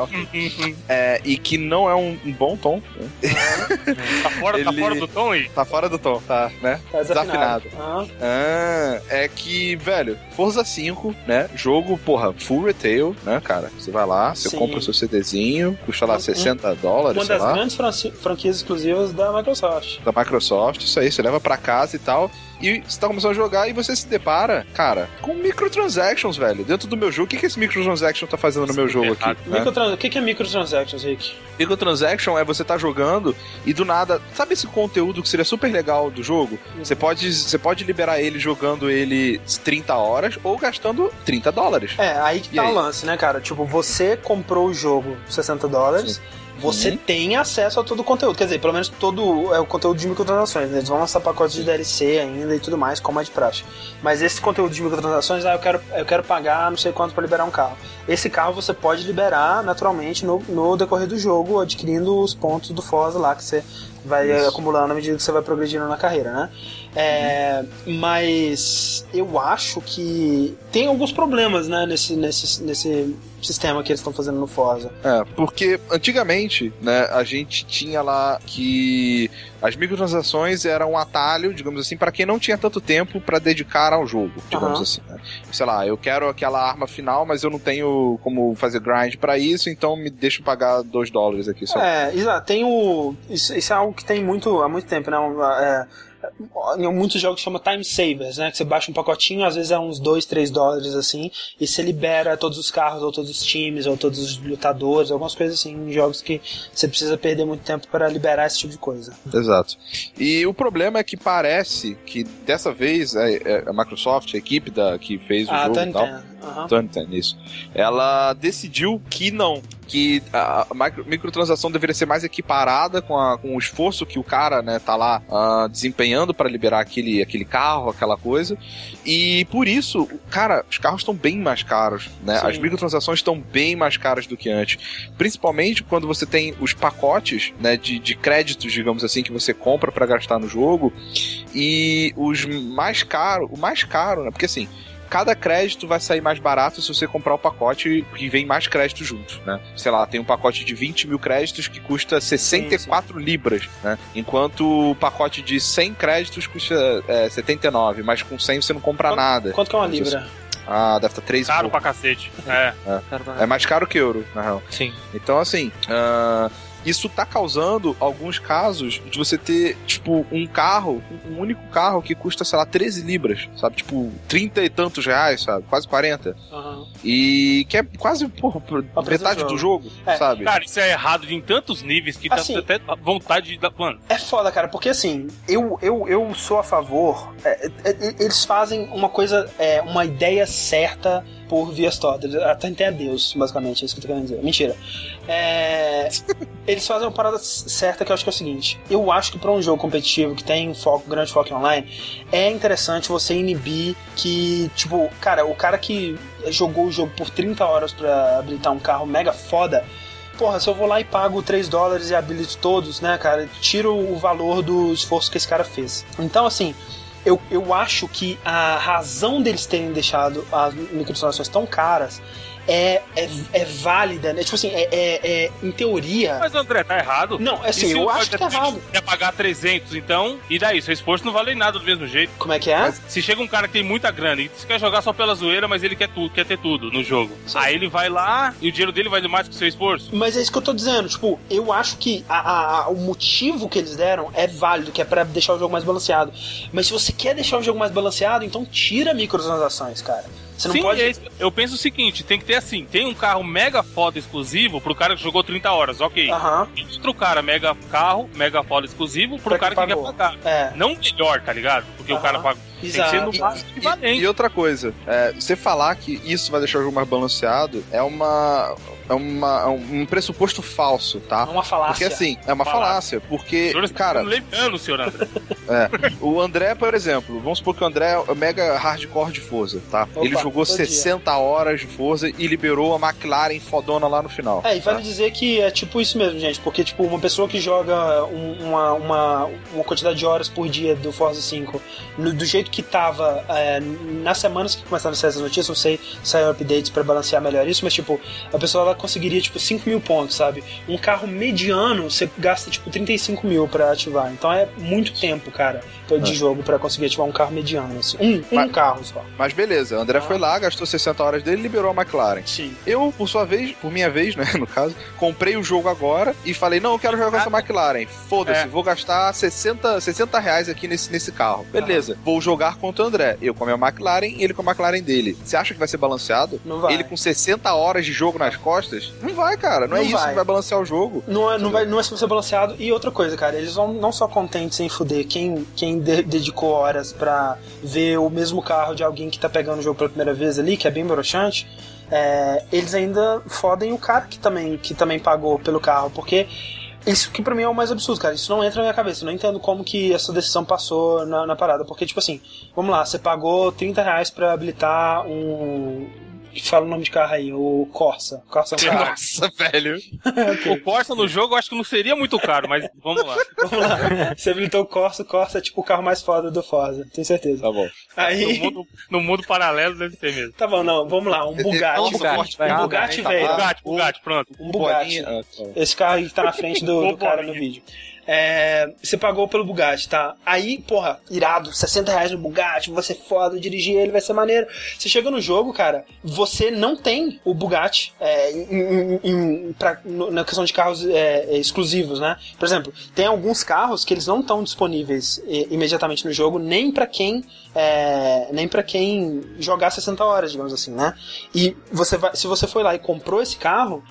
É, e que não é um, um bom tom. né? (laughs) Tá fora, tá Ele- fora do tom aí? Tá fora do tom, tá, né? Tá desafinado. Desafinado. Ah, Ah, é que, velho, Forza 5, né? Jogo, porra, full retail, né, cara? Você vai lá, você Sim. compra o seu CDzinho, custa lá Um- 60 dólares, uma das lá, grandes franquias exclusivas da Microsoft. da Microsoft, isso aí, você leva pra casa e tal. E você tá começando a jogar e você se depara, cara, com microtransactions, velho. Dentro do meu jogo, o que, que esse microtransaction tá fazendo no meu jogo aqui? né? Microtran- O que que é microtransactions, Rick? Microtransaction é você tá jogando e do nada, sabe esse conteúdo que seria super legal do jogo? Você pode, você pode liberar ele jogando ele 30 horas ou gastando 30 dólares. É, aí que E tá aí? o lance, né, cara? Tipo, você comprou o jogo 60 dólares, você Uhum. tem acesso a todo o conteúdo. Quer dizer, pelo menos todo é o conteúdo de microtransações. né? Eles vão lançar pacotes de DLC ainda e tudo mais, como é de praxe. Mas esse conteúdo de microtransações, ah, eu quero, eu quero pagar não sei quanto pra liberar um carro. Esse carro você pode liberar naturalmente no, no decorrer do jogo, adquirindo os pontos do Forza lá que você vai Isso. acumulando à medida que você vai progredindo na carreira, né? É, mas eu acho que tem alguns problemas, né, nesse, nesse, nesse sistema que eles estão fazendo no Forza. É, porque antigamente, né, a gente tinha lá que as microtransações eram um atalho, digamos assim, para quem não tinha tanto tempo para dedicar ao jogo, digamos Aham. assim. Né? Sei lá, eu quero aquela arma final, mas eu não tenho como fazer grind para isso, então me deixa pagar 2 dólares aqui só. É, exato. Tem o. Isso, isso é algo que tem muito há muito tempo, né? É, em muitos jogos chama time savers, né? Que você baixa um pacotinho, às vezes é uns 2, 3 dólares assim, e você libera todos os carros, ou todos os times, ou todos os lutadores, algumas coisas assim, em jogos que você precisa perder muito tempo para liberar esse tipo de coisa. Exato. E o problema é que parece que dessa vez é, é, a Microsoft, a equipe da, que fez o Ah, jogo tá e tal. Aham. Tantan, isso. Ela decidiu que não. Que a micro- microtransação deveria ser mais equiparada com, a- com o esforço que o cara, né, tá lá ah, desempenhando para liberar aquele, aquele carro, aquela coisa. E por isso, cara, os carros estão bem mais caros, né? Sim. As microtransações estão bem mais caras do que antes. Principalmente quando você tem os pacotes, né, de, de créditos, digamos assim, que você compra para gastar no jogo. E os mais caros, o mais caro, né? Porque assim, cada crédito vai sair mais barato se você comprar o pacote que vem mais crédito junto, né? Sei lá, tem um pacote de 20 mil créditos que custa 64 libras, né? Enquanto o pacote de 100 créditos custa é, 79, mas com 100 você não compra Quanto- nada. Quanto que é uma libra? Ah, deve estar 3 Caro pra cacete. É. É mais caro que euro, na real. Sim. Então, assim, ah, isso tá causando alguns casos de você ter, tipo, um carro, um único carro que custa, sei lá, 13 libras, sabe? Tipo, 30 e tantos reais, sabe? Quase 40. Aham. E que é quase, porra, metade do do jogo, É, sabe? Cara, isso é errado em tantos níveis que Assim- dá até vontade de dar. Mano, É foda, cara, porque assim, eu, eu, eu sou a favor. é, é, é, eles fazem uma coisa, é, uma ideia certa por vias todas. Até a Deus, basicamente, é isso que eu tô querendo dizer. Mentira. É, (laughs) eles fazem uma parada certa que eu acho que é o seguinte: eu acho que pra um jogo competitivo que tem um foco, grande foco online, é interessante você inibir que, tipo, cara, o cara que jogou o jogo por 30 horas pra habilitar um carro mega foda. Porra, se eu vou lá e pago 3 dólares e habilito todos, né, cara, tiro o valor do esforço que esse cara fez. Então, assim, eu, eu acho que a razão deles terem deixado as microtransações tão caras é, é, é válida, né? Tipo assim, é, é- é, em teoria. mas André, tá errado. Não, E assim, se eu acho que tá errado. Quer pagar 300, então, e daí? Seu esforço não vale nada do mesmo jeito. Como é que é? Se chega um cara que tem muita grana e quer jogar só pela zoeira, mas ele quer tudo, quer ter tudo no jogo. Aí ele vai lá e o dinheiro dele vale mais que o seu esforço. Mas é isso que eu tô dizendo, tipo, eu acho que a- a- a- o motivo que eles deram é válido, que é pra deixar o jogo mais balanceado. Mas se você quer deixar o jogo mais balanceado, então tira microtransações, cara. Você não Sim, pode. é eu penso o seguinte: tem que ter assim, tem um carro mega foda exclusivo pro cara que jogou 30 horas, ok. E outro cara mega carro, mega foda exclusivo pro Pra cara quem que quer pagar. É. Não melhor, tá ligado? Porque o Aham. cara paga. Tem que ser no Exato. máximo E, e outra coisa, é, você falar que isso vai deixar o jogo mais balanceado é uma. É, uma, é um pressuposto falso, É tá? uma falácia. Porque assim, é uma Falácia. falácia. Porque, O cara, leviano, senhor André. (laughs) o André, por exemplo, vamos supor que o André é mega hardcore de Forza, tá? Opa, Ele jogou todo dia. 60 horas de Forza e liberou a McLaren fodona lá no final. É, e vale tá? dizer que é tipo isso mesmo, gente, porque tipo, uma pessoa que joga um- uma, uma, uma quantidade de horas por dia do Forza 5, no- do jeito que tava é, nas semanas que começaram a sair essas notícias, não sei se saiu updates pra balancear melhor isso, mas tipo, a pessoa ela conseguiria tipo 5 mil pontos, sabe? Um carro mediano, você gasta tipo 35 mil pra ativar, então é muito tempo, cara, de É. jogo pra conseguir ativar um carro mediano, assim. Um, um Mas- carro só. Mas beleza, o André Ah. foi lá, gastou 60 horas dele e liberou a McLaren. Sim. Eu, por sua vez, por minha vez, né, (laughs) no caso, comprei o jogo agora e falei, não, eu quero jogar com essa McLaren. Foda-se, É. vou gastar 60, 60 reais aqui nesse, nesse carro. Beleza, vou jogar contra o André. Eu com a minha McLaren e ele com a McLaren dele. Você acha que vai ser balanceado? Não vai. Ele com 60 horas de jogo nas costas? Não vai, cara. Não, é Não isso vai. que vai balancear o jogo. Não é, não, vai, não é ser balanceado. E outra coisa, cara, eles vão não só contentes em fuder quem, quem de- dedicou horas pra ver o mesmo carro de alguém que tá pegando o jogo pela primeira vez ali, que é bem broxante, é, eles ainda fodem o cara que também, que também pagou pelo carro, porque. Isso que pra mim é o mais absurdo, cara. Isso não entra na minha cabeça. Eu não entendo como que essa decisão passou na, na parada. Porque, tipo assim, vamos lá, você pagou 30 reais pra habilitar um. Fala o nome de carro aí, o Corsa. Corsa é um carro. Nossa, velho. (laughs) O Corsa no jogo eu acho que não seria muito caro, mas vamos lá. (laughs) Vamos lá. Você habilitou o Corsa, o Corsa é tipo o carro mais foda do Forza, tenho certeza. Tá bom. No Aí. mundo, no mundo paralelo deve ser mesmo. Tá bom, não, vamos lá, um Bugatti. Não, Um Bugatti, vai. Bugatti Tá, velho. Bugatti, Bugatti, pronto. Um Bugatti. Bolinha- ah, tá. Esse carro aí que tá na frente do, do cara no vídeo. É, você pagou pelo Bugatti, tá? Aí, porra, irado, 60 reais no Bugatti, vai ser foda, dirigir ele vai ser maneiro. Você chega no jogo, cara, você não tem o Bugatti é, em- em- em- pra- na questão de carros é, é, exclusivos, né? Por exemplo, tem alguns carros que eles não estão disponíveis é, imediatamente no jogo, nem pra quem é, nem para quem jogar 60 horas, digamos assim, né? E você vai, se você foi lá e comprou esse carro,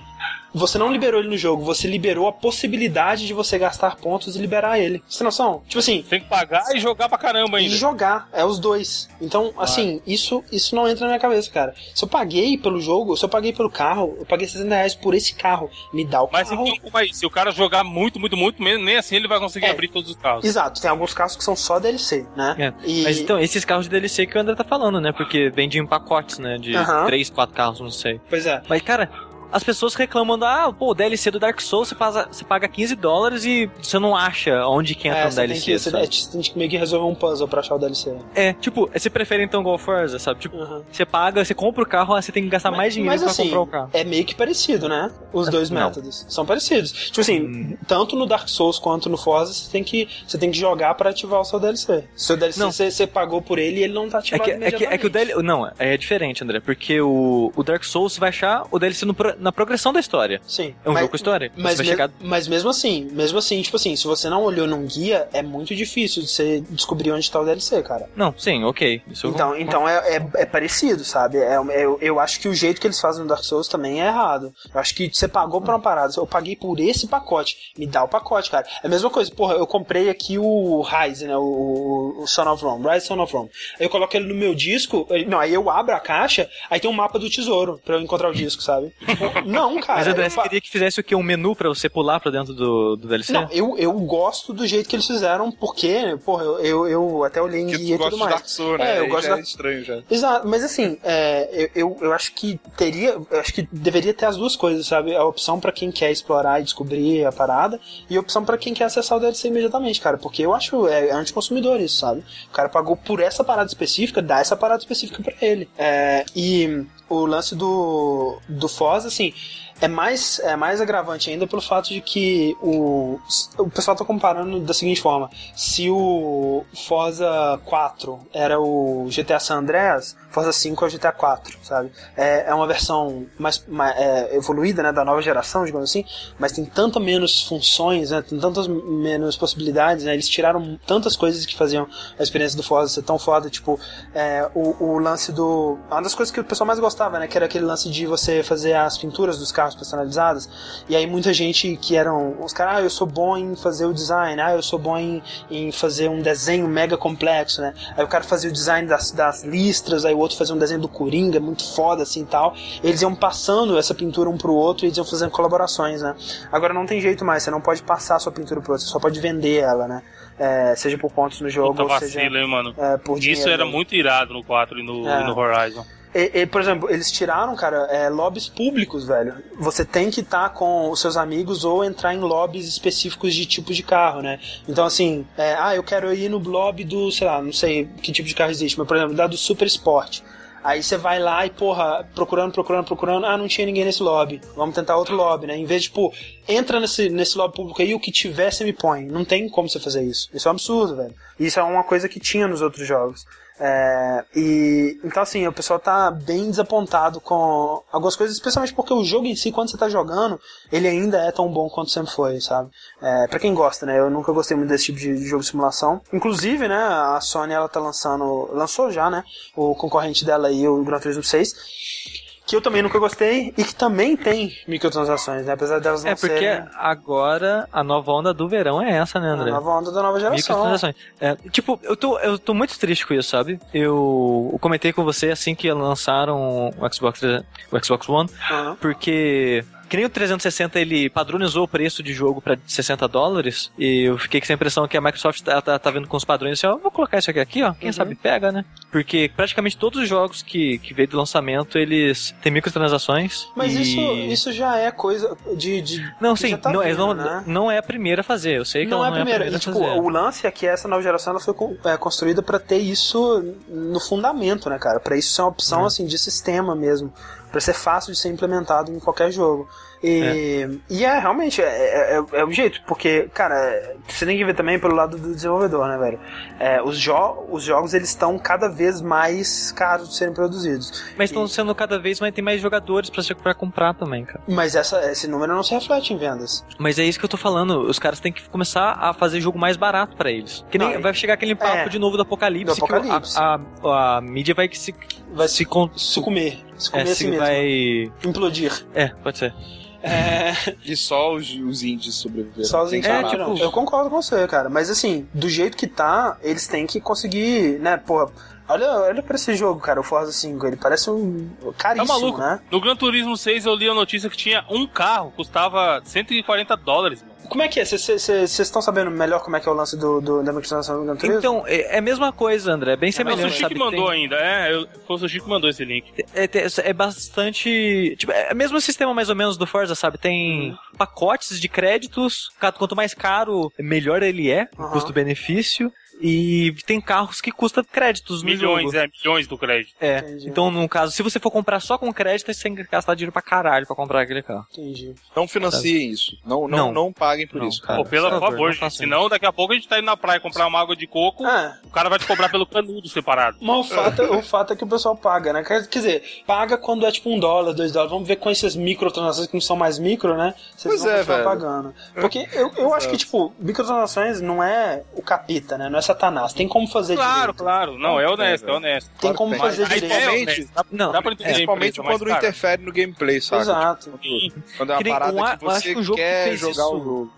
você não liberou ele no jogo, você liberou a possibilidade de você gastar pontos e liberar ele. Você tem noção? Tipo assim, Tem que pagar e jogar pra caramba e ainda. jogar, é os dois. Então, assim, isso, isso não entra na minha cabeça, cara. Se eu paguei pelo jogo, se eu paguei pelo carro, eu paguei 60 reais por esse carro. Me dá o Mas carro. então, como é isso? Se o cara jogar muito, muito, muito, nem assim ele vai conseguir É. abrir todos os carros. Exato, tem alguns carros que são só DLC, né? É, E- Mas então, esses carros de DLC que o André tá falando, né? Porque vendem em pacotes, né? De Aham. três, quatro carros, não sei. Pois é. Mas, cara, as pessoas reclamam da, ah, pô, o DLC do Dark Souls você, paga- você paga 15 dólares e você não acha onde que entra É, um você tem, DLC. que, você, é, tem que meio que resolver um puzzle pra achar o DLC. É, tipo, você prefere então Go Forza, sabe? Tipo, Uhum. você paga, você compra o carro, aí você tem que gastar mais dinheiro Mas pra assim, comprar o carro. é meio que parecido, né? Os dois Não. métodos. São parecidos. Tipo assim, tanto no Dark Souls quanto no Forza, você tem que, você tem que jogar pra ativar o seu DLC. Seu DLC Não. você, você pagou por ele e ele não tá É ativado que, é, que, é que o. DLC. Não, é diferente, André. Porque o, o Dark Souls você vai achar o DLC no, na progressão da história. Sim. É um mas, jogo com história. Mas, me- chegar. mas mesmo assim, mesmo assim, tipo assim, se você não olhou num guia, é muito difícil de você descobrir onde tá o DLC, cara. Não, sim, ok. Isso Então, então é, é, é parecido, sabe? É, é- eu, eu acho que o jeito que eles fazem no Dark Souls também é errado. Eu acho que você pagou por uma parada, eu paguei por esse pacote, me dá o pacote, cara. É a mesma coisa, porra, eu comprei aqui o Rise, né? O, o Son of Rome, Rise Son of Rome. Aí eu coloco ele no meu disco, não, aí eu abro a caixa, aí tem um mapa do tesouro pra eu encontrar o disco, sabe? (laughs) Não, cara. Mas André, eu você queria que fizesse o quê? Um menu pra você pular pra dentro do, do DLC? Não, eu, eu gosto do jeito que eles fizeram, porque, porra, eu, eu, eu até olhei em Que guia e tudo mais. Dark Souls, né? É, eu Aí gosto já da- é estranho já. Exato, mas assim, é, eu, eu, eu acho que teria, eu acho que deveria ter as duas coisas, sabe? A opção pra quem quer explorar e descobrir a parada, e a opção pra quem quer acessar o DLC imediatamente, cara, porque eu acho é, é anticonsumidor isso, sabe? O cara pagou por essa parada específica, dá essa parada específica pra ele. É, e o lance do, do Foz, assim, é mais, é mais agravante ainda pelo fato de que o, o pessoal tá comparando da seguinte forma: se o Forza 4 era o GTA San Andreas, Forza 5 é o GTA 4, sabe? É, é uma versão mais, mais é, evoluída, né, da nova geração, digamos assim, mas tem tanta menos funções, né, tem tantas menos possibilidades, né? Eles tiraram tantas coisas que faziam a experiência do Forza ser tão foda, tipo é, o, o lance do. Uma das coisas que o pessoal mais gostava, né? Que era aquele lance de você fazer as pinturas dos carros personalizadas. E aí muita gente que eram. Os caras, ah, eu sou bom em fazer o design, ah, eu sou bom em, em fazer um desenho mega complexo, né? Aí o cara fazia o design das, das listras, aí o outro fazia um desenho do Coringa, muito foda assim e tal. Eles iam passando essa pintura um pro outro e eles iam fazendo colaborações, né? Agora não tem jeito mais, você não pode passar a sua pintura pro outro, você só pode vender ela, né? É, seja por pontos no jogo, Puta ou seja. hein, mano. é, por Isso dinheiro. era muito irado no 4 e no, É. e no Horizon. E- e, por exemplo, eles tiraram, cara, é, lobbies públicos, velho. Você tem que estar com os seus amigos ou entrar em lobbies específicos de tipo de carro, né? Então, assim, é, ah, eu quero ir no lobby do, sei lá, não sei que tipo de carro existe, mas, por exemplo, da do Super Sport. Aí você vai lá e, porra, procurando, procurando, procurando. Ah, não tinha ninguém nesse lobby. Vamos tentar outro lobby, né? Em vez de, tipo, entra nesse, nesse lobby público aí, o que tiver você me põe. Não tem como você fazer isso. Isso é um absurdo, velho. Isso é uma coisa que tinha nos outros jogos. É, e então assim, o pessoal tá bem desapontado com algumas coisas, especialmente porque o jogo em si, quando você tá jogando, ele ainda é tão bom quanto sempre foi, sabe? É, para quem gosta, né? Eu nunca gostei muito desse tipo de de jogo de simulação. Inclusive, né, a Sony ela tá lançando, lançou já, né, o concorrente dela aí, o Gran Turismo 6. Que eu também nunca gostei e que também tem microtransações, né? Apesar delas não É porque serem agora a nova onda do verão é essa, né, a André? nova onda da nova geração. Microtransações. É, tipo, eu tô, eu tô muito triste com isso, sabe? Eu, comentei com você assim que lançaram o Xbox, o Xbox One, Aham. porque que nem o 360 ele padronizou o preço de jogo pra 60 dólares e eu fiquei com essa impressão que a Microsoft tá, tá, tá vendo com os padrões assim, ó, vou colocar isso aqui aqui, ó, quem Uhum. sabe pega, né? Porque praticamente todos os jogos que, que veio do lançamento, eles têm microtransações Mas e... isso, isso já é coisa de. de Não, sim, tá não, vindo, não, né? não é a primeira a fazer, eu sei que não ela é a primeira. não é a e, tipo, primeira a fazer. o lance é que essa nova geração ela foi é, construída pra ter isso no fundamento, né, cara? Pra isso ser uma opção Uhum. assim de sistema mesmo, Pra ser fácil de ser implementado em qualquer jogo. E é, e é realmente é, é, é- é o jeito, porque, cara, você tem que ver também pelo lado do desenvolvedor, né, velho? É, os, jo os jogos eles estão cada vez mais caros de serem produzidos. Mas estão sendo cada vez mais, tem mais jogadores pra, se- pra comprar também, cara. Mas essa, esse número não se reflete em vendas. Mas é isso que eu tô falando. Os caras têm que começar a fazer jogo mais barato pra eles. Que nem Não, vai chegar aquele papo é. de novo do apocalipse. Do Apocalipse. Que a, a, a mídia vai se. Vai se. Con, Se comer. Se comer é, assim mesmo. vai. Implodir. É, pode ser. É. E só os, os indies sobreviveram. Só os indies É, tipo- Eu concordo com você, cara. Mas assim, do jeito que tá, eles têm que conseguir, né, porra. Olha, olha pra esse jogo, cara, o Forza 5. Ele parece um caríssimo, Tá maluco? né? No Gran Turismo 6 eu li a notícia que tinha um carro, custava 140 dólares, mano. Como é que é? Vocês estão sabendo melhor como é que é o lance do, do- da microtransação do Gran Turismo? Então, é, é a mesma coisa, André. É bem É o semelhante, Sushi sabe? que mandou Tem- ainda, é. eu- Foi o Sushi que mandou esse link. É, te- é bastante. Tipo, é o mesmo sistema mais ou menos do Forza, sabe? Tem Uhum. pacotes de créditos. Quanto mais caro, melhor ele é, o Aham. custo-benefício. E tem carros que custam créditos no Milhões, jogo. é, milhões do crédito. É. Entendi. Então, no caso, se você for comprar só com crédito, você tem que gastar dinheiro pra caralho pra comprar aquele carro. Entendi. Não financiem isso. Não, não, Não. não. paguem por Não, isso, cara. Pô, pelo por favor, favor, não gente. Senão, daqui a pouco a gente tá indo na praia comprar uma água de coco, Ah, o cara vai te cobrar pelo canudo separado. mas o fato, o fato é que o pessoal paga, né? Quer dizer, paga quando é tipo um dólar, dois dólares. Vamos ver com essas microtransações que não são mais micro, né? Vocês Pois vão é, continuar velho. pagando. Porque eu, eu acho que, tipo, microtransações não é o capeta, né? Não é Satanás. Tem como fazer Claro, direito. claro. Não, é honesto, é honesto. Tem Claro como que tem. fazer A ideia direito. é Principalmente-. Dá, Não, dá pra entender a Principalmente empresa, mas, quando interfere no gameplay, sabe? Exato. Tipo, quando é uma Que parada um- que eu acho você que um jogo que quer fez jogar isso- o jogo.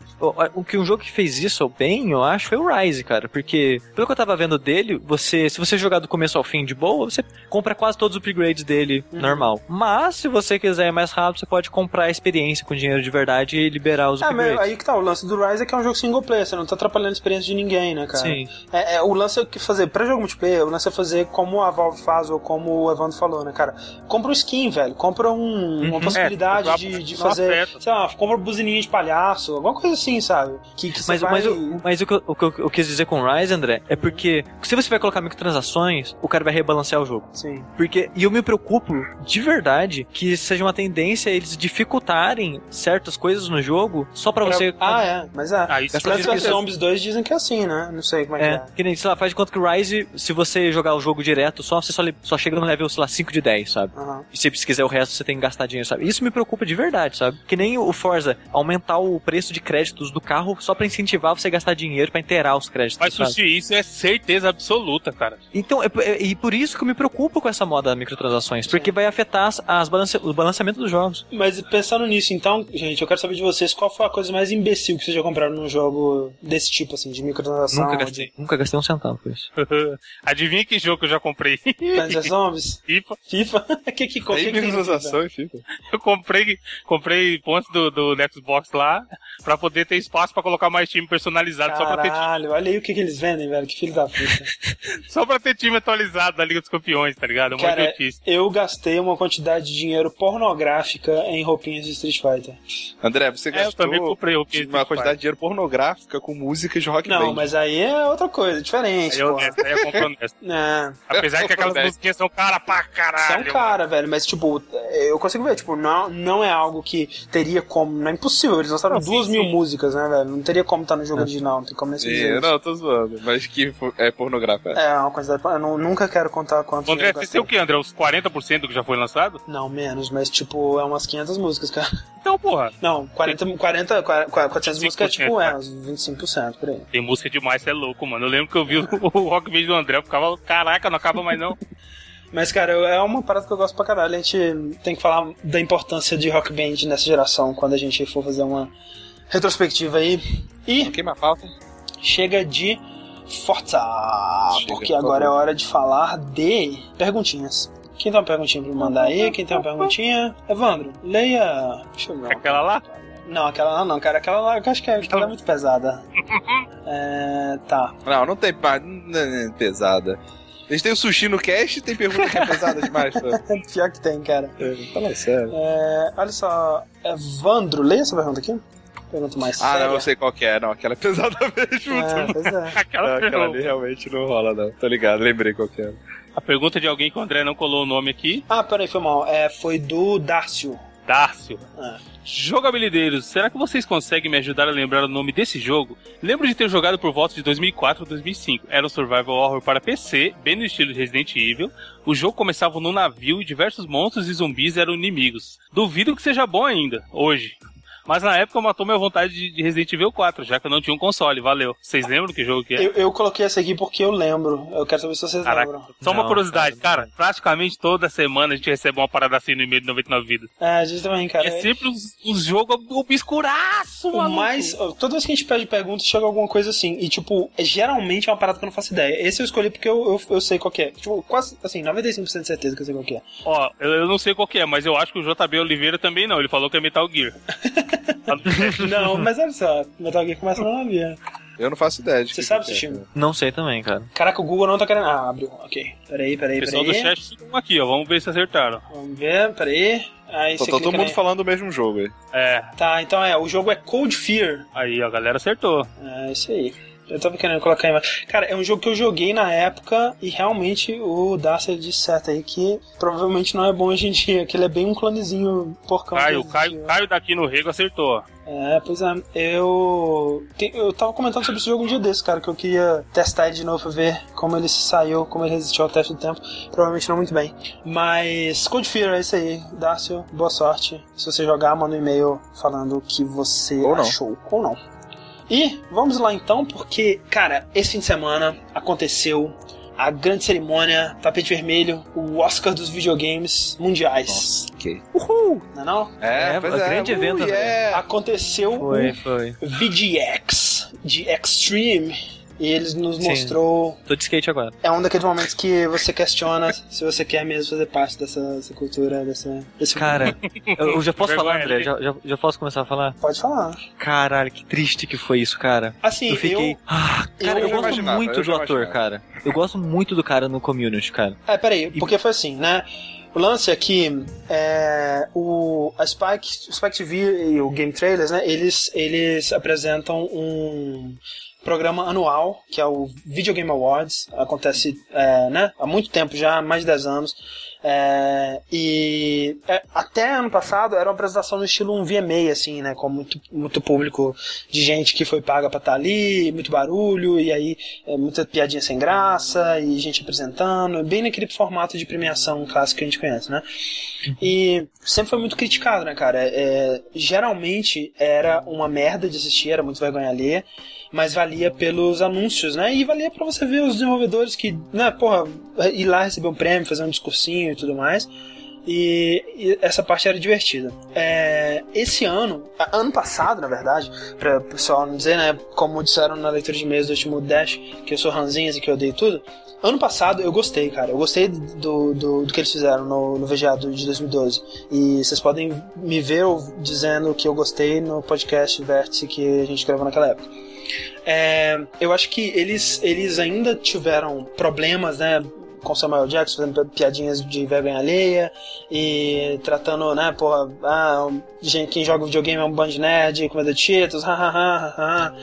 O, que um jogo que fez isso bem, eu acho, foi o Rise, cara. Porque, pelo que eu tava vendo dele, você, se você jogar do começo ao fim de boa, você compra quase todos os upgrades dele Uhum. normal. Mas, se você quiser ir mais rápido, você pode comprar a experiência com dinheiro de verdade e liberar os É, mas upgrades. aí que tá, o lance do Rise é que é um jogo single player, você não tá atrapalhando a experiência de ninguém, né, cara? Sim. É, é, o lance é que fazer, pra jogo multiplayer, o lance é fazer como a Valve faz ou como o Evandro falou, né, cara? Compra um skin, velho, compra um- uma Uhum. possibilidade É, de, de fazer, afeta. sei lá, compra buzininha de palhaço, alguma coisa assim, sabe? Que, que você Mas, vai... mas, o, mas o, que eu, o que eu- eu quis dizer com o Rise, André, é porque se você vai colocar microtransações, o cara vai rebalancear o jogo. Sim. Porque, e eu me preocupo de verdade que seja uma tendência eles dificultarem certas coisas no jogo só pra você. Ah, é, mas é. Ah, isso que isso- Zombies 2 dizem que é assim, né? Não sei como é, É, é. que nem, sei lá, faz de conta que o Rise, se você jogar o jogo direto só, você só, só chega no level, sei lá, 5 de 10, sabe? Aham. E se você quiser o resto, você tem que gastar dinheiro, sabe? Isso me preocupa de verdade, sabe? Que nem o Forza, aumentar o preço de créditos do carro só pra incentivar você a gastar dinheiro pra inteirar os créditos, Mas, sabe? Sushi, isso é certeza absoluta, cara. Então, é, é- e por isso que eu me preocupo com essa moda microtransações, porque vai afetar as, as balance, o balanceamento dos jogos. Mas pensando nisso, então, gente, eu quero saber de vocês qual foi a coisa mais imbecil que vocês já compraram num jogo desse tipo, assim, de microtransação. Nunca gastei, nunca gastei um centavo com isso. (laughs) Adivinha que jogo que eu já comprei? Plants vs Zombies, FIFA. FIFA. (laughs) que que, FIFA? microtransação e fica. Eu comprei, comprei pontos do, do Xbox lá pra poder ter espaço pra colocar mais time personalizado, só pra, ter, Caralho, olha aí o que, que eles vendem, velho. Que filho da puta. (laughs) só pra ter time atualizado da Liga dos Campeões, tá ligado? É Cara, idiotice. eu gastei uma quantidade de dinheiro pornográfica em roupinhas de Street Fighter. André, você É, eu gastou também comprei uma quantidade de dinheiro pornográfica com músicas de rock Não, band. mas aí é outra coisa, diferente, é honesto, aí (laughs) é. É, Apesar que aquelas Honesto. musiquinhas são cara pra é caralho. um cara, velho, mas tipo, eu consigo ver, tipo, não, não é algo que teria como. Não é impossível, eles lançaram Não, sim, duas mil sim. músicas, né, velho? Não teria como estar no jogo original, não tem como nem se. Sim, não, tô zoando. Mas que é pornográfico. é. É, uma quantidade. Eu não- nunca quero contar quanto. André, eu você sei o que, André? Os 40% do que já foi lançado? Não, menos, mas tipo, é umas 500 músicas, cara. Então, porra, Não, 40, 40 400 músicas é tipo, é, 25%, uns 25% por aí. tem música demais, você é louco, mano. Eu lembro que eu vi o, o Rock Band do André, eu ficava, caraca, não acaba mais não. (laughs) Mas, cara, é uma parada que eu gosto pra caralho. A gente tem que falar da importância de rock band nessa geração quando a gente for fazer uma retrospectiva aí. E Queima a pauta. chega de Forza, Chega, porque por agora é hora de falar de perguntinhas. Quem tem uma perguntinha pra me mandar aí? Quem tem uma perguntinha? Evandro, leia. Deixa eu ver. Aquela lá? Não, aquela lá não, cara. Aquela lá eu acho que é, aquela é muito pesada. (laughs) É, tá. Não, não tem pa- não é pesada. A gente tem o sushi no cast e tem pergunta que é pesada demais. (laughs) Pior que tem, cara. Fala sério. É, olha só, Evandro, leia essa pergunta aqui. Pergunta mais Ah, séria. não, eu sei qual que é. Não, aquela é pesada (laughs) mesmo. É, pois é. Aquela, Não, aquela ali realmente não rola, não. Tô ligado, lembrei qual que é. A pergunta de alguém que o André não colou o nome aqui. Ah, peraí, foi mal. É, foi do Darcio. Ah. Jogabilideiros, será que vocês conseguem me ajudar a lembrar o nome desse jogo? Lembro de ter jogado por volta de 2004 ou 2005. Era um survival horror para PC, bem no estilo de Resident Evil. O jogo começava num navio e diversos monstros e zumbis eram inimigos. Duvido que seja bom ainda, hoje. Mas na época matou minha vontade de de Resident Evil 4, já que eu não tinha um console, valeu. Vocês lembram que jogo que é? Eu, eu coloquei essa aqui porque eu lembro. Eu quero saber se vocês Caraca, lembram. só uma Não, curiosidade, cara, cara, praticamente toda semana a gente recebe uma parada assim no e-mail de 99 vidas. É, a gente também, cara. E é sempre uns, uns jogos obscuraço, O maluco. mais. Toda vez que a gente pede pergunta, chega alguma coisa assim. E, tipo, é- geralmente é uma parada que eu não faço ideia. Esse eu escolhi porque eu, eu, eu sei qual que é. Tipo, quase, assim, 95% de certeza que eu sei qual que é. Ó, eu, eu não sei qual que é, mas eu acho que o JB Oliveira também não. Ele falou que é Metal Gear. (laughs) Não, mas olha só, Metal Gear começa no navio. Eu não faço ideia de Você que sabe, que é. Não sei também, cara. Caraca, o Google não tá querendo. Ah, abriu. Ok. Peraí, peraí, O pessoal do peraí. chat ficam aqui, ó. Vamos ver se acertaram. Vamos ver, peraí. Aí Só você tá todo mundo na- falando do mesmo jogo aí. É, Tá, então é, o jogo é Cold Fear. aí a galera acertou. É isso aí. Eu tava querendo colocar aí. Cara, é um jogo que eu joguei na época e realmente o Darcy disse certo aí que provavelmente não é bom hoje em dia, que ele é bem um clonezinho porcão. Caio, Caio. Caio daqui no Rego acertou. É, pois é. Eu. Eu tava comentando sobre esse jogo um dia desse, cara, que eu queria testar ele de novo pra ver como ele se saiu, como ele resistiu ao teste do tempo. Provavelmente não muito bem. Mas Code Fear é isso aí. Dácio, boa sorte. Se você jogar, manda um e-mail falando o que você Ou não. achou. Ou não. E vamos lá então, porque, cara, esse fim de semana aconteceu a grande cerimônia, tapete vermelho, o Oscar dos videogames mundiais. Nossa, ok. Uhul! Não é não? É, É, pois um é. grande evento, Ui, né? é. Aconteceu Foi, o foi. VGX de Extreme. E eles nos Sim. mostrou. Tô de skate agora. É um daqueles momentos que você questiona (laughs) se você quer mesmo fazer parte dessa, dessa cultura, dessa, desse Cara, eu, (laughs) eu já posso falar, André? ali. Já, já, já posso começar a falar? Pode falar. Caralho, que triste que foi isso, cara. Assim, Eu fiquei. Ah, cara, eu eu, gosto muito eu do ator, imaginava. cara. Eu gosto muito do cara no community, cara. É, peraí, porque foi assim, né? O lance é que é, o, a Spike, o Spike TV e o Game Trailers, né? Eles, eles apresentam um programa anual, que é o Video Game Awards. Acontece é, né, há muito tempo já, mais de 10 anos. É, e é, até ano passado era uma apresentação no estilo um VMA, assim, né? Com muito, muito público de gente que foi paga pra estar ali, muito barulho, e aí é, muita piadinha sem graça, e gente apresentando, bem naquele formato de premiação clássico que a gente conhece, né? E sempre foi muito criticado, né, cara? É, geralmente era uma merda de assistir, era muito vergonha alheia, mas valia pelos anúncios, né? E valia pra você ver os desenvolvedores que, né, porra, ir lá receber um prêmio, fazer um discursinho e tudo mais. E, e essa parte era divertida. É, esse ano, ano passado, na verdade, para o pessoal não dizer, né, como disseram na leitura de e-mails do último Dash, que eu sou ranzinhas e que eu odeio tudo. Ano passado eu gostei, cara. Eu gostei do, do, do que eles fizeram no, no VGA de 2012. E vocês podem me ver dizendo que eu gostei no podcast Vértice que a gente gravou naquela época. É, eu acho que eles, eles ainda tiveram problemas, né? Com Samuel Jackson fazendo piadinhas de vergonha alheia e tratando, né, porra, ah, quem joga videogame é um band nerd, comedor de cheetos, hahaha, haha.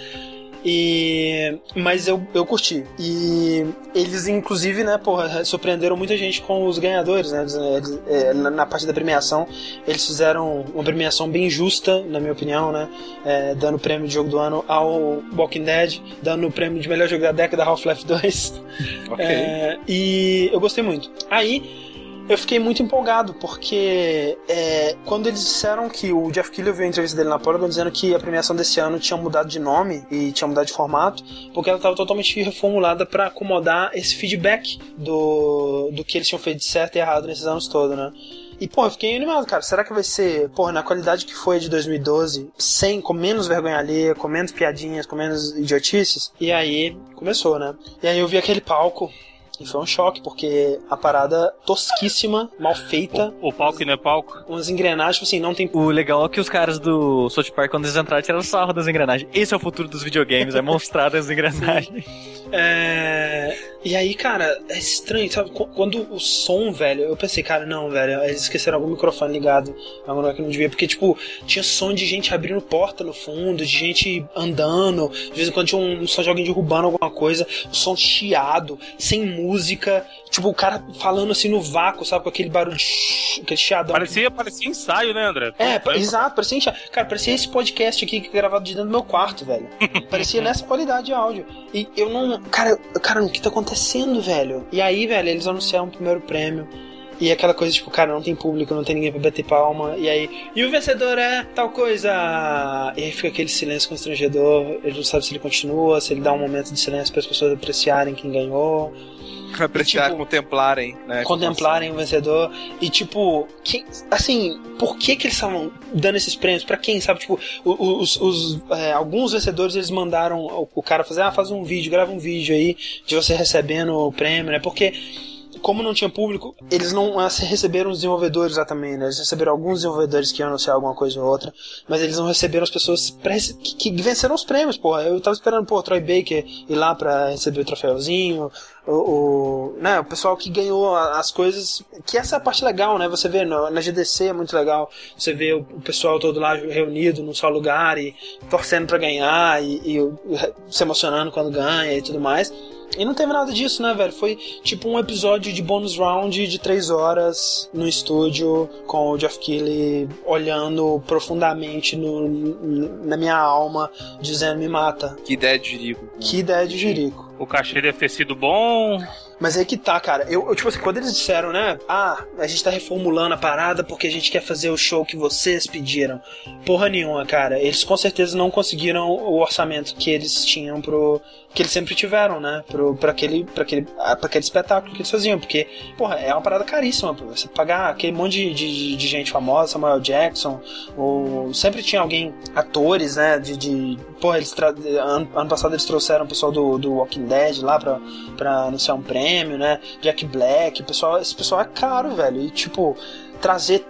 E. Mas eu, eu curti. E eles, inclusive, né, porra, surpreenderam muita gente com os ganhadores, né? Eles, é, na, parte da premiação, eles fizeram uma premiação bem justa, na minha opinião, né? É, dando o prêmio de jogo do ano ao Walking Dead, dando o prêmio de melhor jogo da década Half-Life 2. Ok. É, e eu gostei muito. Aí eu fiquei muito empolgado, porque é, quando eles disseram que o Jeff Keighley viu a entrevista dele na Polygon dizendo que a premiação desse ano tinha mudado de nome e tinha mudado de formato, porque ela estava totalmente reformulada para acomodar esse feedback do, do que eles tinham feito de certo e errado nesses anos todos, né? E, pô, eu fiquei animado, cara. Será que vai ser, porra, na qualidade que foi de 2012, sem, com menos vergonha alheia, com menos piadinhas, com menos idiotices? E aí, começou, né? E aí eu vi aquele palco, e foi um choque, porque a parada tosquíssima, mal feita, O palco que não é palco. umas engrenagens, tipo assim, não tem. O legal é que os caras do South Park, quando eles entraram, tiraram sarro das engrenagens. Esse é o futuro dos videogames, é mostrar as engrenagens. É... E aí, cara, é estranho, sabe? Qu- Quando o som, velho, eu pensei, cara, não, velho, eles esqueceram algum microfone ligado, algum lugar que não devia, porque, tipo, tinha som de gente abrindo porta no fundo, de gente andando, de vez em quando tinha um som de alguém derrubando alguma coisa, o som chiado, sem música, tipo, o cara falando assim no vácuo, sabe? Com aquele barulho, aquele chiadão. Parecia, parecia ensaio, né, André? É, Foi- exato, parecia, enxa- cara, parecia esse podcast aqui que é gravado de dentro do meu quarto, velho. (laughs) parecia nessa qualidade de áudio. E eu não, cara, cara, o que tá acontecendo, velho? E aí, velho, eles anunciaram o primeiro prêmio. E aquela coisa, tipo, cara, não tem público, não tem ninguém pra bater palma. E aí, e o vencedor é tal coisa. E aí fica aquele silêncio constrangedor. Ele não sabe se ele continua, se ele dá um momento de silêncio para as pessoas apreciarem quem ganhou (laughs) Apreciar, tipo, contemplarem, né? contemplarem o vencedor e tipo assim por que que eles estavam dando esses prêmios Pra quem sabe tipo os, os, é, alguns vencedores eles mandaram o, o cara fazer ah faz um vídeo grava um vídeo aí de você recebendo o prêmio né porque como não tinha público, eles não ah, receberam os desenvolvedores lá também, né? Eles receberam alguns desenvolvedores que iam anunciar alguma coisa ou outra, mas eles não receberam as pessoas que venceram os prêmios, porra. Eu tava esperando, pô, o Troy Baker ir lá pra receber o troféuzinho, o, o, né, o pessoal que ganhou as coisas, que essa é a parte legal, né? Você vê no- na GDC é muito legal, você vê o, o pessoal todo lá reunido num só lugar e torcendo pra ganhar e, e se emocionando quando ganha e tudo mais. E não teve nada disso, né, velho? Foi tipo um episódio de bonus round de três horas no estúdio com o Jeff Keighley olhando profundamente no, na minha alma, dizendo me mata. Que ideia de Jerico. Que ideia de Jerico. O cachê deve ter sido bom. Mas aí que tá, cara. Eu, eu, tipo assim, quando eles disseram, né? Ah, a gente tá reformulando a parada porque a gente quer fazer o show que vocês pediram. Porra nenhuma, cara. Eles com certeza não conseguiram o orçamento que eles tinham pro. Que eles sempre tiveram, né? Pro, pra, aquele, pra, aquele, ah, pra aquele espetáculo que eles faziam. Porque, porra, é uma parada caríssima. pô. Você pagar aquele monte de, de, de gente famosa, Samuel Jackson, ou sempre tinha alguém, atores, né? De. de porra, eles tra- ano, ano passado eles trouxeram o pessoal do, do Walking Dead lá pra, pra anunciar um prêmio, né? Jack Black, o pessoal, esse pessoal é caro, velho. E tipo, trazer,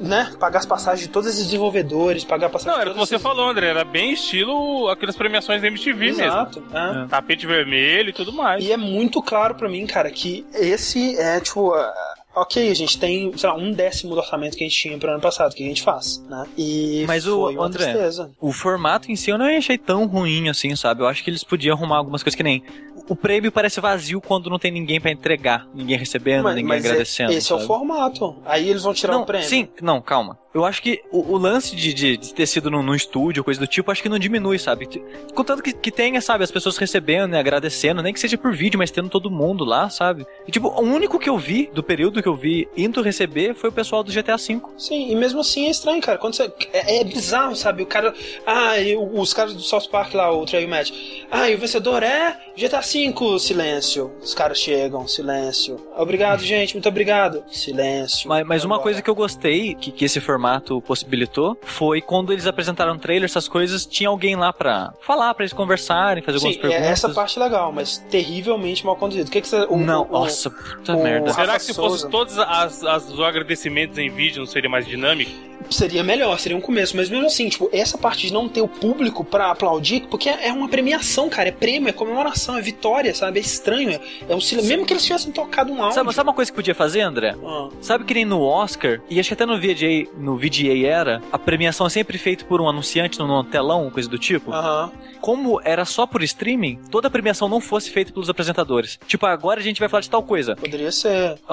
né? Pagar as passagens de todos esses desenvolvedores, pagar a passagem Não, era o que você esses- falou, André. Era bem estilo aquelas premiações da MTV mesmo. Exato, é. Tapete vermelho e tudo mais. E é muito claro pra mim, cara, que esse é, tipo, ah, ok, a gente tem, sei lá, um décimo do orçamento que a gente tinha pro ano passado, que a gente faz, né? E Mas o- uma André, tristeza. O formato em si eu não achei tão ruim assim, sabe? Eu acho que eles podiam arrumar algumas coisas que nem. O prêmio parece vazio quando não tem ninguém pra entregar, ninguém recebendo, Mas, ninguém mas é- agradecendo. esse é o sabe? formato. Aí eles vão tirar não, o prêmio. Sim, não, calma. Eu acho que o, o lance de, de, de ter sido num, num estúdio, coisa do tipo, acho que não diminui, sabe? Contanto que, que tenha, sabe, as pessoas recebendo e agradecendo, nem que seja por vídeo, mas tendo todo mundo lá, sabe? E, tipo, o único que eu vi, do período que eu vi indo receber, foi o pessoal do GTA V. Sim, e mesmo assim é estranho, cara. Quando você. É, é bizarro, sabe? O cara. Ah, e o- os caras do South Park lá, o Trail Match. Ah, e o vencedor é GTA V, silêncio. Os caras chegam, silêncio. Obrigado, gente, muito obrigado. Silêncio. Mas, mas uma coisa que eu gostei, que, que esse formato possibilitou, foi quando eles apresentaram trailers, essas coisas, tinha alguém lá pra falar, pra eles conversarem, fazer algumas Sim, é perguntas. essa parte legal, mas terrivelmente mal conduzido. O que, que você. o- Não, o- nossa, puta o- merda. Será que se fosse. Todos as, as- os agradecimentos em vídeo não seria mais dinâmico? Seria melhor, seria um começo, mas mesmo assim, tipo, essa parte de não ter o público pra aplaudir, porque é é uma premiação, cara, é prêmio, é comemoração, é vitória, sabe? É estranho, é, é um silêncio. Mesmo que eles tivessem tocado um áudio. Sabe, sabe uma coisa que podia fazer, André? Ah, Sabe que nem no Oscar, e acho que até no VGA, no VGA era, a premiação é sempre feita por um anunciante no, no telão, coisa do tipo. Aham. Como era só por streaming, toda a premiação não fosse feita pelos apresentadores. Tipo, agora a gente vai falar de tal coisa. Poderia ser. O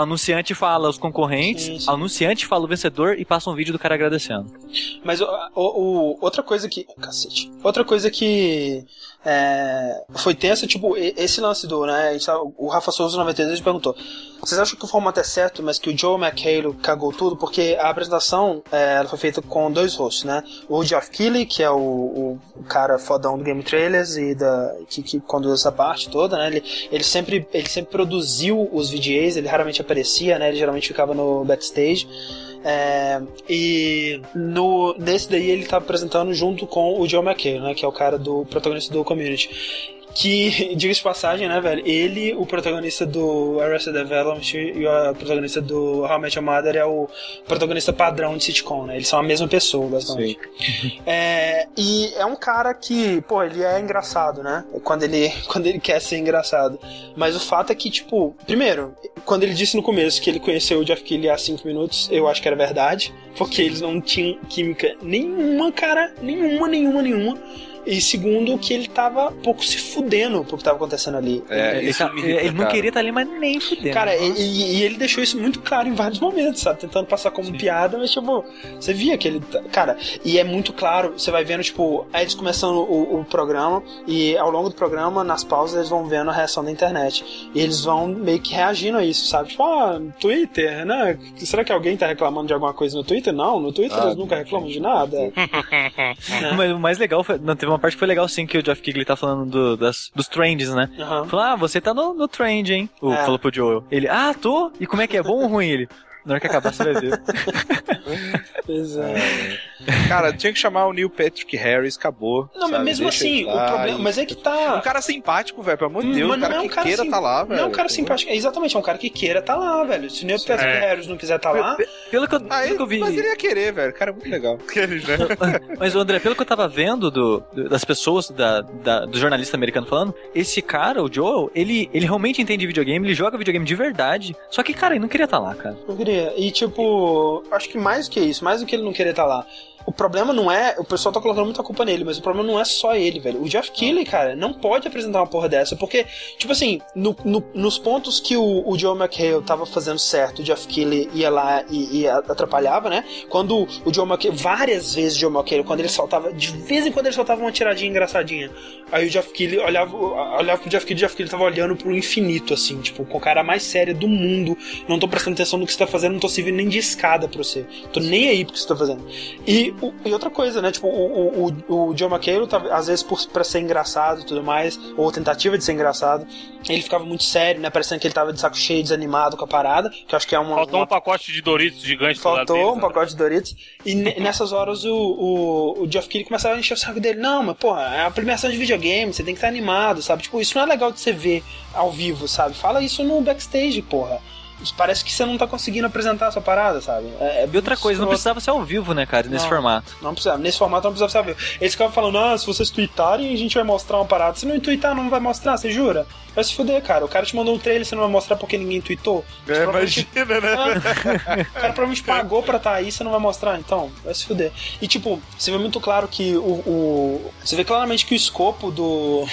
fala os concorrentes, Sim, sim. o anunciante fala o vencedor e passa um vídeo do cara agradecendo. Mas o, o- o- outra coisa que. Cacete. Outra coisa que. É, foi tensa, tipo, esse lance do, né? O Rafa Souza 92 perguntou: Vocês acham que o formato é certo, mas que o Joe McHale cagou tudo? Porque a apresentação é, ela foi feita com dois hosts, né? O Geoff Keighley, que é o- o cara fodão do Game Trailers e da, que, que conduz essa parte toda, né? Ele, ele, sempre, ele sempre produziu os VGAs, ele raramente aparecia, né? Ele geralmente ficava no backstage. É, e no, nesse daí ele tá apresentando junto com o Joe McHale, né? Que é o cara do protagonista do Community. Que, (laughs) diga-se de passagem, né, velho? Ele, o protagonista do Arrested Development e o protagonista do How I Met Your Mother é o protagonista padrão de sitcom, né? Eles são a mesma pessoa, basicamente. (laughs) É, e é um cara que, pô, ele é engraçado, né? Quando ele, (laughs) quando ele quer ser engraçado. Mas o fato é que, tipo, primeiro, quando ele disse no começo que ele conheceu o Jeff Keighley há 5 minutos, eu acho que era verdade. Porque eles não tinham química nenhuma, cara. Nenhuma, nenhuma, nenhuma. E segundo, que ele tava pouco se fudendo pro que tava acontecendo ali. É, ele, isso tá- me irrita, ele não cara. queria estar ali, mas nem fudendo. Cara, e, e- ele deixou isso muito claro em vários momentos, sabe? Tentando passar como piada, mas tipo, você via que ele. tá- Cara, e é muito claro, você vai vendo, tipo, aí eles começam o, o programa, e ao longo do programa, nas pausas, eles vão vendo a reação da internet. E eles vão meio que reagindo a isso, sabe? Tipo, ah, Twitter, né? Será que alguém tá reclamando de alguma coisa no Twitter? Não, no Twitter Ah, eles nunca reclamam de nada. né? (laughs) Mas o mais legal foi. Não, teve uma parte que foi legal sim que o Jeff Keighley tá falando do- das, dos trends, né? Aham. Falou, ah, você tá no, no trend, hein? O, É. Falou pro Joel. Ele, ah, tô? E como é que é? Bom ou ruim ele? Na hora que acabar, você vai ver. (laughs) Pois é. Cara, tinha que chamar o Neil Patrick Harris, acabou. Não, mas sabe? mesmo Deixa assim, o problema. e- Mas é que tá. Um cara simpático, velho, pelo amor de Hum, Deus. mas Um cara não é que um cara queira sim- tá lá, velho. Não é um cara simpático. É exatamente, é um cara que queira tá lá, velho. Se o Neil Patrick É. Harris não quiser tá lá. Pe- Pelo que eu, Ah, pelo ele, que eu vi. mas ele ia querer, velho. O cara é muito legal. (laughs) Né? Mas, o André, pelo que eu tava vendo do, das pessoas, da, da- do jornalista americano falando, esse cara, o Joel, ele, ele realmente entende videogame, ele joga videogame de verdade. Só que, cara, ele não queria estar lá, cara. Eu queria. E tipo, acho que mais do que isso, mais do que ele não querer estar lá. O problema não é. O pessoal tá colocando muita culpa nele, mas o problema não é só ele, velho. O Jeff Keighley, cara, não pode apresentar uma porra dessa, porque, tipo assim, no- no- nos pontos que o, o Joe McHale tava fazendo certo, o Jeff Keighley ia lá e, e atrapalhava, né? Quando o Joe McHale, várias vezes o Joe McHale, quando ele soltava, de vez em quando ele soltava uma tiradinha engraçadinha. Aí o Jeff Keighley olhava, olhava pro Jeff Keighley, o Jeff Keighley tava olhando pro infinito, assim, tipo, com a cara mais séria do mundo. Não tô prestando atenção no que você tá fazendo, não tô servindo nem de escada pra você. Tô nem aí pro que você tá fazendo. E, o- e outra coisa, né? Tipo, o, o, o, John McHale, tava, às vezes, por, pra ser engraçado e tudo mais, ou tentativa de ser engraçado, ele ficava muito sério, né? Parecendo que ele tava de saco cheio, desanimado com a parada, que eu acho que é uma. Faltou uma um pacote de Doritos gigante Faltou um né? pacote de Doritos. E ne- nessas horas o, o, o Geoff Keighley começava a encher o saco dele. Não, mas porra, é uma premiação de videogame, você tem que estar animado, sabe? Tipo, isso não é legal de você ver ao vivo, sabe? Fala isso no backstage, porra. Parece que você não tá conseguindo apresentar a sua parada, sabe? É, é E outra coisa, não precisava ser ao vivo, né, cara, nesse Não. formato. Não precisava. Nesse formato não precisava saber. Eles ficavam falando, ah, se vocês tweetarem, a gente vai mostrar uma parada. Se não tweetar, não vai mostrar, você jura? Vai se fuder, cara. O cara te mandou um trailer, você não vai mostrar porque ninguém tweetou. É, Provavelmente- imagina, né? Ah, (laughs) o cara provavelmente pagou pra estar aí, você não vai mostrar, então, vai se fuder. E tipo, você vê muito claro que o. o- você vê claramente que o escopo do,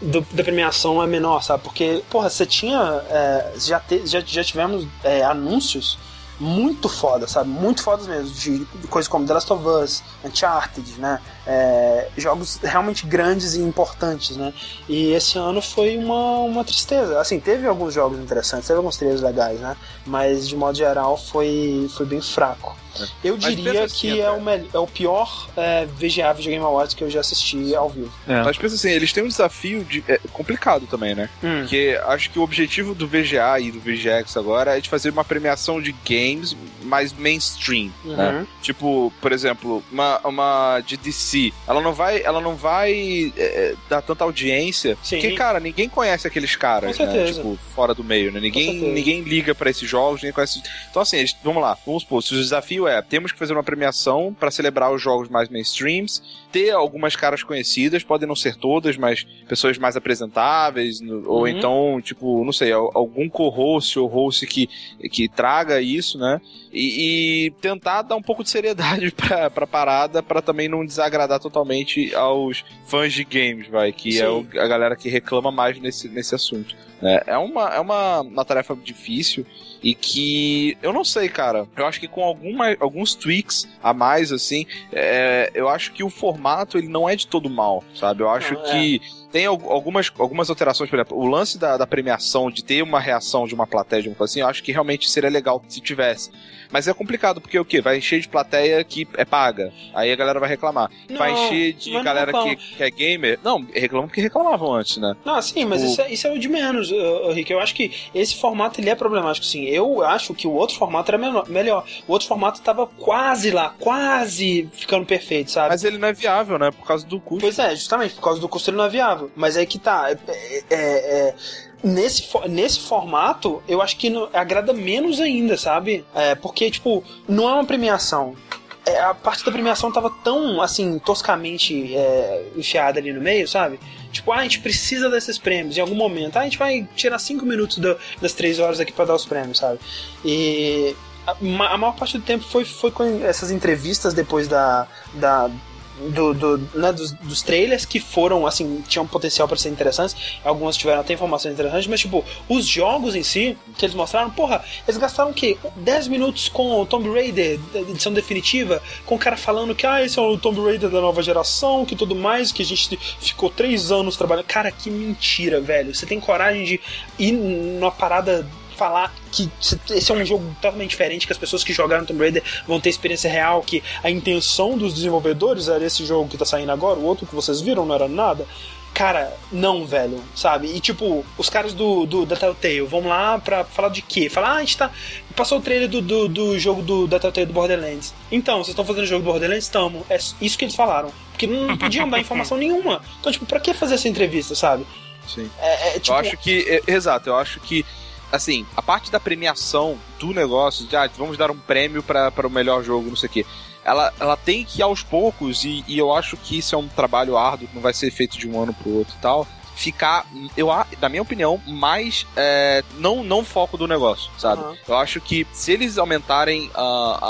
do- da premiação é menor, sabe? Porque, porra, você tinha. é, já, te- já, já tivemos é, anúncios muito foda, sabe? Muito fodas mesmo, de, de coisas como The Last of Us, Uncharted, né? É, jogos realmente grandes e importantes, né? E esse ano foi uma, uma tristeza. Assim, teve alguns jogos interessantes, teve alguns trailers legais, né? Mas de modo geral foi, foi bem fraco. Eu diria assim, que é o, é o pior é, VGA Video Game Awards que eu já assisti ao vivo. É. Mas pensa assim, eles têm um desafio de, é, complicado também, né? Porque acho que o objetivo do VGA e do VGX agora é de fazer uma premiação de games mais mainstream, né? Uhum. Tipo, por exemplo, uma, uma de DC, ela não vai, ela não vai é, dar tanta audiência, Sim. porque, cara, ninguém conhece aqueles caras, Com né? Tipo, fora do meio, né? Ninguém, ninguém liga pra esses jogos, ninguém conhece. Então, assim, eles- vamos lá, vamos supor, se o desafio é, temos que fazer uma premiação pra celebrar os jogos mais mainstreams, ter algumas caras conhecidas, podem não ser todas, mas pessoas mais apresentáveis, no- ou Uhum. então, tipo, não sei, al- algum co-host ou host que, que traga isso, né? E, e tentar dar um pouco de seriedade (laughs) pra, pra parada, pra também não desagradar totalmente aos fãs de games, vai, que Sim. é o- a galera que reclama mais nesse, nesse assunto. né? É, uma, é uma, uma tarefa difícil e que eu não sei, cara. Eu acho que com alguma, alguns tweaks a mais, assim, é, eu acho que o formato ele não é de todo mal, sabe? Eu acho Não, é. Tem al- algumas, algumas alterações, por exemplo, o lance da, da premiação, de ter uma reação de uma plateia, de uma coisa assim, eu acho que realmente seria legal se tivesse. Mas é complicado, porque o quê? Vai encher de plateia que é paga. Aí a galera vai reclamar. vai Não, encher de mas galera que, que é gamer. Não, reclamam porque reclamavam antes, né? Não, sim, mas Tipo- isso, é, isso é o de menos, uh, Rick. Eu acho que esse formato ele é problemático, sim. Eu acho que o outro formato era menor- melhor. O outro formato tava quase lá, quase ficando perfeito, sabe? Mas ele não é viável, né? Por causa do custo. Pois é, justamente, por causa do custo ele não é viável. Mas aí que tá. é- é- é- nesse, fo- nesse formato, eu acho que não- agrada menos ainda, sabe? É, porque, tipo, não é uma premiação. É, a parte da premiação tava tão, assim, toscamente é, enfiada ali no meio, sabe? Tipo, ah, a gente precisa desses prêmios em algum momento. Ah, a gente vai tirar cinco minutos da- das três horas aqui pra dar os prêmios, sabe? E a, a maior parte do tempo foi, foi com essas entrevistas depois da. da do, do- né, dos, dos trailers que foram, assim, tinham potencial para ser interessantes. Algumas tiveram até informações interessantes, mas, tipo, os jogos em si, que eles mostraram, porra, eles gastaram o quê? 10 minutos com o Tomb Raider, edição definitiva, com o cara falando que, ah, esse é o Tomb Raider da nova geração, que tudo mais, que a gente ficou 3 anos trabalhando. Cara, que mentira, velho. Você tem coragem de ir numa parada falar que esse é um jogo totalmente diferente, que as pessoas que jogaram Tomb Raider vão ter experiência real, que a intenção dos desenvolvedores era esse jogo que tá saindo agora, o outro que vocês viram não era nada. cara, não, velho, sabe? E tipo, os caras do, do da Telltale vão lá pra falar de quê? Falar, ah, a gente tá. Passou o trailer do, do, do jogo do, da Telltale do Borderlands. Então, vocês estão fazendo o jogo do Borderlands? Estamos. É isso que eles falaram. Porque não podiam dar (laughs) informação nenhuma. Então, tipo, pra que fazer essa entrevista, sabe? Sim. É, é, tipo, Eu acho que. é, exato, eu acho que. Assim, a parte da premiação do negócio, de ah, vamos dar um prêmio para o melhor jogo, não sei o quê. Ela, ela tem que ir aos poucos, e, e eu acho que isso é um trabalho árduo, não vai ser feito de um ano pro outro e tal. Ficar, eu, na minha opinião, mais é, não, não foco do negócio, sabe? Aham. Eu acho que se eles aumentarem ah, a-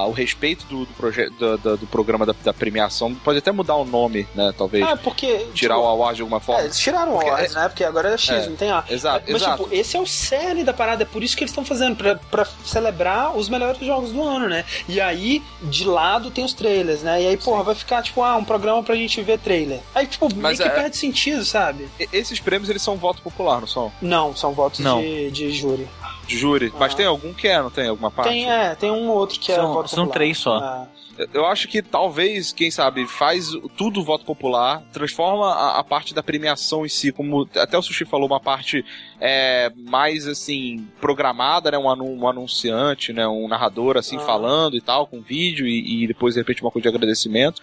a- o respeito do, do, proje- do, do- do programa da, da premiação, pode até mudar o nome, né? Talvez. É, porque. tirar tipo, o award de alguma forma. É, eles tiraram o Porque Awards, né? Porque agora é X, É. não tem A. Exato, Mas, exato. tipo, esse é o cerne da parada, é por isso que eles estão fazendo, pra, pra celebrar os melhores jogos do ano, né? E aí, de lado, tem os trailers, né? E aí, porra, vai ficar, tipo, ah, um programa pra gente ver trailer. Aí, tipo, meio Mas que é- perde sentido, sabe? Esses prêmios, eles são voto popular, não são? Não, são votos Não. De, de júri. De júri. Mas Ah. tem algum que é, não tem? Alguma parte? Tem, é, tem um ou outro que é São- voto são popular. três só. É. Eu acho que talvez, quem sabe, faz tudo voto popular, transforma a, a parte da premiação em si, como até o Sushi falou, uma parte é, mais assim, programada, né? Um, um anunciante, né? Um narrador assim Ah. falando e tal, com vídeo, e, e depois, de repente, uma coisa de agradecimento.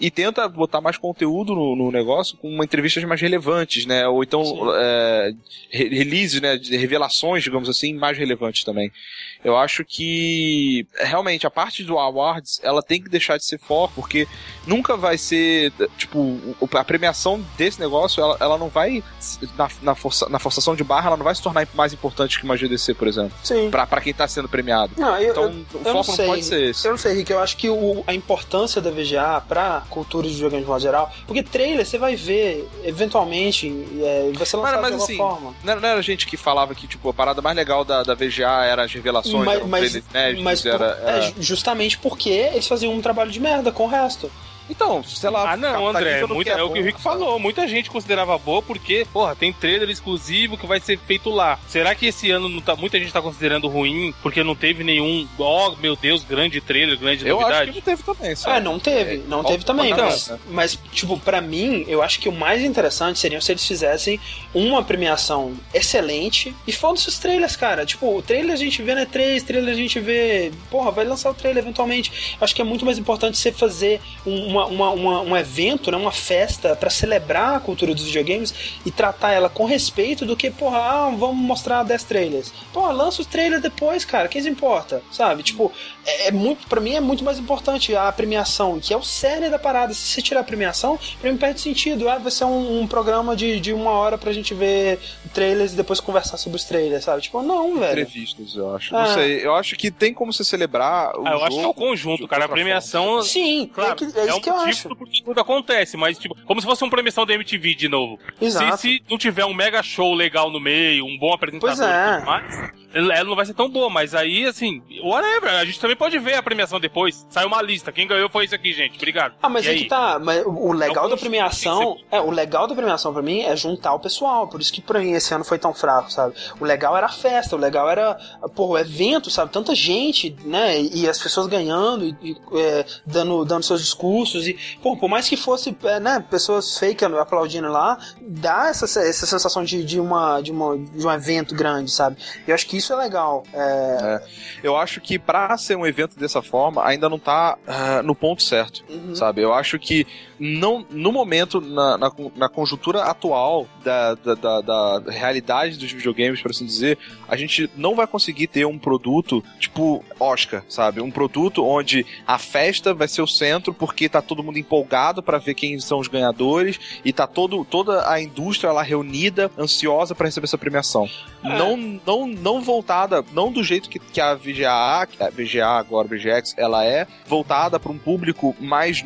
E tenta botar mais conteúdo no, no negócio com entrevistas mais relevantes, né? Ou então é, re- releases, né? Revelações, digamos assim, mais relevantes também. Eu acho que realmente a parte do awards ela tem que deixar de ser foco porque nunca vai ser tipo a premiação desse negócio ela, ela não vai na, na, força, na forçação de barra ela não vai se tornar mais importante que uma GDC por exemplo Sim. pra, pra quem tá sendo premiado Não, eu, então eu, o foco não não, sei. pode ser esse Eu não sei, Rick, eu acho que o- a importância da VGA pra cultura de videogame de modo geral, porque trailer você vai ver eventualmente, é, vai ser lançado Mas- mas de alguma assim, forma. não era, não era gente que falava que tipo a parada mais legal da, da VGA era as revelações Mas, mas, mas era, era- é ju- justamente porque eles faziam um trabalho de merda com o resto. Então sei lá Ah, não, André, muita- quer é o que o Rico falou. Muita gente considerava boa porque, porra, tem trailer exclusivo que vai ser feito lá. Será que esse ano não tá, muita gente tá considerando ruim porque não teve nenhum, oh meu Deus, grande trailer, grande eu acho novidade? que não teve também sabe? É, não teve, não falta teve também, pra mas, mas, tipo, pra mim, eu acho que o mais interessante seria se eles fizessem uma premiação excelente e foda-se os trailers, cara. Tipo, o trailer a gente vê na E3, trailer a gente vê. Porra, vai lançar o trailer eventualmente. Eu acho que é muito mais importante você fazer um- uma, uma, uma- um evento, né, uma festa pra celebrar a cultura dos videogames e tratar ela com respeito do que, porra, ah, vamos mostrar 10 trailers. Porra, lança os trailers depois, cara, quem se importa, sabe? Tipo, é, é muito, pra mim é muito mais importante a premiação, que é o cerne da parada. Se você tirar a premiação, pra mim perde sentido. Ah, vai ser um, um programa de, de uma hora pra gente ver trailers e depois conversar sobre os trailers, sabe? Tipo, não, velho. entrevistas, eu acho. Ah. Não sei, eu acho que tem como você celebrar o Ah, eu acho que é o jogo conjunto, cara. A premiação. Sim, Claro, é, que- é isso um que eu motivo acho. do porquê tudo acontece, mas tipo, como se fosse uma premiação da MTV de novo. Exato. Se, se não tiver um mega show legal no meio, um bom apresentador Pois é. e tudo mais, ela não vai ser tão boa, mas aí, assim, whatever, a gente também pode ver a premiação depois. Sai uma lista, quem ganhou foi isso aqui, gente, obrigado. Ah, mas E é aí? que tá. Mas o legal É da premiação. tem É, o legal da premiação pra mim é juntar o pessoal. Por isso que pra mim esse ano foi tão fraco, sabe? O legal era a festa, o legal era, pô, o evento, sabe? Tanta gente, né? E as pessoas ganhando e, e, é, dando, dando seus discursos. E, pô, por mais que fosse, é, né, pessoas fake aplaudindo lá, dá essa, essa sensação de, de, uma, de, uma, de um evento grande, sabe? Eu acho que isso é legal. É, Eu acho que pra ser um evento dessa forma, ainda não tá ah, no ponto certo, uhum. sabe? Eu acho que não, no momento, na, na, na conjuntura atual da, da, da, da realidade dos videogames, por assim dizer, a gente não vai conseguir ter um produto tipo Oscar, sabe? Um produto onde a festa vai ser o centro porque tá todo mundo empolgado pra ver quem são os ganhadores e tá todo, toda a indústria lá reunida, ansiosa pra receber essa premiação. É. Não, não, não voltada, não do jeito que, que a VGA, que a VGA agora, VGX, ela é, voltada pra um público mais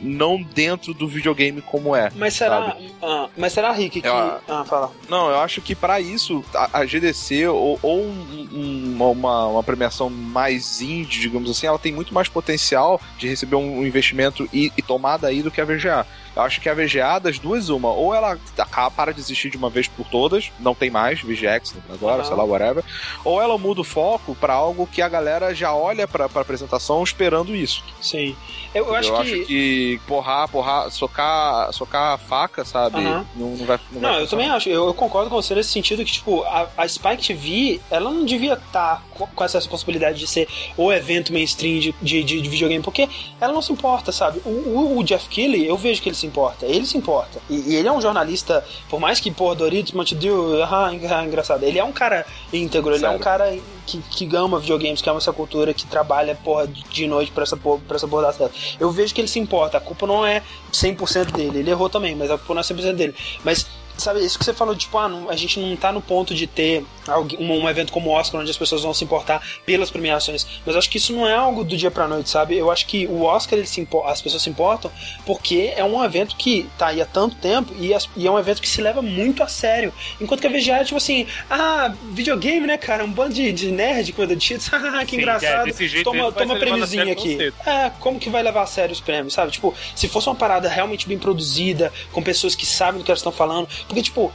não dentro do videogame como é. Mas será. Ah, mas será, Rick, que. Eu- Ah, fala. Não, eu acho que pra isso a, a GDC ou, ou um, um- uma, uma, uma premiação mais indie, digamos assim, ela tem muito mais potencial de receber um investimento e, e tomada aí do que a VGA. Eu acho que a VGA, das duas, uma, ou ela acaba, para de existir de uma vez por todas, não tem mais VGX agora, Uhum. sei lá, whatever, ou ela muda o foco pra algo que a galera já olha pra, pra apresentação esperando isso. Sim. Eu, eu acho eu que. acho que porrar, porrar, socar, socar a faca, sabe? Aham. Não, não vai. Não, Não, vai eu também acho. Eu, eu concordo com você nesse sentido que, tipo, a, a Spike TV, ela não devia estar com, com essa responsabilidade de ser o evento mainstream de, de, de- de videogame, porque ela não se importa, sabe? O, o, o Jeff Keighley, eu vejo que ele se importa. Ele se importa. E, e ele é um jornalista, por mais que, porra, Doritos, Mountain Dew, ah, engra- engraçado. Ele é um cara íntegro, ele é um cara que, que ama videogames, que ama essa cultura, que trabalha, porra, de noite pra essa porra, pra essa porra dar certo. Eu vejo que ele se importa. A culpa não é 100% dele. Ele errou também, mas a culpa não é 100% dele. Mas Sabe, isso que você falou, tipo, ah, não- a gente não tá no ponto de ter alguém- um, um evento como o Oscar onde as pessoas vão se importar pelas premiações. Mas acho que isso não é algo do dia pra noite, sabe? Eu acho que o Oscar, ele se impo- as pessoas se importam porque é um evento que tá aí há tanto tempo e, as- e é um evento que se leva muito a sério. Enquanto que a VGA é tipo assim, ah, videogame, né, cara? Um bando de, de nerd com de cheats, (laughs) ah, que Sim, engraçado. é, desse jeito toma toma prêmiozinho aqui. É, como que vai levar a sério os prêmios, sabe? Tipo, se fosse uma parada realmente bem produzida, com pessoas que sabem do que elas estão falando, porque, tipo,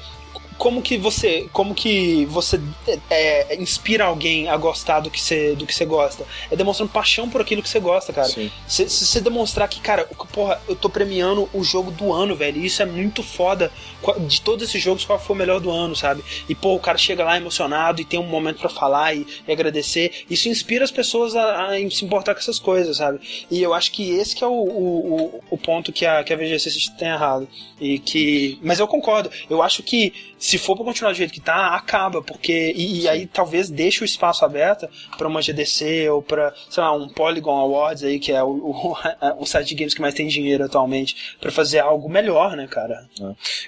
como que você como que você é, é, inspira alguém a gostar do que você do que você gosta? É demonstrando paixão por aquilo que você gosta cara. Sim. se você demonstrar que cara porra eu tô premiando o jogo do ano velho e isso é muito foda de todos esses jogos qual foi o melhor do ano sabe? E pô o cara chega lá emocionado e tem um momento pra falar e, e agradecer isso inspira as pessoas a, a se importar com essas coisas sabe? E eu acho que esse que é o, o, o, o ponto que a, que a VGC tem errado e que mas eu concordo eu acho que se for pra continuar do jeito que tá, acaba, porque. E, e aí talvez deixe o espaço aberto pra uma GDC ou pra, sei lá, um Polygon Awards aí, que é o, o, (laughs) o site de games que mais tem dinheiro atualmente, pra fazer algo melhor, né, cara?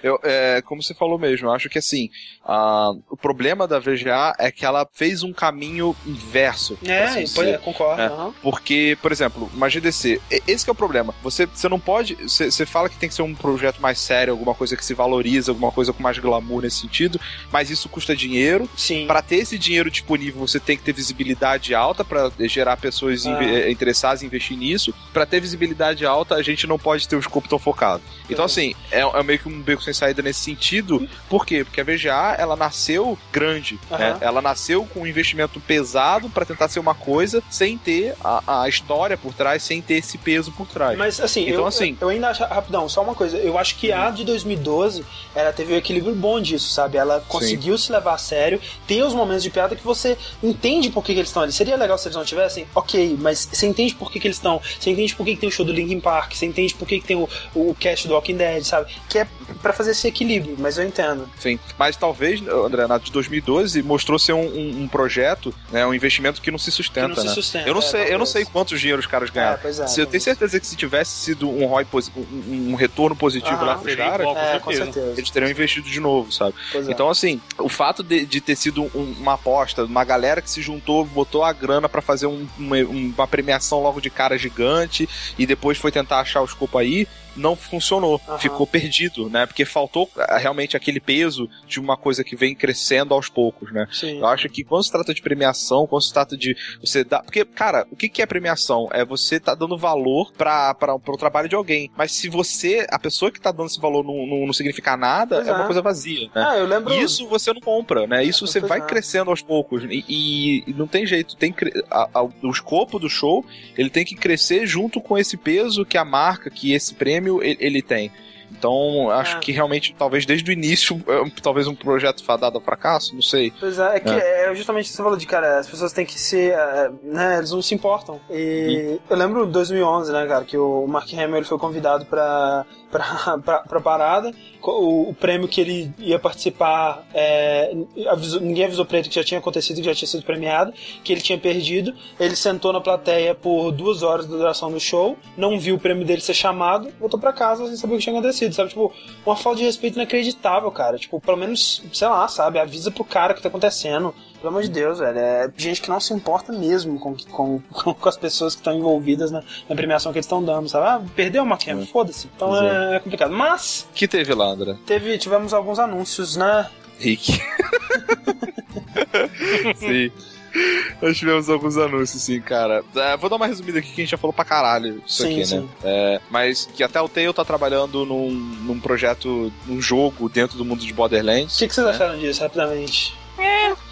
Eu, é, como você falou mesmo, eu acho que assim, ah, o problema da VGA é que ela fez um caminho inverso. É, assim dizer. é, concordo. É. aham. Porque, por exemplo, uma GDC, esse que é o problema. Você, você não pode. Você, você fala que tem que ser um projeto mais sério, alguma coisa que se valoriza, alguma coisa com mais glamour nesse sentido, mas isso custa dinheiro. Sim. Para ter esse dinheiro disponível, você tem que ter visibilidade alta para gerar pessoas Ah. eh, interessadas em investir nisso. Para ter visibilidade alta, a gente não pode ter o escopo tão focado. Então, É. assim, é, é meio que um beco sem saída nesse sentido. Por quê? Porque a VGA, ela nasceu grande. né? Aham. Ela nasceu com um investimento pesado para tentar ser uma coisa sem ter a, a história por trás, sem ter esse peso por trás. Mas assim, Então, eu, assim- eu ainda acho, rapidão, só uma coisa, eu acho que a de 2012, ela teve um equilíbrio bom disso, sabe? Ela conseguiu se levar a sério, tem os momentos de piada que você entende por que, que eles estão ali. Seria legal se eles não tivessem, ok, mas você entende por que, que eles estão, você entende por que, que tem o show do Linkin Park, você entende por que, que tem o, o cast do Walking Dead, sabe? Que é pra fazer esse equilíbrio, mas eu entendo. Sim, mas talvez, André, na de 2012 mostrou ser um, um- um projeto, né, um investimento que não se sustenta, Que não se né? sustenta, eu não é, sei, eu não sei quantos dinheiro os caras É, ganharam. pois é. Se eu tenho certeza que se tivesse sido um ROI um, um retorno positivo Aham. lá pros caras, É, com certeza. eles teriam investido de novo, sabe? Pois é. Então, assim, o fato de, de ter sido um- uma aposta, uma galera que se juntou, botou a grana pra fazer um- uma, uma premiação logo de cara gigante e depois foi tentar achar o escopo aí, não funcionou. Aham. Ficou perdido, né? Porque faltou ah, realmente aquele peso de uma coisa que vem crescendo aos poucos, né? Sim. Eu acho que quando se trata de premiação, quando se trata de você dar. Porque, cara, o que, que é premiação? É você tá dando valor pra, pro trabalho de alguém. Mas se você, a pessoa que tá dando esse valor não, não, não significar nada, Pois é uma é. coisa vazia, né? Ah, eu lembro. E isso você não compra, né? Isso você Pois vai é. crescendo aos poucos. E, e- e não tem jeito. Tem a- a- o escopo do show ele tem que crescer junto com esse peso que a marca, que esse prêmio ele, ele tem. Então, acho É. que realmente, talvez desde o início, é, talvez um projeto fadado ao fracasso, não sei. Pois é, é que é. justamente o que você falou de, cara, as pessoas têm que ser, é, né, eles não se importam. E eu lembro em 2011, né, cara, que o Mark Hamill ele foi convidado pra, pra, pra, pra parada, o, o prêmio que ele ia participar, é, avisou- ninguém avisou pra ele que já tinha acontecido, que já tinha sido premiado, que ele tinha perdido, ele sentou na plateia por duas horas da duração do show, não viu o prêmio dele ser chamado, voltou pra casa sem saber o que tinha acontecido, sabe, tipo, uma falta de respeito inacreditável, cara, tipo, pelo menos, sei lá, sabe, avisa pro cara o que tá acontecendo, pelo amor de Deus, velho. É gente que não se importa mesmo com, (laughs) com, com as pessoas que estão envolvidas na, na premiação que eles estão dando, sabe? Ah, perdeu uma Mark Hamill, foda-se. Então Pois é, é complicado. Mas que teve lá, André? teve, tivemos alguns anúncios, né? Rick. (laughs) Sim. Nós tivemos alguns anúncios, sim, cara. É, vou dar uma resumida aqui que a gente já falou pra caralho isso Sim, aqui, sim. né? É, mas que até o Tale tá trabalhando num, num projeto, num jogo dentro do mundo de O Borderlands. que, que vocês acharam disso, rapidamente?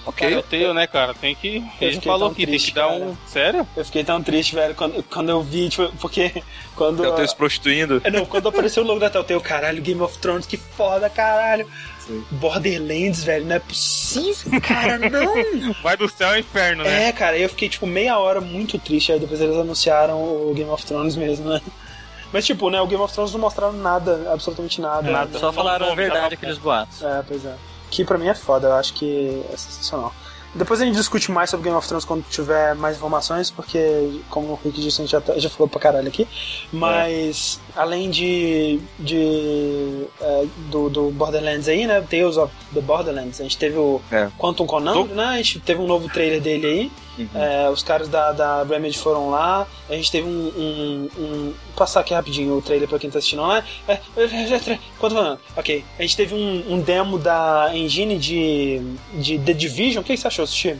Ok. Cara, eu tenho, né, cara? Tem que. Ele falou que tem triste, que dar cara. um. Sério? Eu fiquei tão triste, velho, quando, quando eu vi, tipo, porque quando. Telltale se prostituindo. É, Não, quando apareceu o logo da Telltale, caralho, Game of Thrones, que foda, caralho. Sim. Borderlands, velho, não é possível, cara, não. (laughs) Vai do céu ao inferno, né? É, cara, eu fiquei, tipo, meia hora muito triste, aí depois eles anunciaram o Game of Thrones mesmo, né? Mas, tipo, né, o Game of Thrones não mostraram nada, absolutamente nada. Nada. Só falaram a verdade aqueles boatos. É, pois é. Que pra mim é foda, eu acho que é sensacional. Depois a gente discute mais sobre Game of Thrones quando tiver mais informações, porque, como o Rick disse, a gente já, tá- já falou pra caralho aqui. Mas, além de. de é, do, do Borderlands aí, né? Tales of the Borderlands, a gente teve o É. Quantum Conan, Do- né? A gente teve um novo trailer dele aí. Uhum. É, os caras da, da Remedy foram lá. A gente teve um, um, um- Passar aqui rapidinho o trailer pra quem tá assistindo lá. É, é, é, é, Quanto? Ok. A gente teve um, um demo da engine de, de The Division. O que que você achou, Sushi?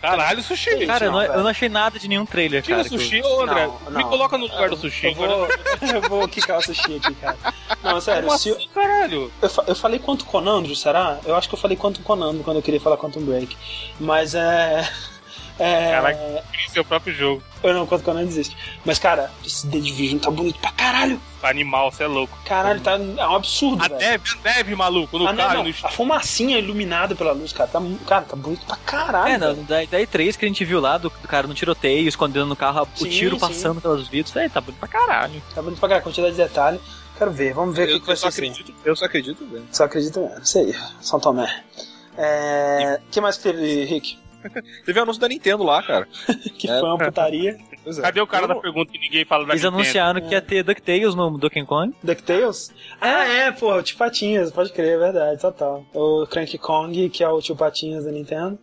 Caralho, sushi. Cara, eu não, eu não achei nada de nenhum trailer, Tira cara. o sushi, ô André. Não, Me não. coloca no lugar do sushi. Eu vou, (laughs) eu vou quicar o sushi aqui, cara. Não, sério, Como se, assim, caralho? eu, fa- eu falei quanto Conandro, será? Eu acho que eu falei quanto Conandro quando eu queria falar Quantum Break. Mas é. É. Caraca. Cria seu próprio jogo. Eu não, quanto Conandro existe. Mas, cara, esse The Division tá bonito pra caralho. Animal, você é louco. Caralho, tá. É um absurdo, A velho. neve, a neve, maluco, no Ah, não, carro não. e no A fumacinha iluminada pela luz, cara, tá, cara, tá bonito pra caralho. É, não, velho. da, da E3 que a gente viu lá, do, do cara no tiroteio, escondendo no carro, Sim, o tiro sim. passando pelos vidros. É, tá bonito pra caralho. Tá bonito pra caralho, quantidade de detalhe. Quero ver, vamos ver o que, Eu, que vai eu só ser acredito, eu só acredito bem. Só acredito mesmo. Isso aí, São Tomé. É. O que mais que teve, Rick? (laughs) Teve anúncio da Nintendo lá, cara. (laughs) Que É. foi uma putaria. É. Cadê o cara Eu da pergunta que ninguém fala da Eles Nintendo? anunciaram que ia ter DuckTales no Donkey Kong. DuckTales? Ah, é, pô, o Tio Patinhas, pode crer, é verdade, total. O Cranky Kong, que é o Tio Patinhas da Nintendo.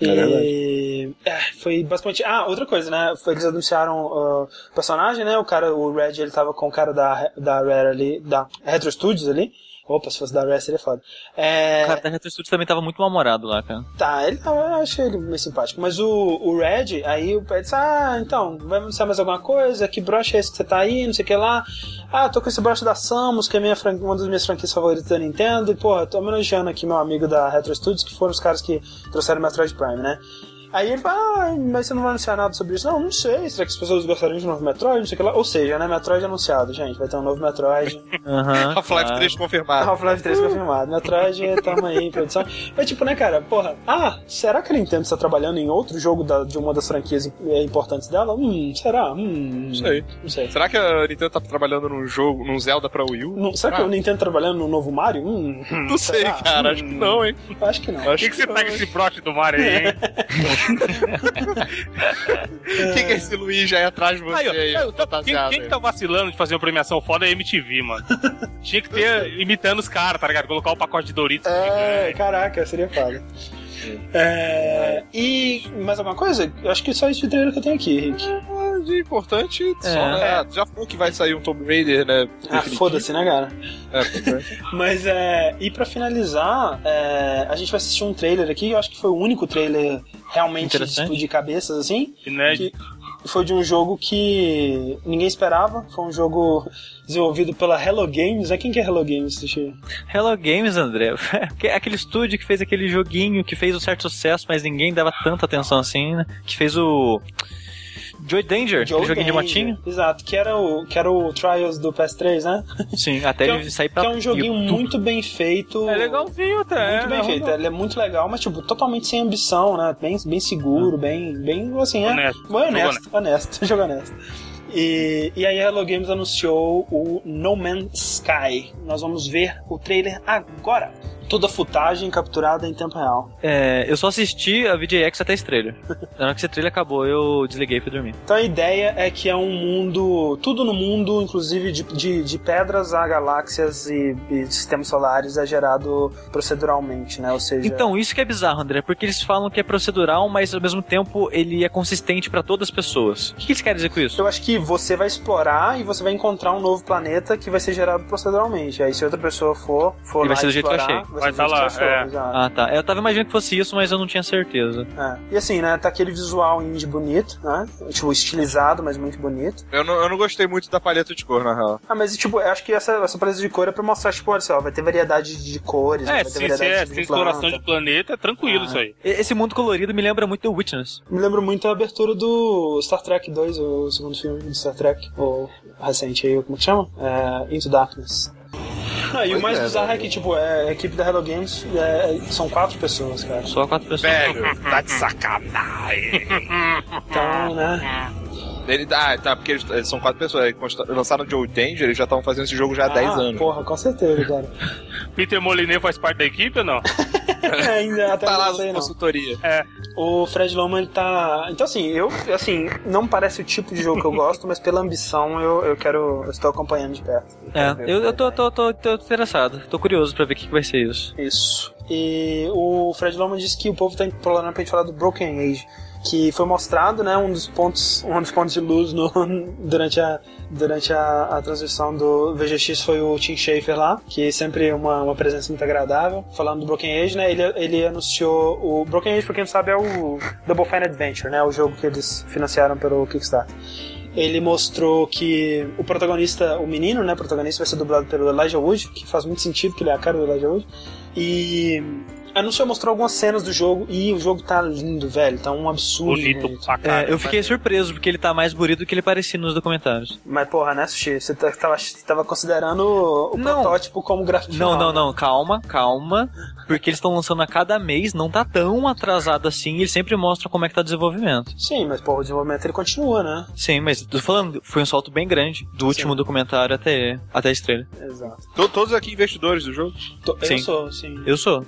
É E é, foi basicamente. Ah, outra coisa, né? Foi- Eles anunciaram uh, o personagem, né? O cara, o Red, ele tava com o cara da, da Rare ali, da Retro Studios ali. Opa, se fosse da Rare seria foda. É, O cara da Retro Studios também tava muito mal-humorado lá, cara. Tá, ele tava, eu achei ele meio simpático. Mas o, o Red, aí o Pé disse: Ah, então, vai anunciar mais alguma coisa? Que broche é esse que você tá aí? Não sei o que lá. Ah, tô com esse broche da Samus, que é minha fran- uma das minhas franquias favoritas da Nintendo. E, porra, tô homenageando aqui meu amigo da Retro Studios, que foram os caras que trouxeram o Metroid Prime, né? Aí ele fala, ah, mas você não vai anunciar nada sobre isso? Não, não sei. Será que as pessoas gostariam de um novo Metroid? Não sei o que lá. Ou seja, né, Metroid anunciado, gente. Vai ter um novo Metroid. (laughs) Aham. Half-Life claro. 3 confirmado. Half-Life 3 confirmado. Metroid, tamo aí em produção. Mas tipo, né, cara, porra, ah, será que a Nintendo está trabalhando em outro jogo da- de uma das franquias eh, importantes dela? Hum, será? Hum, Não sei. Não sei. Será que a Nintendo tá trabalhando num jogo, num Zelda pra Wii U? Não- será que Ah. a Nintendo tá trabalhando no novo Mario? Hum, hum, Não sei, será? cara. Hum, Acho que não, hein? Acho que não. Por que, que você pega esse broche do Mario aí, hein? (laughs) Quem que é esse Luigi aí atrás de você Aí, ó, aí? eu tô- quem, fantasiado quem aí? que tá vacilando de fazer uma premiação foda é a MTV, mano. Tinha que ter imitando os caras, tá ligado? Colocar o pacote de Doritos. É, caraca, seria foda. É, e mais alguma coisa? Eu acho que só esse de trailer que eu tenho aqui, Rick. De importante, só, É. né? Ah, Já falou que vai sair um Tomb Raider, né? Ah, foda-se, né, cara? É, é. (laughs) Mas é. E pra finalizar, é, a gente vai assistir um trailer aqui, eu acho que foi o único trailer realmente de Interessante. explodir cabeças, assim. Né? Que foi de um jogo que ninguém esperava. Foi um jogo desenvolvido pela Hello Games. É quem que é Hello Games? Hello Games, André. (laughs) aquele estúdio que fez aquele joguinho que fez um certo sucesso, mas ninguém dava tanta atenção assim, né? Que fez o. Joy Danger, aquele joguinho de motinho. Exato, que era o, que era o Trials do PS3, né? Sim, até (laughs) é, ele sair pra que é um joguinho YouTube. muito bem feito. É legalzinho até. Muito bem né? feito, ele é muito legal, mas tipo, totalmente sem ambição, né? Bem, bem seguro, bem, bem assim, é. Honesto. Bem honesto, honesto, (laughs) jogo honesto. E, e aí a Hello Games anunciou o No Man's Sky. Nós vamos ver o trailer agora. Toda a futagem capturada em tempo real. É, eu só assisti a VJX até trailer. (laughs) Na hora que esse trailer acabou, eu desliguei e fui dormir. Então a ideia é que é um mundo, tudo no mundo, inclusive de, de, de pedras a galáxias e, e sistemas solares, é gerado proceduralmente, né? Ou seja, Então, isso que é bizarro, André, porque eles falam que é procedural, mas ao mesmo tempo ele é consistente pra todas as pessoas. O que que eles querem dizer com isso? Eu acho que você vai explorar e você vai encontrar um novo planeta que vai ser gerado proceduralmente. Aí se outra pessoa for, for E vai lá ser do jeito que eu explorar, achei. Vai Vai tá lá, é. exato. Ah, tá. Eu tava imaginando que fosse isso, mas eu não tinha certeza. É. E assim, né, tá aquele visual indie bonito, né? Tipo, estilizado, mas muito bonito. Eu não, eu não gostei muito da paleta de cor, na real. Ah, mas tipo, eu acho que essa, essa paleta de cor é pra mostrar, tipo, olha só, vai ter variedade de cores, É, vai ter se, se variedade é de se tem de planta. exploração de planeta, é tranquilo Ah. isso aí. Esse mundo colorido me lembra muito The Witness. Me lembra muito a abertura do Star Trek 2, o segundo filme do Star Trek, o recente aí, como que chama? É, Into Darkness. Ah, e o mais é, bizarro é que, tipo, é, a equipe da Hello Games é, são quatro pessoas, cara. Só quatro pessoas. Velho, (laughs) tá de sacanagem. Então, né? Ele, ah, tá, porque eles, eles são quatro pessoas. Eles lançaram Joe Danger, eles já estavam fazendo esse jogo já há 10 Ah, anos. Porra, com certeza, cara. (laughs) Peter Moliné faz parte da equipe ou não? (laughs) Ainda até Tá lá não sei, na não. consultoria. O Fred Loma, ele tá. Então, assim, eu, assim, não parece o tipo de jogo que eu gosto, mas pela ambição eu, eu quero. Eu estou acompanhando de perto. É, eu, eu tô, tô, tô, tô interessado. Tô curioso pra ver o que, que vai ser isso. Isso. E o Fred Loma disse que o povo tá implorando pra gente falar do Broken Age. Que foi mostrado, né, um dos pontos, um dos pontos de luz no, (laughs) durante, a, durante a, a transmissão do VGX foi o Tim Schafer lá, que sempre uma, uma presença muito agradável. Falando do Broken Age, né, ele, ele anunciou o Broken Age, pra quem não sabe, é o Double Fine Adventure, né, o jogo que eles financiaram pelo Kickstarter. Ele mostrou que o protagonista, o menino, né, protagonista vai ser dublado pelo Elijah Wood, que faz muito sentido, porque ele é a cara do Elijah Wood. E anunciou, mostrou algumas cenas do jogo e o jogo tá lindo, velho. Tá um absurdo. Bonito bonito. pra. É, eu fiquei surpreso porque ele tá mais bonito do que ele parecia nos documentários. Mas porra, né, Sushi? Você tá- tava, tava considerando o Não. protótipo como gráfico Não, final, não, né? não, calma, calma. Porque eles estão lançando a cada mês, não tá tão atrasado assim, e eles sempre mostram como é que tá o desenvolvimento. Sim, mas porra, o desenvolvimento ele continua, né? Sim, mas tô falando, foi um salto bem grande do último documentário até, até a estrela. Exato. To- Todos aqui investidores do jogo? Tô- eu Sim. sou, sim. Eu sou.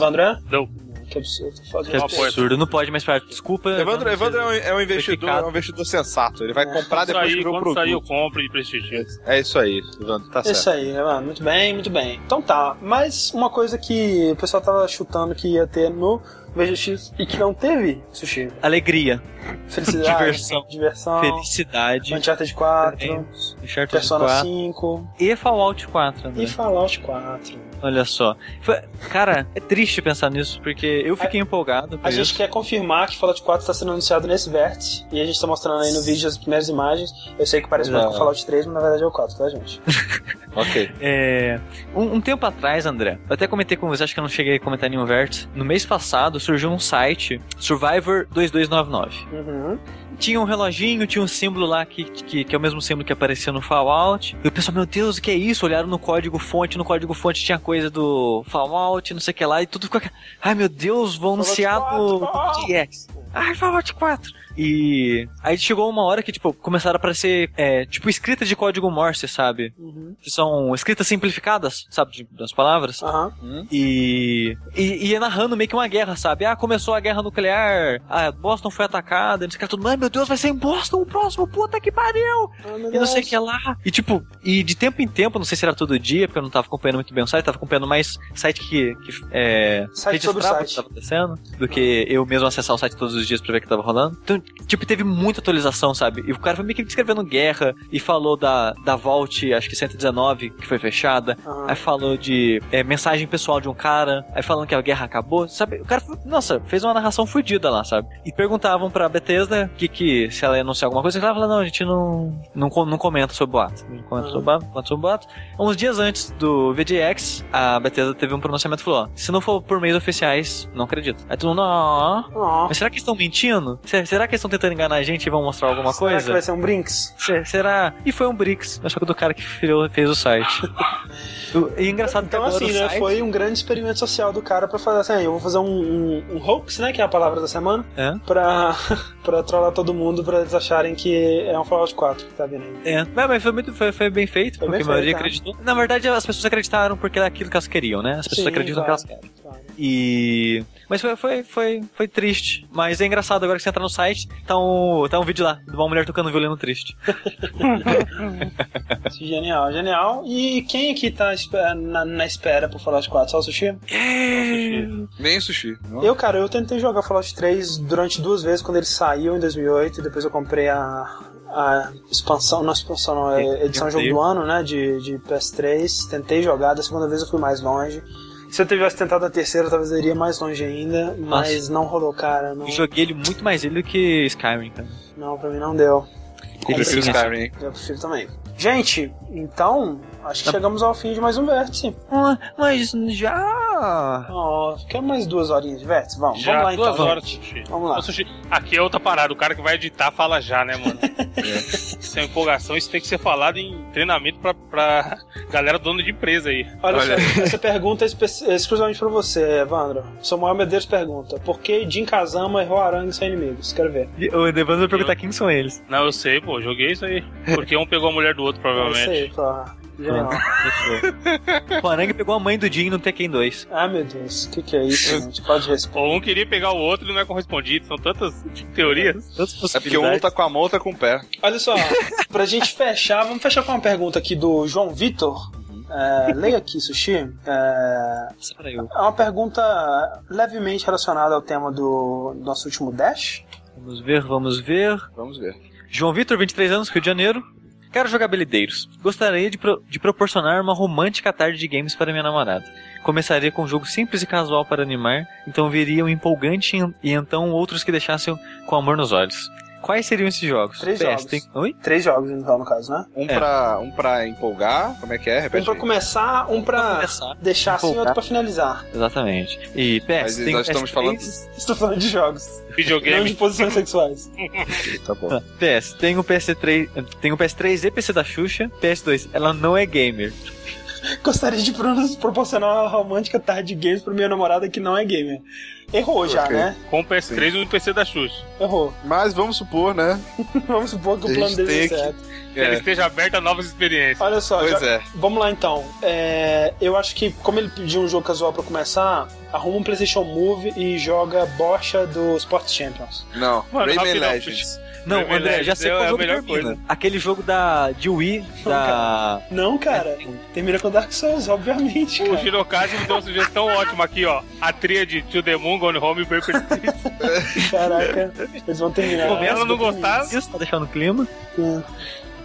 Evandro André? Não. Que absurdo. Que absurdo, não pode mais parar. Desculpa. Evandro, não Evandro é um, é um investidor, é um investidor sensato. Ele vai É. comprar Quando depois que sair, ver o produto. sair eu compro e prestigio. É isso aí, Evandro, tá certo. Isso aí, né, mano? Muito bem, muito bem. Então tá, mas uma coisa que o pessoal tava chutando que ia ter no VGX e que não teve, Sushi. Alegria, Felicidade. Diversão. Diversão. felicidade, Uncharted 4. Uncharted Persona 4 5 e Fallout 4, André. e Fallout 4. Olha só. Foi- Cara, é triste pensar nisso, porque eu fiquei empolgado com A gente isso. quer confirmar que Fallout 4 está sendo anunciado nesse vértice e a gente tá mostrando aí no vídeo as primeiras imagens. Eu sei que parece Não. com Fallout 3, mas na verdade é o 4, tá, gente? (laughs) Ok. É, um, um tempo atrás, André, eu até comentei com você, acho que eu não cheguei a comentar nenhum vértice. No mês passado surgiu um site, Survivor 2299. Uhum. Tinha um reloginho, tinha um símbolo lá que, que, que é o mesmo símbolo que aparecia no Fallout. E o pessoal, meu Deus, o que é isso? Olharam no código fonte, no código fonte tinha coisa do Fallout, não sei o que lá, e tudo ficou. Ai meu Deus, vão anunciar no 4, DX. Ai, Fallout 4. E aí chegou uma hora que, tipo, começaram a aparecer, é, tipo, escritas de código Morse, sabe? Uhum. Que são escritas simplificadas, sabe, de- das palavras. Aham. E, e ia narrando meio que uma guerra, sabe? Ah, começou a guerra nuclear, ah, Boston foi atacada, não sei o que, tudo. Ai, meu Deus, vai ser em Boston o próximo, puta que pariu! Meu E não sei o que lá. E tipo, e de tempo em tempo, não sei se era todo dia, porque eu não tava acompanhando muito bem o site, tava acompanhando mais site que, que é, Site sobre o site. que tava acontecendo, do que eu mesmo acessar o site todos os dias pra ver o que tava rolando. Então, tipo, teve muita atualização, sabe? E o cara foi meio que descrevendo guerra e falou da, da Vault, acho que 119, que foi fechada. Aham. Aí falou de é, mensagem pessoal de um cara, aí falando que a guerra acabou, sabe? O cara, nossa, fez uma narração fodida lá, sabe? E perguntavam pra Bethesda que, que se ela ia anunciar alguma coisa, e ela falou, não, a gente não, não, não comenta sobre boato. Não comenta Ah. sobre boato, comenta sobre boato. Uns dias antes do VGX, a Bethesda teve um pronunciamento e falou, ó, se não for por meios oficiais, não acredito. Aí todo mundo, ó, mas será que eles estão mentindo? Se- Será que eles estão tentando enganar a gente e vão mostrar alguma Será que coisa? vai ser um Brinks? Se- Será? E foi um Brix, mas só que do cara que fez, o site. (laughs) E engraçado Então, que agora assim, né? site- Foi um grande experimento social do cara pra fazer assim, eu vou fazer um, um, um hoax, né? Que é a palavra da semana, É. pra, (laughs) pra trollar todo mundo, pra eles acharem que é um Fallout 4 que tá vindo aí. É, mas mas foi muito foi, foi bem feito, Foi porque bem a maioria feito, é. acreditou. Na verdade, as pessoas acreditaram porque era aquilo que elas queriam, né? As pessoas Sim, acreditam claro, que elas querem. claro. E. Mas foi, foi, foi, foi triste. Mas é engraçado agora que você entra no site, tá um, tá um vídeo lá de uma mulher tocando violino triste. (laughs) Genial, genial. E quem aqui tá na, na espera pro Fallout 4? Só o Sushi? Nem sushi. não? Eu, cara, eu tentei jogar Fallout 3 durante duas vezes quando ele saiu em 2008 e depois eu comprei a, a expansão, não expansão, não, é edição jogo do ano, né, de, de PS3. Tentei jogar, da segunda vez eu fui mais longe. Se eu tivesse tentado a terceira, talvez eu iria mais longe ainda, mas não rolou, cara. Não, Eu joguei ele muito mais ele do que Skyrim, cara. não, pra mim não deu. Eu prefiro Skyrim. hein? Eu prefiro também. Gente, então, acho que chegamos ao fim de mais um vértice. Ah, Mas já. Ó, quero mais duas horinhas de vértice? Vamos, Já, vamos lá duas então. horas, gente. Sushi. Vamos lá. Ô, Sushi, Aqui é outra parada, o cara que vai editar fala já, né, mano? (laughs) Isso é empolgação, isso tem que ser falado em treinamento pra, pra galera dona de empresa aí. Olha, Olha. só, essa pergunta é é exclusivamente pra você, Evandro. Samuel Medeiros pergunta: Por que Jin Kazama e Roarang são inimigos? Quero ver. O Evandro vai perguntar quem são eles. Não, eu sei, pô, joguei isso aí. Porque um pegou a mulher do outro, É provavelmente. aí, porra. Genial. O Arangue pegou a mãe do Jin no Tekken 2. Ah, meu Deus, o que, que é isso, gente? Pode responder. Ou um queria pegar o outro e não é correspondido. São tantas teorias. Tantas É porque um possibilidades. tá com a mão, outra com o pé. Olha só, pra gente fechar, vamos fechar com uma pergunta aqui do João Vitor. É, leia aqui, Sushi. É, eu- é uma pergunta levemente relacionada ao tema do nosso último Dash. Vamos ver, vamos ver. Vamos ver. João Vitor, 23 anos, Rio de Janeiro. Caro jogabilideiros, gostaria de, pro- de proporcionar uma romântica tarde de games para minha namorada. Começaria com um jogo simples e casual para animar, então viria um empolgante e então outros que deixassem com amor nos olhos. Quais seriam esses jogos? Três PS, jogos. tem- Oi? Três jogos, então, no caso, né? Um, É. pra, um pra empolgar, como é que é? Um Repete pra aí. começar, um pra começar, deixar assim e outro pra finalizar. Exatamente. E PS, Mas tem nós estamos PS3, falando- (laughs) Estou falando de jogos, não Videogame. de posições sexuais. (laughs) Tá bom. Ah, PS, tem o PS3, tem o PS3 e PC da Xuxa. PS2, ela não é gamer. Gostaria de pro- proporcionar uma romântica tarde de games pra minha namorada que não é gamer. Errou já, Ok. né? Com o PS3 e um PC da Xuxa. Errou. Mas vamos supor, né? (laughs) Vamos supor que o plano dele é que- certo. Que ele É. esteja aberto a novas experiências. Olha só, Pois já- é. vamos lá então. É, eu acho que, como ele pediu um jogo casual pra começar, arruma um PlayStation Move e joga bocha do Sports Champions. Não, Mano, Rayman Legends. Não, Rayman André, já Legends sei é qual a jogo melhor termina. coisa. Aquele jogo da de Wii, da... Não, cara. Termina com Dark Souls, obviamente. O Cara. Shirokaze me deu uma sugestão ótima aqui, ó. A tríade To The Moon, Gone Home e Paper (laughs) Street. Caraca, eles vão terminar. Ela não gostar, Isso, tá deixando o clima. Hum.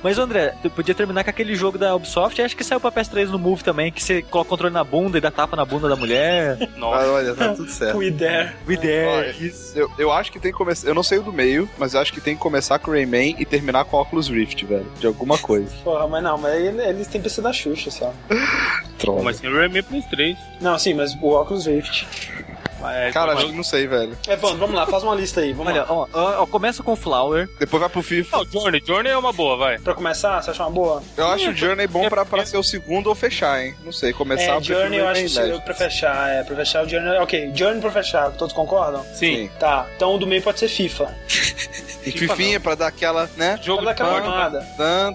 Mas, André, tu podia terminar com aquele jogo da Ubisoft, acho que saiu pra PS3 no Move também, que você coloca o controle na bunda e dá tapa na bunda da mulher. Ah, nossa. olha, tá tudo certo. We there. We there. Olha, eu, eu acho que tem que começar. Eu não sei o do meio, mas eu acho que tem que começar com o Rayman e terminar com o Oculus Rift, velho. De alguma coisa. (laughs) Porra, mas não, mas ele- eles têm PC da Xuxa só. Troll. Mas tem o Rayman PS3. Não, sim, mas o Oculus Rift. Mas, Cara, mas- acho que não sei, velho. Evandro, vamos lá, faz uma lista aí. Vamos Olha, lá. ó, ó, ó, começa com Flower. Depois vai pro FIFA. Não, Journey. Journey é uma boa, vai. Pra começar, você acha uma boa? Eu acho o Journey bom pra, pra ser o segundo ou fechar, hein? Não sei, começar É, eu Journey eu acho que Legends. pra fechar, é, pra fechar o Journey. Ok, Journey pra fechar, todos concordam? Sim. Tá, então o do meio pode ser FIFA. (laughs) E Fifinha pra dar aquela, né? Jogo Pra dar aquela armada.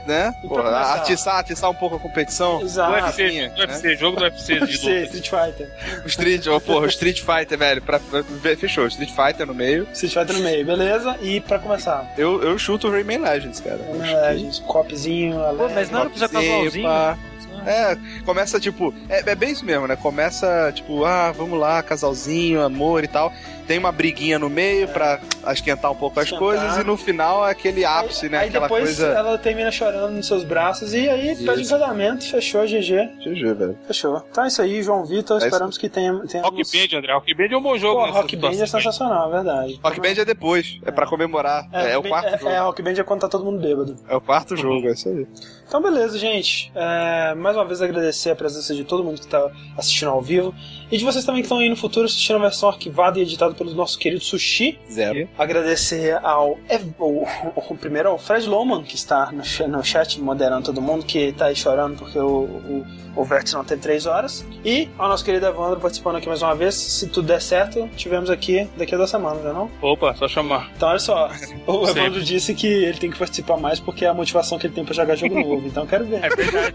Né? Porra, atiçar, atiçar um pouco a competição. Exato. Do UFC, Fifinha, do UFC, jogo do UFC de UFC. Street Fighter. O Street, oh, porra, o Street Fighter, velho. Pra, pra- fechou, Street Fighter no meio. Street Fighter no meio, beleza? E pra começar, Eu, eu chuto o Rayman Legends, cara. Rayman. Legends, copzinho, Pô, mas não era pra Topzinho, casualzinho. pá. É, começa tipo. É, é bem isso mesmo, né? Começa tipo, ah, vamos lá, casalzinho, amor e tal. Tem uma briguinha no meio pra esquentar um pouco as Esquentar. coisas e no final é aquele ápice, né? Aí Aquela depois coisa. ela termina chorando nos seus braços e aí pede em Isso. casamento, fechou, GG. GG, velho. Fechou. Então é isso aí, João Vitor. É Esperamos que tenha, tenhamos... Rock Band, André. Rock Band é um bom jogo. Pô, Rock Band é situação. sensacional, é verdade. Rock Band é depois, é pra comemorar. É, é o Rock Band- quarto é, jogo. é, Rock Band é quando tá todo mundo bêbado. É o quarto jogo, é isso aí. Então, beleza, gente. É, mais uma vez agradecer a presença de todo mundo que está assistindo ao vivo. E de vocês também que estão aí no futuro assistindo a versão arquivada e editada pelo nosso querido Sushi. Zero. Agradecer ao, Ev- o, o- primeiro ao Fred Loman, que está no, no chat moderando todo mundo, que tá aí chorando porque o, o, o Vértice não teve três horas. E ao nosso querido Evandro participando aqui mais uma vez. Se tudo der certo, tivemos aqui daqui a duas semanas, não é não? Opa, só chamar. Então, olha só. O. (laughs) Evandro disse que ele tem que participar mais porque é a motivação que ele tem pra jogar jogo (laughs) novo. Então, quero ver. É verdade.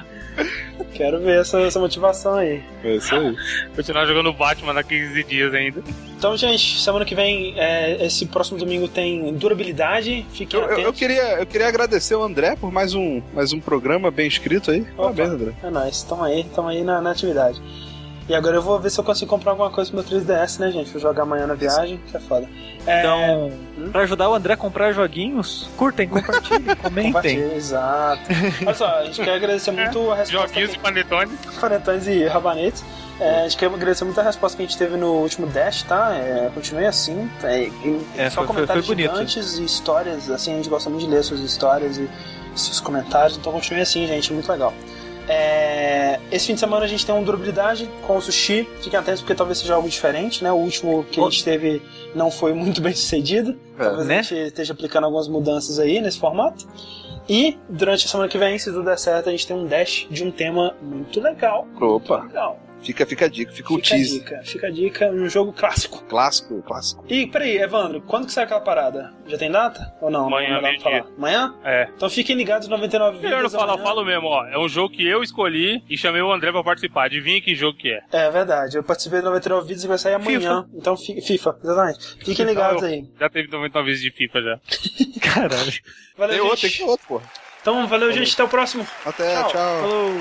(laughs) (laughs) Quero ver essa, essa motivação aí. É isso aí. Continuar jogando Batman daqui 15 dias ainda. Então, gente, semana que vem, é, esse próximo domingo tem durabilidade. Fiquem Eu, eu- atentos. eu queria, eu queria agradecer o André por mais um, mais um programa bem escrito aí. Parabéns, André. É nóis, tamo aí, tamo aí na, na atividade. E agora eu vou ver se eu consigo comprar alguma coisa pro meu 3DS, né, gente? Vou jogar amanhã na viagem, que é foda. É, Então, Hum? pra ajudar o André a comprar joguinhos, curtem, compartilhem, (laughs) comentem. compartilha, exato. Olha só, a gente quer agradecer muito a resposta Joguinhos e panetones. Panetones e Rabanetes. É, a gente quer agradecer muito a resposta que a gente teve no último Dash, tá? É, continue assim. É, É, só foi- foi- comentários foi bonito. gigantes e histórias. Assim, a gente gosta muito de ler suas histórias e seus comentários. Então continue assim, gente. Muito legal. É, esse fim de semana a gente tem um durabilidade com o sushi. Fiquem atentos porque talvez seja algo diferente, né? O último que a gente teve não foi muito bem (laughs) sucedido. Talvez né? a gente esteja aplicando algumas mudanças aí nesse formato. E durante a semana que vem, se tudo der certo, a gente tem um dash de um tema muito legal. Opa, Legal. Fica, fica a dica, fica, o Fica a teaser. dica, fica a dica, um jogo clássico. Clássico, clássico. E peraí, Evandro, quando que sai aquela parada? Já tem data? Ou não? Amanhã, Não falar. Amanhã? É. Então fiquem ligados 99 Melhor não falar, eu falo mesmo, ó. É um jogo que eu escolhi e chamei o André pra participar. Adivinha que jogo que é? É verdade, eu participei do 99 vídeos e vai sair amanhã. Então fi- FIFA, exatamente. Fiquem ligados aí. Já teve 99 vezes de FIFA já. (laughs) Caralho. Valeu, Tem outro, tem gente. que ter outro, pô. Então valeu, gente. Até o próximo. Até, tchau. Falou.